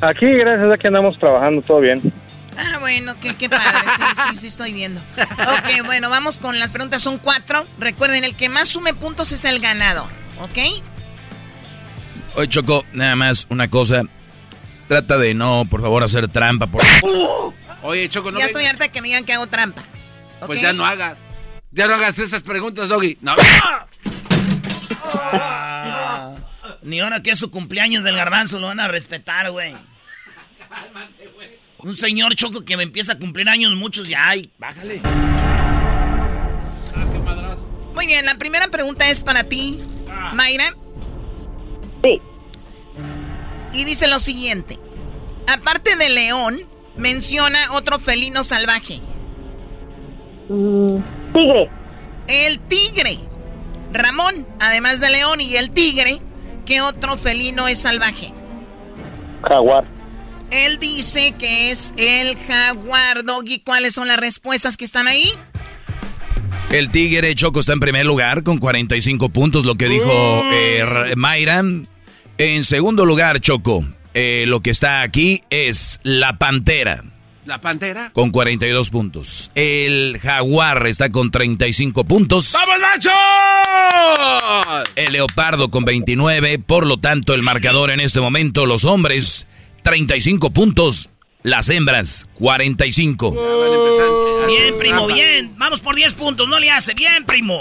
Aquí, gracias a que andamos trabajando, todo bien. Ah, bueno, qué, qué padre. Sí, sí, sí, estoy viendo. Ok, bueno, vamos con las preguntas. Son cuatro. Recuerden, el que más sume puntos es el ganador. ¿Ok? Oye, Choco, nada más una cosa. Trata de no, por favor, hacer trampa. Por... Oye, Choco, no ya estoy harta de que me digan que hago trampa. Pues ya no hagas. Ya no hagas esas preguntas, Doggy. No. Ah, ni ahora que es su cumpleaños del garbanzo lo van a respetar, güey. Un señor choco que me empieza a cumplir años muchos ya, ay, bájale. Muy bien, la primera pregunta es para ti, Mayra. Sí. Y dice lo siguiente. Aparte de león, menciona otro felino salvaje. Mm, tigre. El tigre. Ramón, además de león y el tigre, ¿qué otro felino es salvaje? Jaguar. Él dice que es el jaguar. Doggy, ¿cuáles son las respuestas que están ahí? El Tigre Choco está en primer lugar con 45 puntos, lo que dijo eh, R- Mayra. En segundo lugar, Choco, eh, lo que está aquí es la Pantera ¿La pantera? con 42 puntos. El Jaguar está con 35 puntos. ¡Vamos, macho! El Leopardo con 29. Por lo tanto, el marcador en este momento, los hombres, 35 puntos. Las hembras, 45. Bien, primo, bien. Vamos por 10 puntos, no le hace. Bien, primo.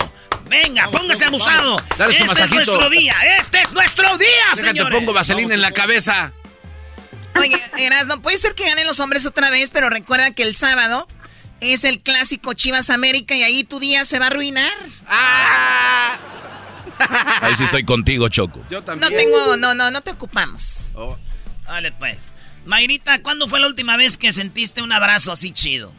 Venga, póngase abusado. Dale su este es nuestro día. Este es nuestro día, Déjate, señores. pongo vaselina en la cabeza. Oye, no puede ser que ganen los hombres otra vez, pero recuerda que el sábado es el clásico Chivas América y ahí tu día se va a arruinar. Ah. Ahí sí estoy contigo, Choco. Yo No tengo, no, no, no te ocupamos. Vale, pues. Mayrita, ¿cuándo fue la última vez que sentiste un abrazo así chido?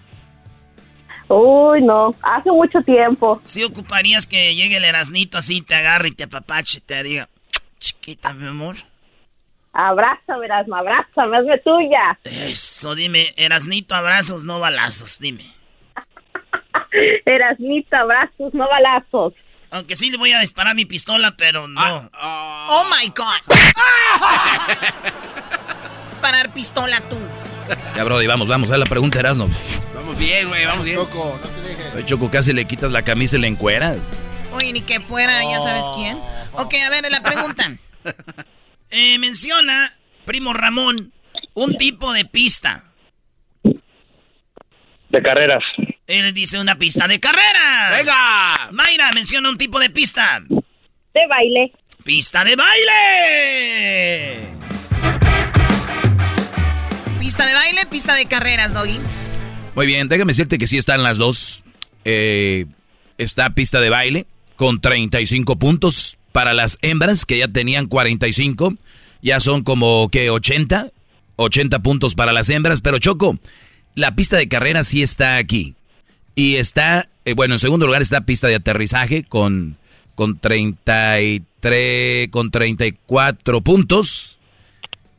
Uy, no, hace mucho tiempo. ¿Sí ocuparías que llegue el Erasnito así, te agarre y te apapache, te diga, chiquita, mi amor? Abrázame, Erasmo, abrázame, hazme tuya. Eso, dime, Erasnito, abrazos, no balazos, dime. Erasmito, abrazos, no balazos. Aunque sí le voy a disparar mi pistola, pero no. Oh my God. Disparar pistola tú. Ya, Brody, vamos, vamos. A la pregunta, Erasno. Vamos bien, güey, vamos bien. Choco, no te dejes. Oye, Choco, casi le quitas la camisa y le encueras. Oye, ni que fuera, ya sabes quién. Ok, a ver, la pregunta. Eh, menciona, primo Ramón, un tipo de pista. De carreras. Él dice una pista de carreras. ¡Venga! Mayra menciona un tipo de pista. De baile. Pista de baile. Pista de baile, pista de carreras, Doggy. Muy bien, déjame decirte que sí están las dos. Eh, está pista de baile con 35 puntos para las hembras que ya tenían 45. Ya son como que 80. 80 puntos para las hembras. Pero Choco, la pista de carrera sí está aquí. Y está, eh, bueno, en segundo lugar está pista de aterrizaje con, con 33, con 34 puntos.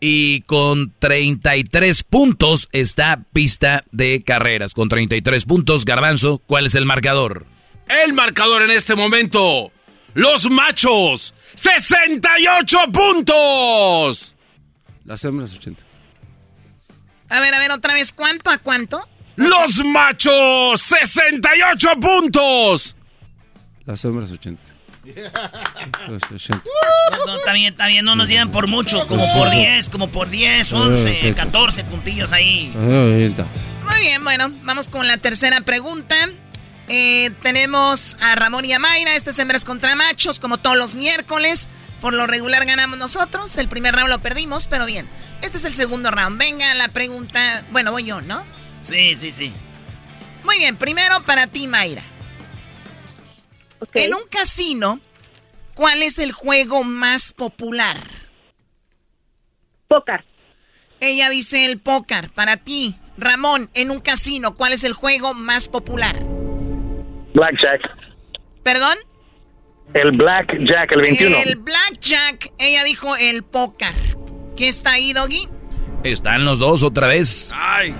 Y con 33 puntos está pista de carreras. Con 33 puntos, Garbanzo, ¿cuál es el marcador? El marcador en este momento. Los machos, 68 puntos. Las hembras, 80. A ver, a ver, otra vez, ¿cuánto a cuánto? Los machos, 68 puntos. Las hembras, 80. Los 80. No, no, está bien, está bien, no nos llevan por mucho, como por 10, como por 10, 11, 14 puntillos ahí. Muy bien, bueno, vamos con la tercera pregunta. Eh, tenemos a Ramón y a Mayra, este es hembras contra machos, como todos los miércoles. Por lo regular ganamos nosotros, el primer round lo perdimos, pero bien. Este es el segundo round. Venga, la pregunta, bueno, voy yo, ¿no? Sí, sí, sí. Muy bien, primero para ti, Mayra. En un casino, ¿cuál es el juego más popular? Pócar. Ella dice el póker. Para ti, Ramón, en un casino, ¿cuál es el juego más popular? Blackjack. ¿Perdón? El Blackjack, el 21. El blackjack. Ella dijo el póker. ¿Qué está ahí, Doggy? Están los dos otra vez. Ay.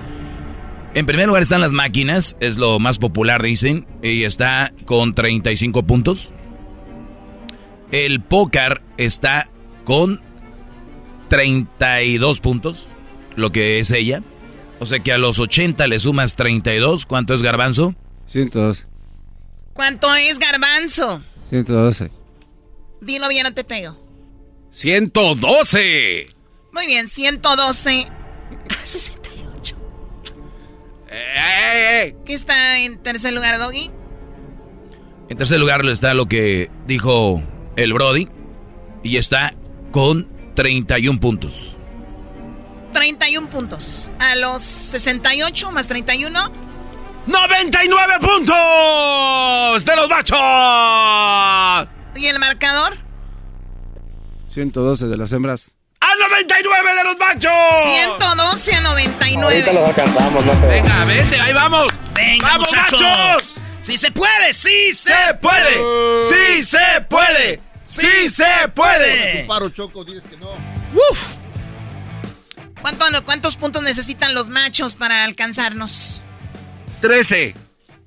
En primer lugar están las máquinas, es lo más popular, dicen, y está con 35 puntos. El póker está con 32 puntos, lo que es ella. O sea que a los 80 le sumas 32. ¿Cuánto es garbanzo? 112. ¿Cuánto es garbanzo? 112. Dilo bien, no te pego. 112. Muy bien, 112 a 68. ¿Qué está en tercer lugar, Doggy? En tercer lugar está lo que dijo el Brody y está con 31 puntos. 31 puntos. A los 68 más 31. 99 puntos de los machos. ¿Y el marcador? 112 de las hembras. ¡A 99 de los machos! 112 a 99. Ahorita los alcanzamos, no. Venga, vente, ahí vamos. Venga, ¡Vamos, muchachos! machos! ¡Sí se puede! ¡Sí se, ¡Se puede! ¡Sí se puede! ¡Sí se puede! Un paro choco, dices que no. ¡Uf! ¿Cuánto- ¿Cuántos puntos necesitan los machos para alcanzarnos? 13.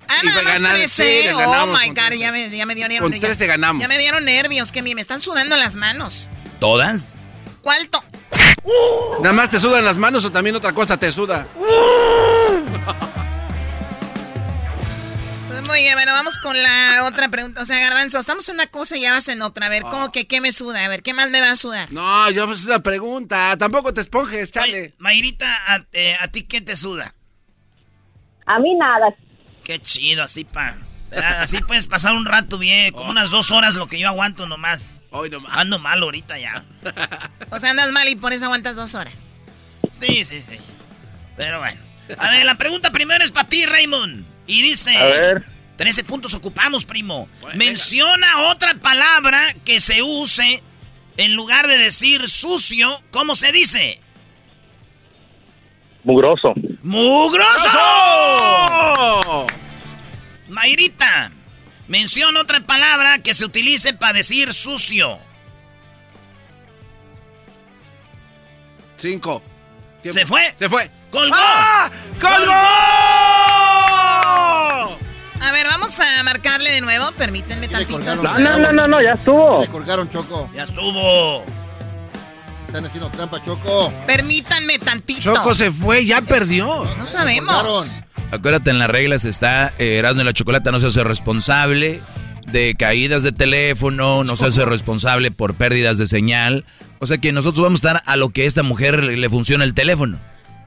Ah, nada más ganar- 13. sí, les oh my con God, 13. ya me, ya me dio Con ya- 13 ganamos. Ya me dieron nervios, que me, me están sudando las manos. ¿Todas? ¿Cuál to- ¿Nada más te sudan las manos o también otra cosa te suda? Muy bien, bueno, vamos con la otra pregunta. O sea, Garbanzo, estamos en una cosa y ya vas en otra. A ver, ¿cómo que qué me suda? A ver, ¿qué más me va a sudar? No, yo es una pregunta. Tampoco te esponjes, chale. Mayrita, ¿a, eh, ¿a ti qué te suda? A mí nada. Qué chido, así pa. Así puedes pasar un rato bien, como unas dos horas lo que yo aguanto nomás. Hoy nomás. Ando mal ahorita ya. O sea, andas mal y por eso aguantas dos horas. Sí, sí, sí. Pero bueno. A ver, la pregunta primero es para ti, Raymond. Y dice... A ver. 13 puntos ocupamos, primo. Menciona otra palabra que se use en lugar de decir sucio. ¿Cómo se dice? Mugroso. ¡Mugroso! Mayrita, menciona otra palabra que se utilice para decir sucio. Cinco. ¿Se fue? Se fue. ¡Colgó! ¡Ah! ¡Colgó! A ver, vamos a marcarle de nuevo. Permítanme tantito. No, no, no, no, no, ya estuvo. Le colgaron, Choco. Ya estuvo. Están haciendo trampa, Choco. Permítanme tantito. Choco se fue, ya perdió. No sabemos. Acuérdate, en las reglas está eh, Erasmo y la Chocolata no se hace responsable de caídas de teléfono, no se hace responsable por pérdidas de señal. O sea que nosotros vamos a estar a lo que a esta mujer le, le funciona el teléfono.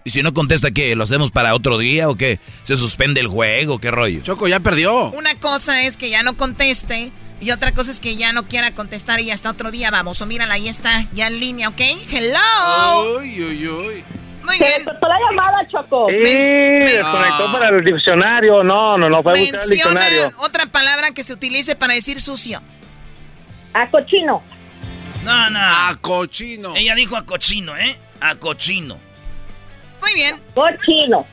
Y si no contesta, ¿qué? ¿Lo hacemos para otro día o qué? ¿Se suspende el juego? ¿Qué rollo? Choco ya perdió. Una cosa es que ya no conteste y otra cosa es que ya no quiera contestar y hasta otro día vamos. O mírala, ahí está, ya en línea, ¿ok? Hello. Uy, uy, uy. Muy Se bien. la llamada, Choco. Sí, desconectó para el diccionario. No, no, no, fue a buscar el Menciona diccionario. otra palabra que se utilice para decir sucio. A cochino. No, no. A cochino. Ella dijo a cochino, ¿eh? A cochino. Muy bien. Cochino.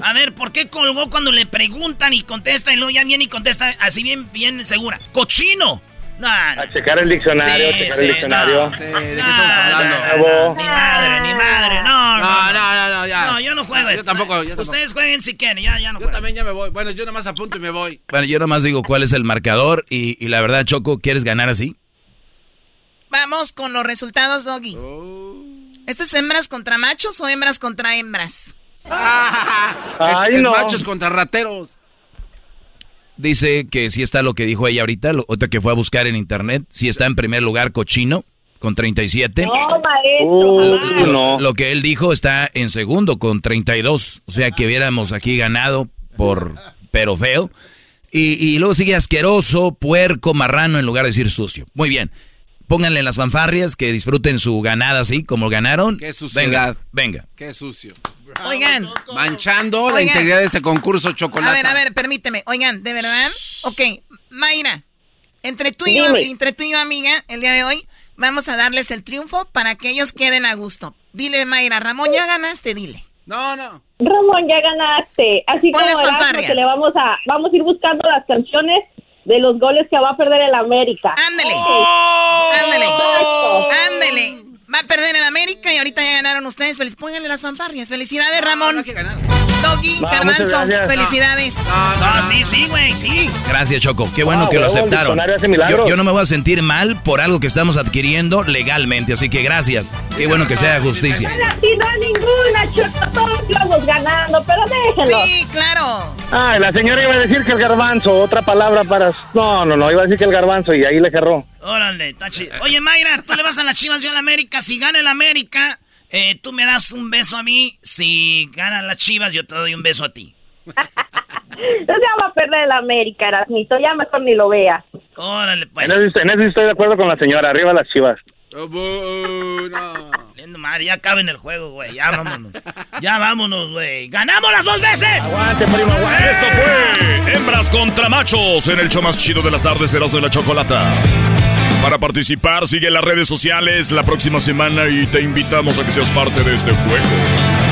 A ver, ¿por qué colgó cuando le preguntan y contesta y luego ya viene y contesta así bien, bien segura? ¡Cochino! No, no. A checar el diccionario, Sí, a checar sí, el diccionario. no. Sí, ¿de qué estamos hablando? Ni madre, ni madre, no, no. No, no, no, no, ya. No, yo no juego Yo esto. tampoco, yo tampoco. Ustedes jueguen si quieren, ya, ya no Yo juego. también ya me voy. Bueno, yo nomás apunto y me voy. Bueno, yo nomás digo cuál es el marcador y, y la verdad, Choco, ¿quieres ganar así? Vamos con los resultados, Doggy. Oh. ¿Esto es hembras contra machos o hembras contra hembras? Ay, es, es no. machos contra rateros. Dice que sí está lo que dijo ella ahorita, lo, otra que fue a buscar en internet, sí está en primer lugar cochino con 37. No, maestro. Uh, no. Lo que él dijo está en segundo con 32. O sea que hubiéramos aquí ganado por pero feo. Y, y luego sigue asqueroso, puerco, marrano en lugar de decir sucio. Muy bien. Pónganle las fanfarrias que disfruten su ganada así como ganaron. Qué suciedad. Venga, venga. Qué sucio. Oigan. Manchando la integridad de este concurso chocolate. A ver, a ver, permíteme. Oigan, ¿de verdad? Ok, Mayra, entre tú, y yo, entre tú y yo, amiga, el día de hoy, vamos a darles el triunfo para que ellos queden a gusto. Dile, Mayra, Ramón, ya ganaste, dile. No, no. Ramón, ya ganaste. Así Pon como que le vamos a, vamos a ir buscando las canciones de los goles que va a perder el América. Ándale. Oh. Ándale. Exacto. Va a perder en América y ahorita ya ganaron ustedes. Feliz, pónganle las fanfarrias. Felicidades, Ramón. No hay que ganar. Doggy, No, gracias. felicidades. No, sí, sí, güey, sí. Gracias, Choco. Qué bueno Ah, que lo el aceptaron. Yo, yo no me voy a sentir mal por algo que estamos adquiriendo legalmente. Así que gracias. Qué bueno que sea justicia. No hay ninguna, Choco. Todos vamos ganando, pero déjenlo. Sí, claro. Ay, la señora iba a decir que el garbanzo, otra palabra para... No, no, no, iba a decir que el garbanzo y ahí le cerró. Órale, está chido. Oye, Mayra, tú le vas a las chivas, yo a la América. Si gana el América, eh, tú me das un beso a mí. Si ganan las chivas, yo te doy un beso a ti. Entonces ya va a perder el América, Erasmito. Ya mejor ni lo vea. Órale, pues. En eso, en eso estoy de acuerdo con la señora, arriba las chivas. Oh, madre, ya cabe en el juego, güey. Ya vámonos. Ya vámonos, güey. ¡Ganamos las dos veces! Aguante, primo, aguante. Esto fue Hembras contra Machos en el show más chido de las tardes, Erasmo de la Chocolata. Para participar, sigue las redes sociales la próxima semana y te invitamos a que seas parte de este juego.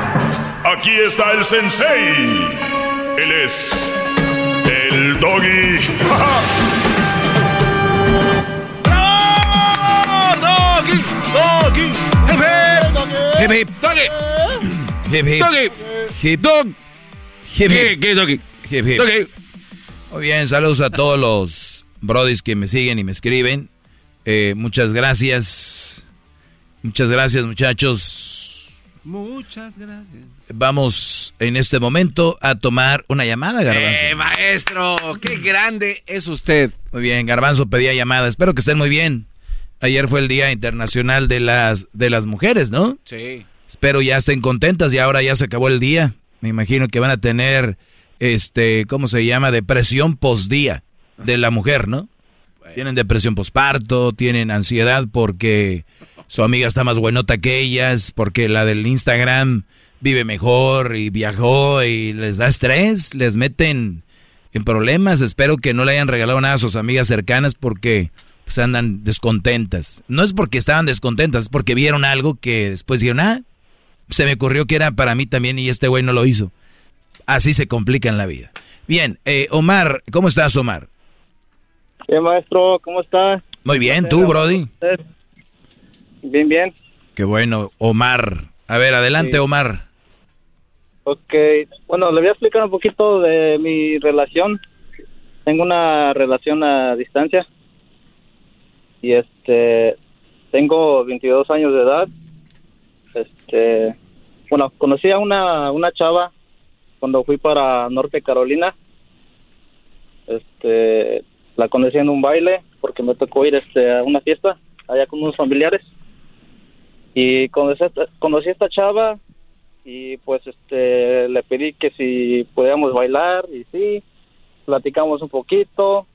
Aquí está el sensei. Él es ¡Bravo! ¡Doggy! ¡Doggy! ¡Hip, hip! ¡Doggy! ¡Hip, hip! ¡Doggy! ¡Hip, dog! hip! ¿Qué, qué, Doggy? Hip, hip. Doggy. Muy bien, saludos a todos los brodis que me siguen y me escriben. Eh, muchas gracias. Muchas gracias, muchachos. Muchas gracias. Vamos en este momento a tomar una llamada, Garbanzo. Eh, maestro, qué grande es usted. Muy bien, Garbanzo pedía llamada. Espero que estén muy bien. Ayer fue el Día Internacional de las, de las Mujeres, ¿no? Sí. Espero ya estén contentas y ahora ya se acabó el día. Me imagino que van a tener, este, ¿cómo se llama? Depresión postdía de la mujer, ¿no? Tienen depresión posparto, tienen ansiedad porque su amiga está más buenota que ellas, porque la del Instagram vive mejor y viajó y les da estrés, les meten en problemas. Espero que no le hayan regalado nada a sus amigas cercanas porque pues andan descontentas. No es porque estaban descontentas, es porque vieron algo que después dijeron, ah, se me ocurrió que era para mí también y este güey no lo hizo. Así se complica en la vida. Bien, eh, Omar, ¿cómo estás, Omar? Bien, maestro, ¿cómo está? Muy bien, ¿tú, Brody? Bien, bien. Qué bueno, Omar. A ver, adelante, Sí. Omar. Ok, bueno, le voy a explicar un poquito de mi relación. Tengo una relación a distancia. Y este, tengo 22 años de edad. Este, bueno, conocí a una, una chava cuando fui para Norte Carolina. Este, la conocí en un baile porque me tocó ir este, a una fiesta allá con unos familiares. Y conocí, conocí a esta chava y pues este le pedí que si podíamos bailar y sí, platicamos un poquito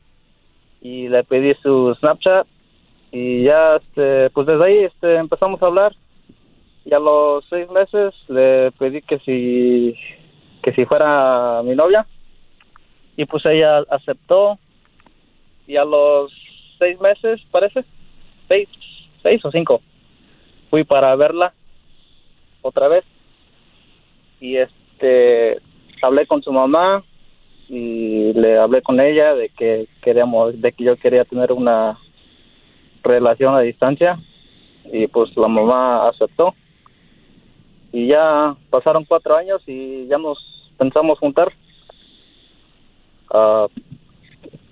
y le pedí su Snapchat y ya este pues desde ahí este empezamos a hablar y a los seis meses le pedí que si que si fuera mi novia y pues ella aceptó y a los seis meses parece seis seis o cinco fui para verla otra vez y este hablé con su mamá y le hablé con ella de que queríamos de que yo quería tener una relación a distancia y pues la mamá aceptó. Y ya pasaron cuatro años y ya nos pensamos juntar. Ah,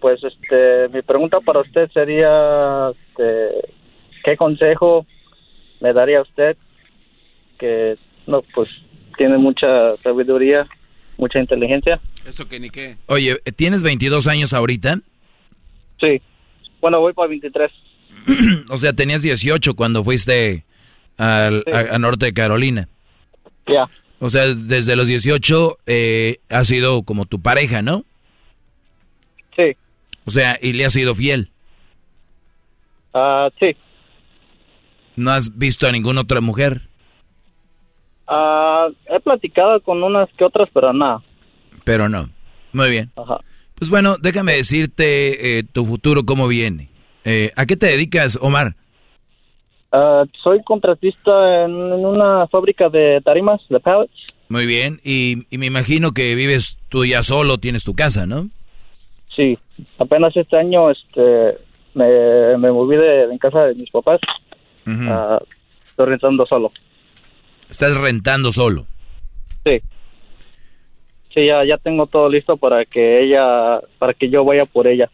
pues este mi pregunta para usted sería este, qué consejo me daría usted que no pues tiene mucha sabiduría mucha inteligencia Eso que ni qué. Oye, ¿tienes 22 años ahorita? sí bueno voy para 23 o sea, tenías 18 cuando fuiste al- a, a Norte de Carolina. ya O sea, desde los 18 eh, ha sido como tu pareja, ¿no? Sí. O sea, y le has sido fiel. Ah, sí ¿No has visto a ninguna otra mujer? Ah, he platicado con unas que otras pero nada Pero no. Muy bien. Ajá. Pues bueno, déjame decirte eh, tu futuro cómo viene. Eh, ¿A qué te dedicas, Omar? Ah, soy contratista en, una fábrica de tarimas de pallets Muy bien. Y, y me imagino que vives tú ya solo, tienes tu casa, ¿no? Sí, apenas este año este me, me moví de, en casa de mis papás. Ah, estoy rentando solo. Estás rentando solo. Sí. Sí, ya, ya tengo todo listo para que ella, para que yo vaya por ella.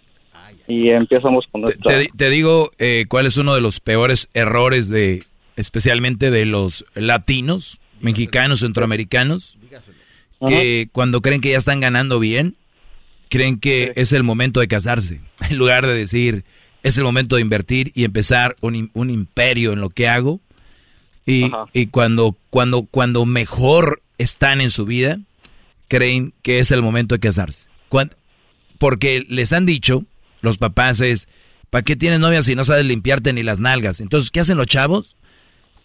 Y empezamos con nuestra... Te, te digo eh, cuál es uno de los peores errores de, especialmente de los latinos, mexicanos, centroamericanos, que cuando creen que ya están ganando bien, creen que es el momento de casarse, en lugar de decir, es el momento de invertir y empezar un, un imperio en lo que hago. Y, y cuando, cuando, cuando mejor están en su vida, creen que es el momento de casarse. Porque les han dicho, los papás es, ¿para qué tienes novia si no sabes limpiarte ni las nalgas? Entonces, ¿qué hacen los chavos?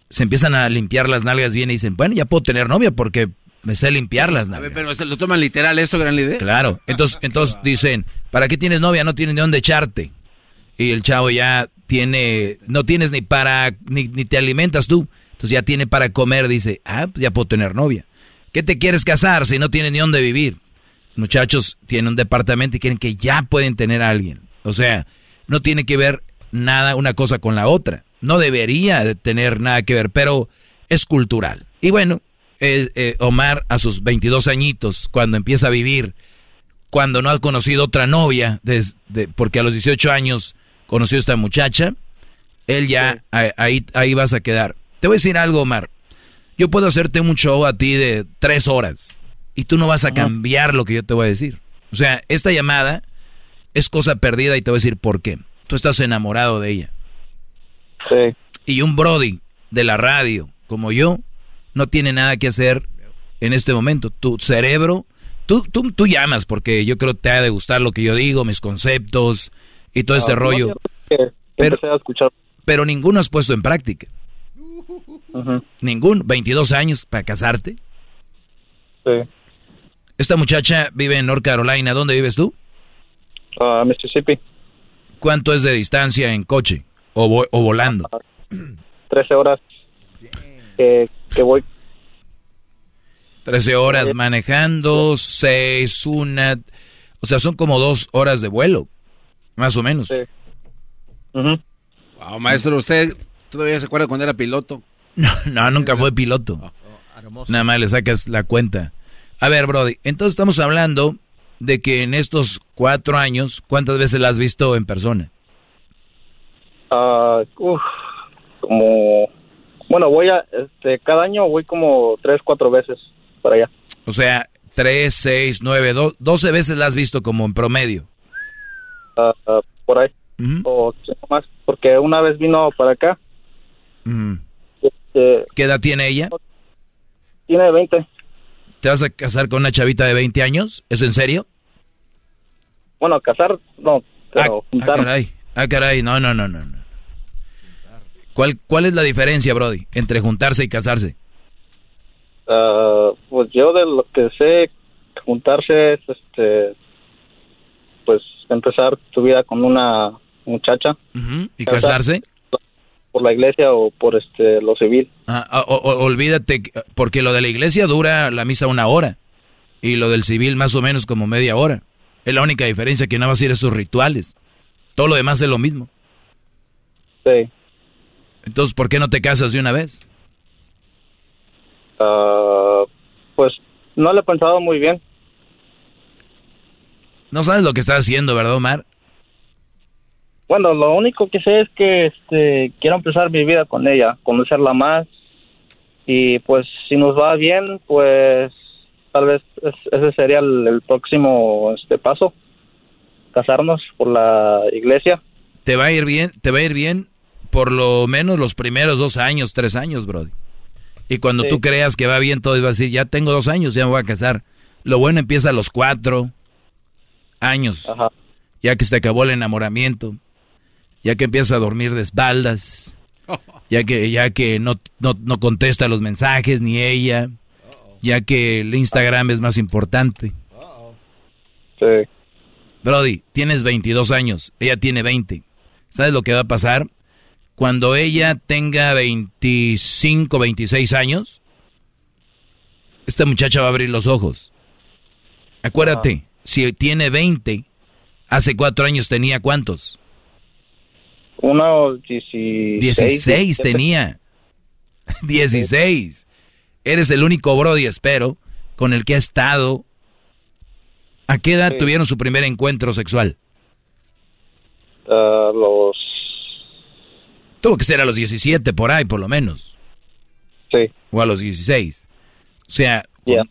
Se empiezan a limpiar las nalgas bien y dicen, bueno, ya puedo tener novia porque me sé limpiar las A nalgas. ver, pero ¿se lo toman literal esto, gran líder? Claro, entonces, entonces dicen, ¿para qué tienes novia? No tienes ni dónde echarte. Y el chavo ya tiene, no tienes ni para, ni, ni te alimentas tú. Entonces ya tiene para comer, dice, ah, pues ya puedo tener novia. ¿Qué te quieres casar si no tienes ni dónde vivir? muchachos tienen un departamento y quieren que ya pueden tener a alguien. O sea, no tiene que ver nada una cosa con la otra. No debería de tener nada que ver, pero es cultural. Y bueno, eh, eh, Omar a sus 22 añitos, cuando empieza a vivir, cuando no ha conocido otra novia, desde, porque a los 18 años conoció a esta muchacha, él ya ahí, ahí vas a quedar. Te voy a decir algo, Omar. Yo puedo hacerte un show a ti de tres horas y tú no vas a cambiar lo que yo te voy a decir. O sea, esta llamada es cosa perdida y te voy a decir por qué. Tú estás enamorado de ella. Sí. Y un Brody de la radio como yo no tiene nada que hacer en este momento. Tu cerebro, tú, tú, tú llamas porque yo creo que te ha de gustar lo que yo digo, mis conceptos y todo este ah, rollo. pero, pero ninguno has puesto en práctica. Ningún. 22 años para casarte. Sí. Esta muchacha vive en North Carolina. ¿Dónde vives tú? Uh, Mississippi. ¿Cuánto es de distancia en coche o, o volando? 13 horas que, voy. 13 horas manejando, 6, una... O sea, son como dos horas de vuelo, más o menos. Sí. wow, maestro, ¿usted todavía se acuerda cuando era piloto? No, no nunca fue piloto. Oh, oh, Nada más le sacas la cuenta. A ver, Brody, entonces estamos hablando de que en estos cuatro años, ¿cuántas veces la has visto en persona? Ah, como, bueno, voy a, este, cada año voy como tres, cuatro veces para allá. O sea, tres, seis, nueve, doce veces la has visto como en promedio. Ah, ah, por ahí. O más, porque una vez vino para acá. Este, ¿Qué edad tiene ella? Tiene 20. ¿Te vas a casar con una chavita de 20 años? ¿Es en serio? Bueno, casar, no, pero ah, ah caray, ah, caray, no, no, no, no. ¿Cuál, ¿Cuál es la diferencia, Brody, entre juntarse y casarse? Ah, pues yo de lo que sé, juntarse es, este, pues empezar tu vida con una muchacha. ¿Y casarse? Por la iglesia o por este lo civil. Ah, ah olvídate, porque lo de la iglesia dura la misa una hora y lo del civil más o menos como media hora. Es la única diferencia que no vas a ir a esos rituales. Todo lo demás es lo mismo. Sí. Entonces, ¿por qué no te casas de una vez? Ah, pues no lo he pensado muy bien. No sabes lo que estás haciendo, ¿verdad, Omar? Bueno, lo único que sé es que este, quiero empezar mi vida con ella, conocerla más y pues si nos va bien, pues tal vez ese sería el, próximo este paso, casarnos por la iglesia. Te va a ir bien, te va a ir bien por lo menos los primeros dos años, tres años, Brody. Y cuando tú creas que va bien, todo va a decir, ya tengo dos años, ya me voy a casar. Lo bueno empieza a los cuatro años, ya que se acabó el enamoramiento ya que empieza a dormir de espaldas, ya que, ya que no, no, contesta los mensajes ni ella, ya que el Instagram es más importante. Sí. Brody, tienes 22 años, ella tiene 20. ¿Sabes lo que va a pasar? Cuando ella tenga 25, 26 años, esta muchacha va a abrir los ojos. Acuérdate, si tiene 20, hace cuatro años tenía cuántos? Uno, 16. 16 tenía. 16. Eres el único Brody, espero, con el que ha estado. ¿A qué edad tuvieron su primer encuentro sexual? Uh, los. Tuvo que ser a los 17, por ahí, por lo menos. Sí. O a los 16. O sea, con,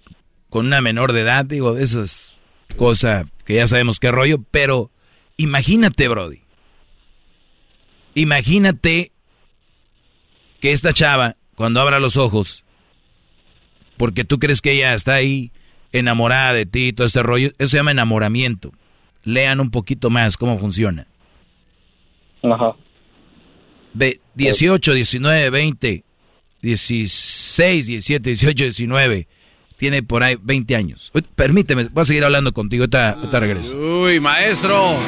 con una menor de edad, digo, eso es cosa que ya sabemos qué rollo, pero imagínate, Brody Imagínate que esta chava, cuando abra los ojos, porque tú crees que ella está ahí enamorada de ti, todo este rollo, eso se llama enamoramiento. Lean un poquito más cómo funciona. Ajá. Ve, 18, 19, 20, 16, 17, 18, 19. Tiene por ahí 20 años. Permíteme, voy a seguir hablando contigo. Ahorita, regreso. Uy, maestro.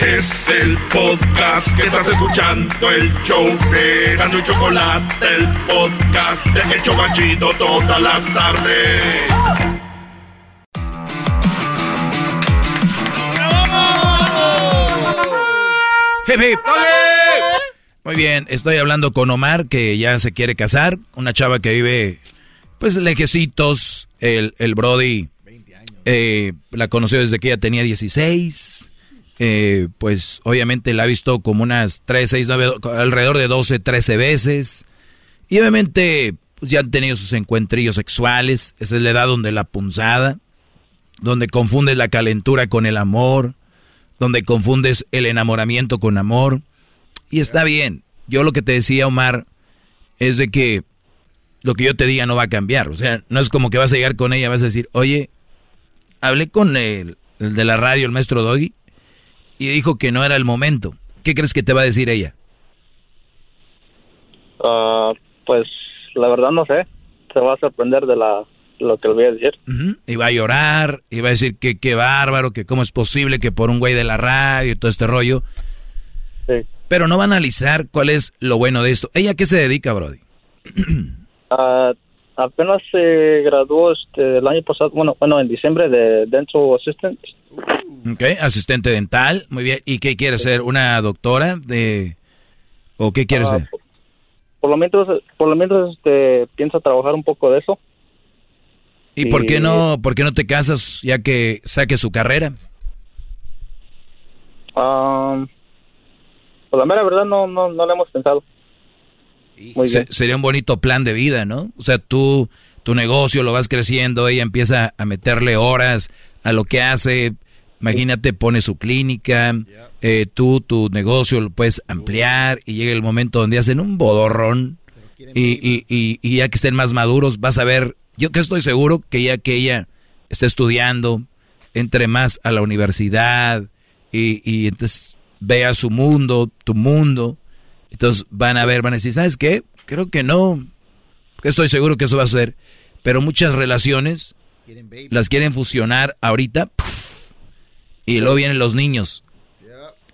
Es el podcast que estás escuchando, el show de Gano y Chocolate, el podcast de El Chocachito todas las tardes. Hip, hip. Muy bien, estoy hablando con Omar que ya se quiere casar, una chava que vive pues lejecitos, el, el Brody eh, la conoció desde que ella tenía 16, eh, pues obviamente la ha visto como unas 3, 6, 9, alrededor de 12, 13 veces, y obviamente pues, ya han tenido sus encuentrillos sexuales, esa es la edad donde la punzada, donde confundes la calentura con el amor, donde confundes el enamoramiento con amor. Y está bien. Yo lo que te decía, Omar, es de que lo que yo te diga no va a cambiar. O sea, no es como que vas a llegar con ella, vas a decir, oye, hablé con el, de la radio, el maestro Doggy, y dijo que no era el momento. ¿Qué crees que te va a decir ella? Ah, pues la verdad no sé. Se va a sorprender de la, lo que le voy a decir. Y va a llorar, y va a decir que qué bárbaro, que cómo es posible que por un güey de la radio y todo este rollo. Sí. Pero no va a analizar cuál es lo bueno de esto. ¿Ella qué se dedica, Brody? Ah, apenas se graduó este, el año pasado, bueno, bueno, en diciembre de Dental Assistant. Ok, asistente dental, muy bien. ¿Y qué quiere ser? ¿Una doctora de o qué quiere Ah, ser? Por lo menos, por lo menos este, piensa trabajar un poco de eso. ¿Y por qué y- no, por qué no te casas ya que saque su carrera? Ah, pues la mera verdad no, no, no lo hemos pensado. Muy Se- bien. sería un bonito plan de vida, ¿no? O sea, tú, tu negocio lo vas creciendo, ella empieza a meterle horas a lo que hace. Imagínate, pone su clínica, eh, tú tu negocio lo puedes ampliar y llega el momento donde hacen un bodorrón y, y, y, y ya que estén más maduros vas a ver, yo que estoy seguro que ya que ella está estudiando, entre más a la universidad y, y entonces vea su mundo, tu mundo, entonces van a ver, van a decir, ¿sabes qué? Creo que no. Estoy seguro que eso va a suceder. Pero muchas relaciones las quieren fusionar ahorita. ¡puf! y luego vienen los niños.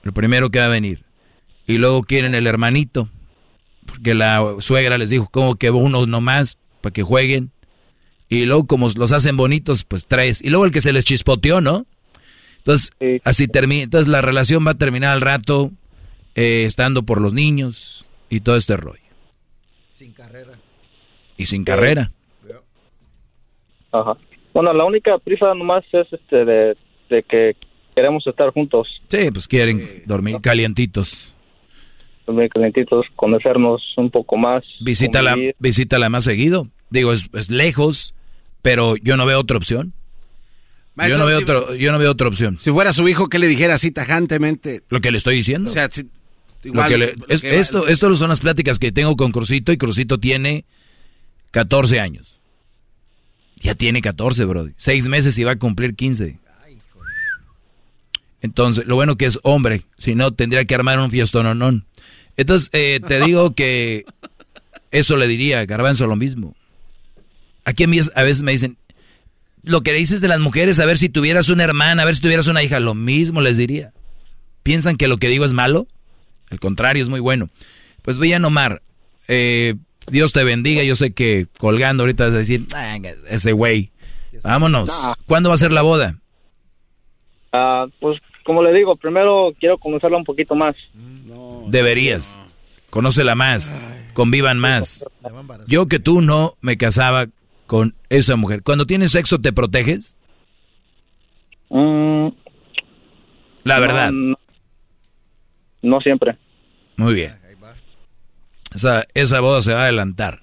Lo primero que va a venir. Y luego quieren el hermanito. Porque la suegra les dijo como que uno nomás para que jueguen. Y luego como los hacen bonitos, pues tres. Y luego el que se les chispoteó, ¿no? Entonces, así termina. Entonces la relación va a terminar al rato eh, estando por los niños y todo este rollo. Sin carrera. Y sin carrera. Ajá. Bueno, la única prisa nomás es este de, de que queremos estar juntos, Sí, pues quieren dormir calientitos. muy calentitos, conocernos un poco más. Visítala, convivir. visítala más seguido. Digo, es, es lejos, pero yo no veo otra opción. Maestro, yo, no veo si- otro, yo no veo otra opción. Si fuera su hijo, ¿qué le dijera así tajantemente? Lo que le estoy diciendo. O sea, si- Lo igual, que le- lo es- que- esto, esto son las pláticas que tengo con Crucito y Crucito tiene 14 años. Ya tiene 14, bro. Seis meses y va a cumplir 15. Entonces, lo bueno que es hombre, si no tendría que armar un fiestononón. Entonces, eh, te digo que eso le diría a Garbanzo lo mismo. Aquí a mí es- a veces me dicen, lo que le dices de las mujeres, a ver si tuvieras una hermana, a ver si tuvieras una hija, lo mismo les diría. ¿Piensan que lo que digo es malo? Al contrario, es muy bueno. Pues vean Omar, eh, Dios te bendiga, yo sé que colgando ahorita vas a decir, "Ah, ese güey, vámonos. Nah. ¿Cuándo va a ser la boda? Ah, pues como le digo, primero quiero conocerla un poquito más. Deberías. Conócela más, convivan más. Yo que tú no me casaba con esa mujer. Cuando tienes sexo, ¿te proteges? Mm, La no, verdad. No, no siempre. Muy bien. Esa, esa boda se va a adelantar.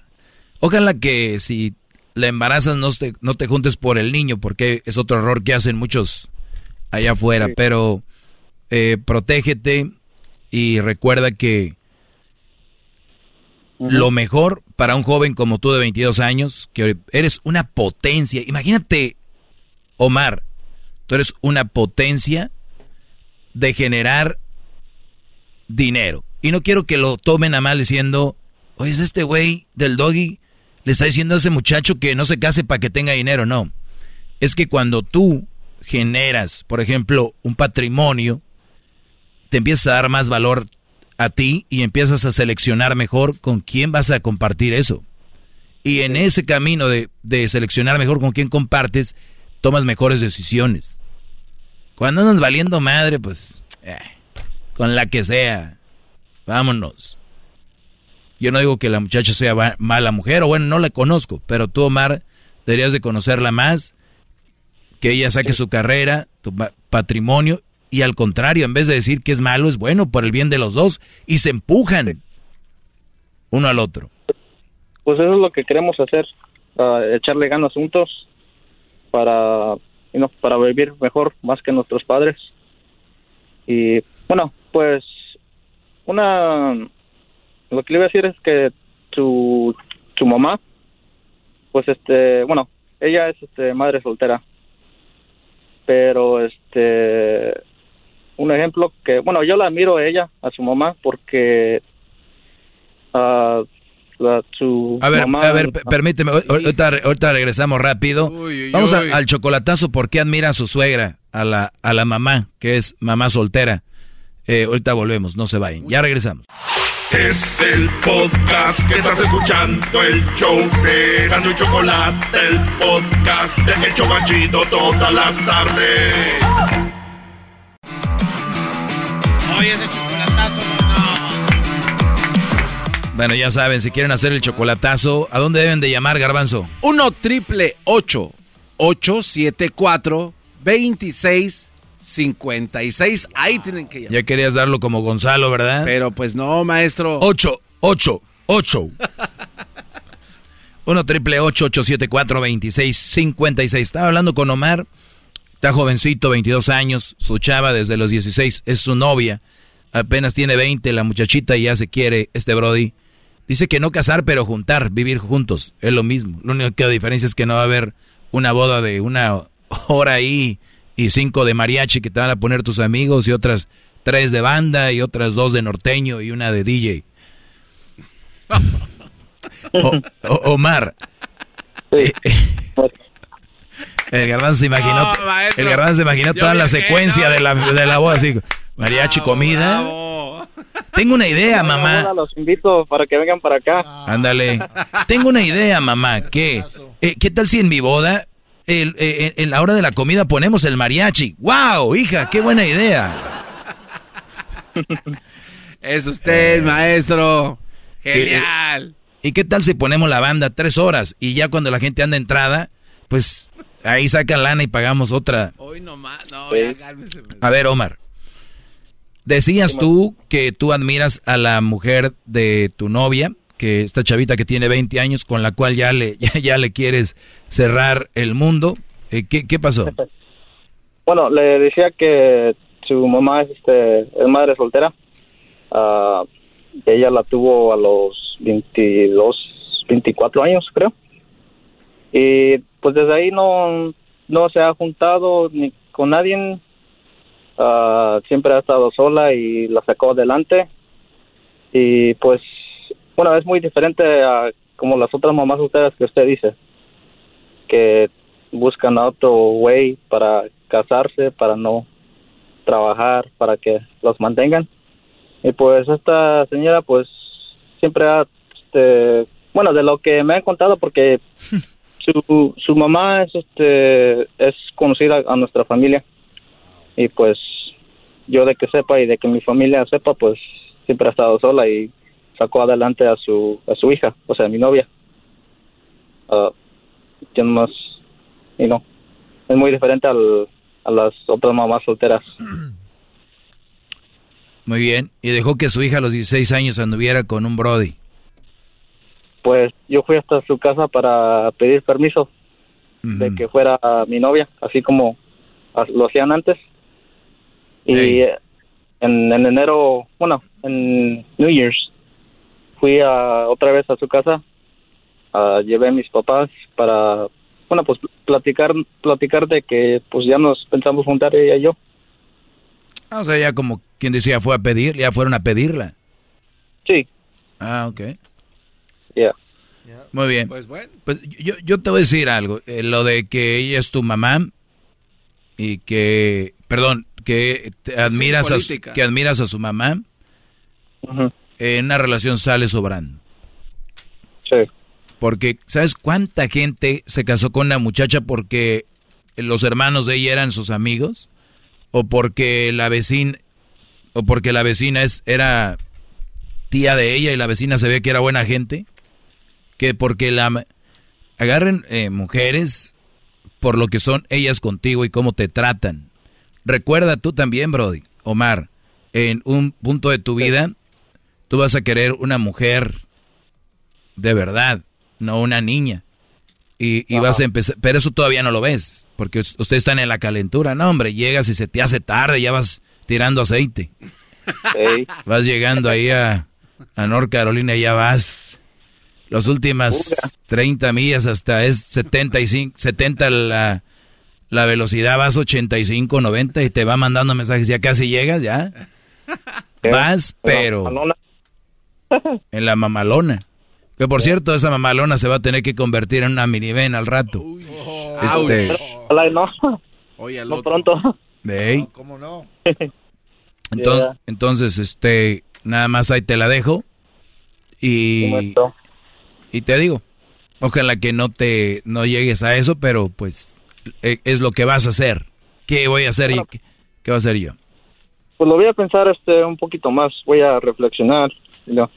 Ojalá que si la embarazas no te, no te juntes por el niño, porque es otro error que hacen muchos allá afuera. Pero eh, protégete y recuerda que lo mejor para un joven como tú de 22 años, que eres una potencia. Imagínate, Omar, tú eres una potencia de generar dinero. Y no quiero que lo tomen a mal diciendo, oye, es este güey del doggy, le está diciendo a ese muchacho que no se case para que tenga dinero. No. Es que cuando tú generas, por ejemplo, un patrimonio, te empiezas a dar más valor a ti y empiezas a seleccionar mejor con quién vas a compartir eso. Y en ese camino de, seleccionar mejor con quién compartes, tomas mejores decisiones. Cuando andas valiendo madre, pues, eh, con la que sea, vámonos. Yo no digo que la muchacha sea mala mujer, o bueno, no la conozco, pero tú, Omar, deberías de conocerla más, que ella saque su carrera, tu patrimonio, y al contrario, en vez de decir que es malo, es bueno por el bien de los dos, y se empujan uno al otro. Pues eso es lo que queremos hacer, echarle ganas juntos para, para vivir mejor, más que nuestros padres. Y bueno, pues una lo que le iba a decir es que su, su mamá, pues este, bueno, ella es este madre soltera. Pero este un ejemplo que, bueno, yo la admiro a ella, a su mamá, porque uh, su a ver, a ver, permíteme, ahorita, regresamos rápido. Vamos al chocolatazo, ¿por qué admira a su suegra, a la, a la mamá, que es mamá soltera? Eh, ahorita volvemos, no se vayan, ya regresamos. Es el podcast que estás escuchando, el show de Gano y Chocolate, el podcast de El Chocachito todas las tardes. Oye, ese chocolatazo, no. Bueno, ya saben, si quieren hacer el chocolatazo, ¿a dónde deben de llamar, Garbanzo? 1 triple 874 26 56. Ahí tienen que llamar. Ya querías darlo como Gonzalo, ¿verdad? Pero pues no, maestro. 8, 8, 8. 1 triple 874 2656. Estaba hablando con Omar. Está jovencito, 22 años. Su chava desde los 16. Es su novia. Apenas tiene 20. La muchachita ya se quiere. Este Brody. Dice que no casar, pero juntar, vivir juntos. Es lo mismo. Lo único que diferencia es que no va a haber una boda de una hora ahí y cinco de mariachi que te van a poner tus amigos y otras tres de banda y otras dos de norteño y una de DJ. Omar. Eh, el garbanzo se imaginó, el garbanzo se imaginó toda la secuencia de la, de la voz así. Mariachi, comida. Tengo una idea, mamá. Los invito para que vengan para acá. Ándale. Tengo una idea, mamá. ¿Qué? Eh, ¿Qué tal si en mi boda el, eh, en la hora de la comida ponemos el mariachi. ¡Wow, hija! ¡Qué buena idea! es usted, maestro. Genial. ¿Y qué tal si ponemos la banda tres horas y ya cuando la gente anda entrada, pues ahí saca lana y pagamos otra? Hoy nomás, no, A ver, Omar. Decías tú que tú admiras a la mujer de tu novia que esta chavita que tiene 20 años con la cual ya le ya, le quieres cerrar el mundo. Eh, ¿qué, ¿Qué pasó? Bueno, le decía que su mamá es, este, es madre soltera. Uh, ella la tuvo a los 22, 24 años, creo. Y pues desde ahí no, no se ha juntado ni con nadie. Uh, siempre ha estado sola y la sacó adelante. Y pues bueno, es muy diferente a como las otras mamás solteras que usted dice, que buscan otro way para casarse, para no trabajar, para que los mantengan. Y pues esta señora pues siempre ha, este, bueno, de lo que me han contado, porque su, su mamá es, este, es conocida a nuestra familia. Y pues yo de que sepa y de que mi familia sepa, pues siempre ha estado sola y sacó adelante a su a su hija, o sea, a mi novia. Uh, yo más, y no, es muy diferente al, a las otras mamás solteras. Muy bien, y dejó que su hija a los 16 años anduviera con un Brody. Pues yo fui hasta su casa para pedir permiso de que fuera mi novia, así como lo hacían antes. Y en, en enero, bueno, en New Year's, fui a, otra vez a su casa, llevé a mis papás para, bueno, pues platicar, platicar de que pues ya nos pensamos juntar ella y yo. Ah, o sea, ya como quien decía, fue a pedir, ya fueron a pedirla. Sí. Ah, ok. Ya. Muy bien. Pues bueno. Pues yo, yo te voy a decir algo. Eh, lo de que ella es tu mamá y que, perdón, que admiras, a, su, que admiras a su mamá, en una relación sale sobrando. Sí. Porque, ¿sabes cuánta gente se casó con una muchacha porque los hermanos de ella eran sus amigos? ¿O porque la vecina, o porque la vecina es, era tía de ella y la vecina se ve que era buena gente? Que porque la... Agarren eh, mujeres por lo que son ellas contigo y cómo te tratan. Recuerda tú también, Brody, Omar, en un punto de tu vida, tú vas a querer una mujer de verdad, no una niña. Y, vas a empezar, pero eso todavía no lo ves, porque ustedes están en la calentura. No, hombre, llegas y se te hace tarde, ya vas tirando aceite. Vas llegando ahí a, a North Carolina y ya vas. Las últimas 30 millas hasta es 75, 70 la, la velocidad, vas 85, 90 y te va mandando mensajes, ya casi llegas, ya. Vas, pero en la mamalona. Que por cierto, esa mamalona se va a tener que convertir en una minivan al rato. este, no. Oye, no pronto. ¿Ve? ¿Cómo no? Entonces, entonces, este, nada más ahí te la dejo. Y, y te digo, ojalá que no te, no llegues a eso, pero pues e, es lo que vas a hacer. ¿Qué voy a hacer y qué, qué, va a hacer yo? Pues lo voy a pensar este un poquito más, voy a reflexionar, ¿no?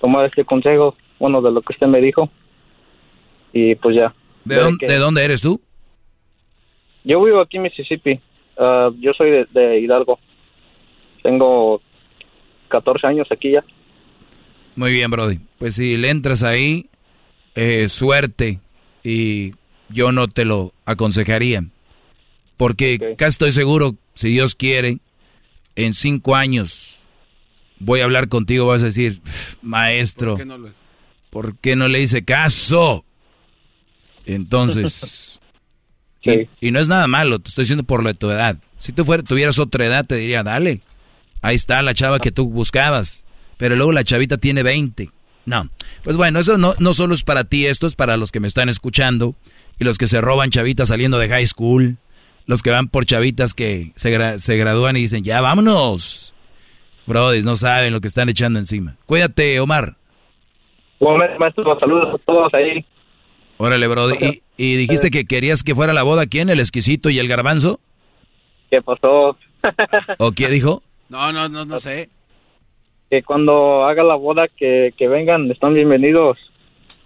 Tomar este consejo bueno, de lo que usted me dijo. Y pues ya. ¿De, dónde, eres tú? Yo vivo aquí en Mississippi. Ah, yo soy de, Hidalgo. Tengo 14 años aquí ya. Muy bien, Brody. Pues si le entras ahí, eh, suerte. Y yo no te lo aconsejaría. Porque casi estoy seguro, si Dios quiere, en cinco años voy a hablar contigo, vas a decir, maestro. ¿Por qué no lo es? ¿por qué no le hice caso? Entonces, y, no es nada malo, te estoy diciendo por la tu edad. Si tú fuera, tuvieras otra edad, te diría, dale, ahí está la chava que tú buscabas, pero luego la chavita tiene 20. No, pues bueno, eso no, no solo es para ti, esto es para los que me están escuchando y los que se roban chavitas saliendo de high school, los que van por chavitas que se, se gradúan y dicen, ya vámonos. Brody, no saben lo que están echando encima. Cuídate, Omar. Maestro, saludos a todos ahí. Órale, bro. ¿Y, ¿Y, dijiste que querías que fuera la boda quién? ¿El exquisito y el garbanzo? ¿Qué pasó? ¿O qué dijo? No, no, no, no sé. Que cuando haga la boda que, que vengan, están bienvenidos.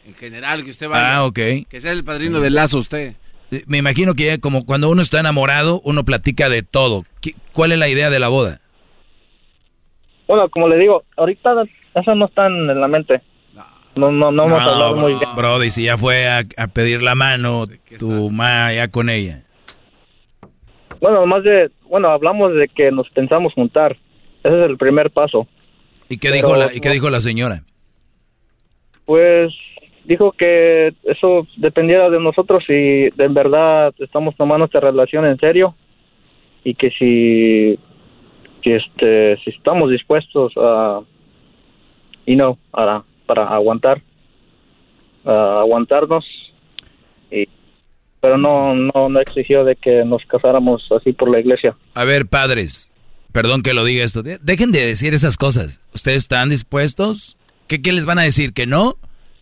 En general, que usted vaya. Ah, ok. Que sea el padrino del lazo usted. Me imagino que como cuando uno está enamorado, uno platica de todo. ¿Cuál es la idea de la boda? Bueno, como le digo, ahorita eso no está en la mente. No, no, no hemos hablado muy bien. Brody, si ya fue a, pedir la mano, tu mamá ya con ella. Bueno, más de, bueno, hablamos de que nos pensamos juntar. Ese es el primer paso. ¿Y qué, dijo, la, ¿y qué dijo la señora? Pues dijo que eso dependiera de nosotros si de verdad estamos tomando esta relación en serio y que si que este si estamos dispuestos a y no a para aguantar, aguantarnos. Y, pero no, no, no exigió de que nos casáramos así por la iglesia. A ver, padres, perdón que lo diga esto, dejen de decir esas cosas. ¿Ustedes están dispuestos? ¿Qué, qué les van a decir? ¿Que no?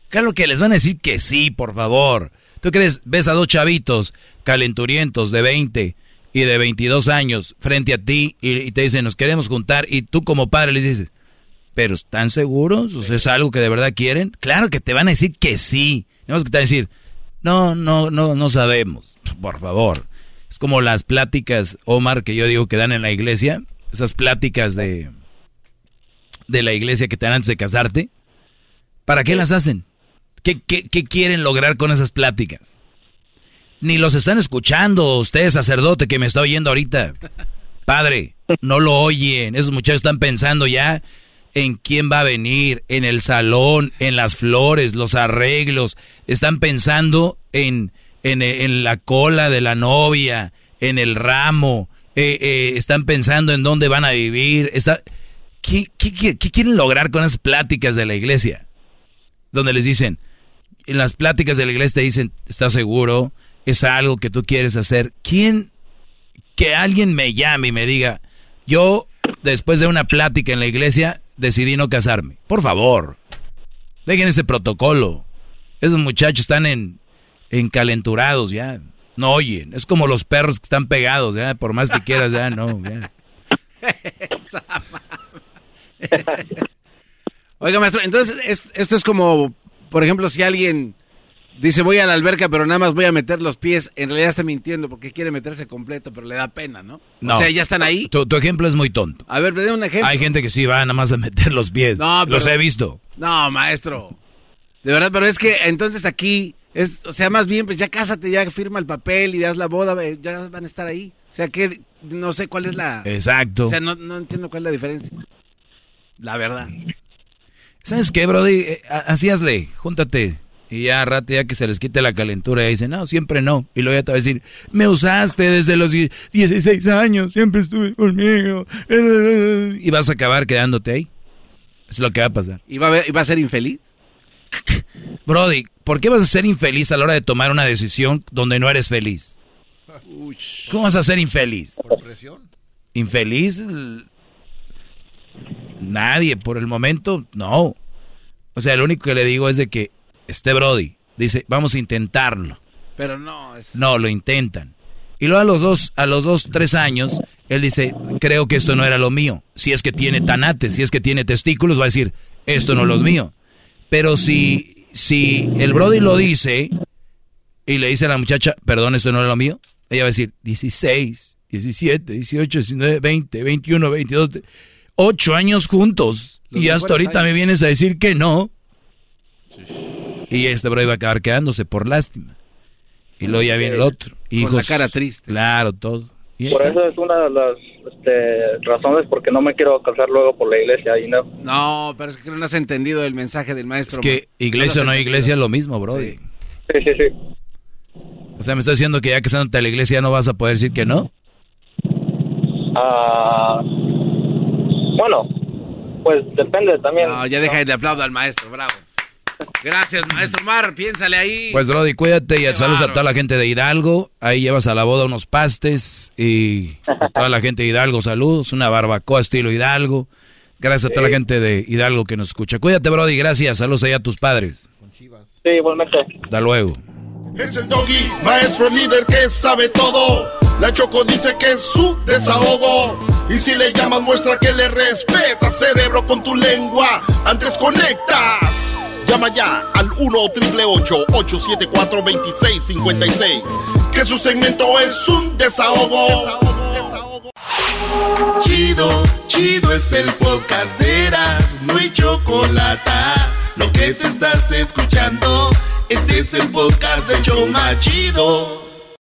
Claro que les van a decir que sí, por favor. ¿Tú crees? Ves a dos chavitos calenturientos de 20 y de 22 años frente a ti y, y, te dicen, nos queremos juntar y tú como padre les dices, pero ¿están seguros? ¿O sea, es algo que de verdad quieren? Claro que te van a decir que sí. No es que te van a decir, no, no, no, no sabemos. Por favor. Es como las pláticas, Omar, que yo digo que dan en la iglesia. Esas pláticas de, de la iglesia que te dan antes de casarte. ¿Para qué las hacen? ¿Qué, qué, qué quieren lograr con esas pláticas? Ni los están escuchando, usted sacerdote que me está oyendo ahorita. Padre, no lo oyen. Esos muchachos están pensando ya en quién va a venir, en el salón, en las flores, los arreglos. Están pensando en, en, la cola de la novia, en el ramo. Eh, eh, están pensando en dónde van a vivir. Está, ¿qué, qué, quieren lograr con esas pláticas de la iglesia? Donde les dicen, en las pláticas de la iglesia te dicen, ¿estás seguro? ¿Es algo que tú quieres hacer? ¿Quién, que alguien me llame y me diga, yo después de una plática en la iglesia decidí no casarme. Por favor, dejen ese protocolo. Esos muchachos están en, encalenturados ya. No oyen. Es como los perros que están pegados, ya. Por más que quieras, ya no. Oiga, maestro, entonces esto es como, por ejemplo, si alguien dice voy a la alberca, pero nada más voy a meter los pies, en realidad está mintiendo porque quiere meterse completo, pero le da pena, ¿no? No. O sea, ya están ahí. Tu, ejemplo es muy tonto. A ver, dé un ejemplo. Hay gente que sí va nada más a meter los pies. No, Los he visto. No, maestro. De verdad, pero es que entonces aquí, es, o sea, más bien, pues ya cásate, ya firma el papel y das la boda, ya van a estar ahí. O sea, que no sé cuál es la... Exacto. O sea, no, no entiendo cuál es la diferencia. La verdad. ¿Sabes qué, Brody? Eh, así hazle, júntate. Y ya rato, ya que se les quite la calentura, y dicen, no, siempre no. Y luego ya te va a decir, me usaste desde los 16 años, siempre estuve conmigo. Y vas a acabar quedándote ahí. Es lo que va a pasar. ¿Y va a, y va a ser infeliz? Brody, ¿por qué vas a ser infeliz a la hora de tomar una decisión donde no eres feliz? ¿Cómo vas a ser infeliz? Por presión. ¿Infeliz? Nadie, por el momento, no. O sea, lo único que le digo es de que este Brody dice, vamos a intentarlo. Pero no. No, lo intentan. Y luego a los dos, a los dos, tres años, él dice, creo que esto no era lo mío. Si es que tiene tanates, si es que tiene testículos, va a decir, esto no es lo mío. Pero si, si el Brody lo dice y le dice a la muchacha, perdón, esto no era lo mío, ella va a decir 16, 17, 18, 19, 20, 21, 22, 8 años juntos. y hasta ahorita me vienes a decir que no. Y este Brody va a acabar quedándose por lástima. Y luego ya viene el otro. Con la cara triste. Claro, todo. Por eso es una de las este, razones porque no me quiero casar luego por la iglesia. Y no. no, pero es que no has entendido el mensaje del maestro. Es que iglesia o no, iglesia es lo mismo, Brody. Sí, sí, sí. O sea, ¿me estás diciendo que ya casándote a la iglesia no vas a poder decir que no? Ah, bueno, pues depende también. No, ya deja el aplauso al maestro, bravo. Gracias, maestro Mar, piénsale ahí. Pues, Brody, cuídate y saludos a toda la gente de Hidalgo. Ahí llevas a la boda unos pastes y a toda la gente de Hidalgo, saludos. Una barbacoa estilo Hidalgo. Gracias a toda la gente de Hidalgo que nos escucha. Cuídate, Brody, gracias. Saludos allá a tus padres. Sí, igualmente. Hasta luego. Es el doggy, maestro líder que sabe todo. La Choco dice que es su desahogo. Y si le llamas, muestra que le respeta, cerebro, con tu lengua. Antes conectas. Llama ya al 1-888-874-2656. Que su segmento es un desahogo. Chido, chido es el podcast de Eras. No hay chocolate. Lo que te estás escuchando, este es el podcast de Choma Chido.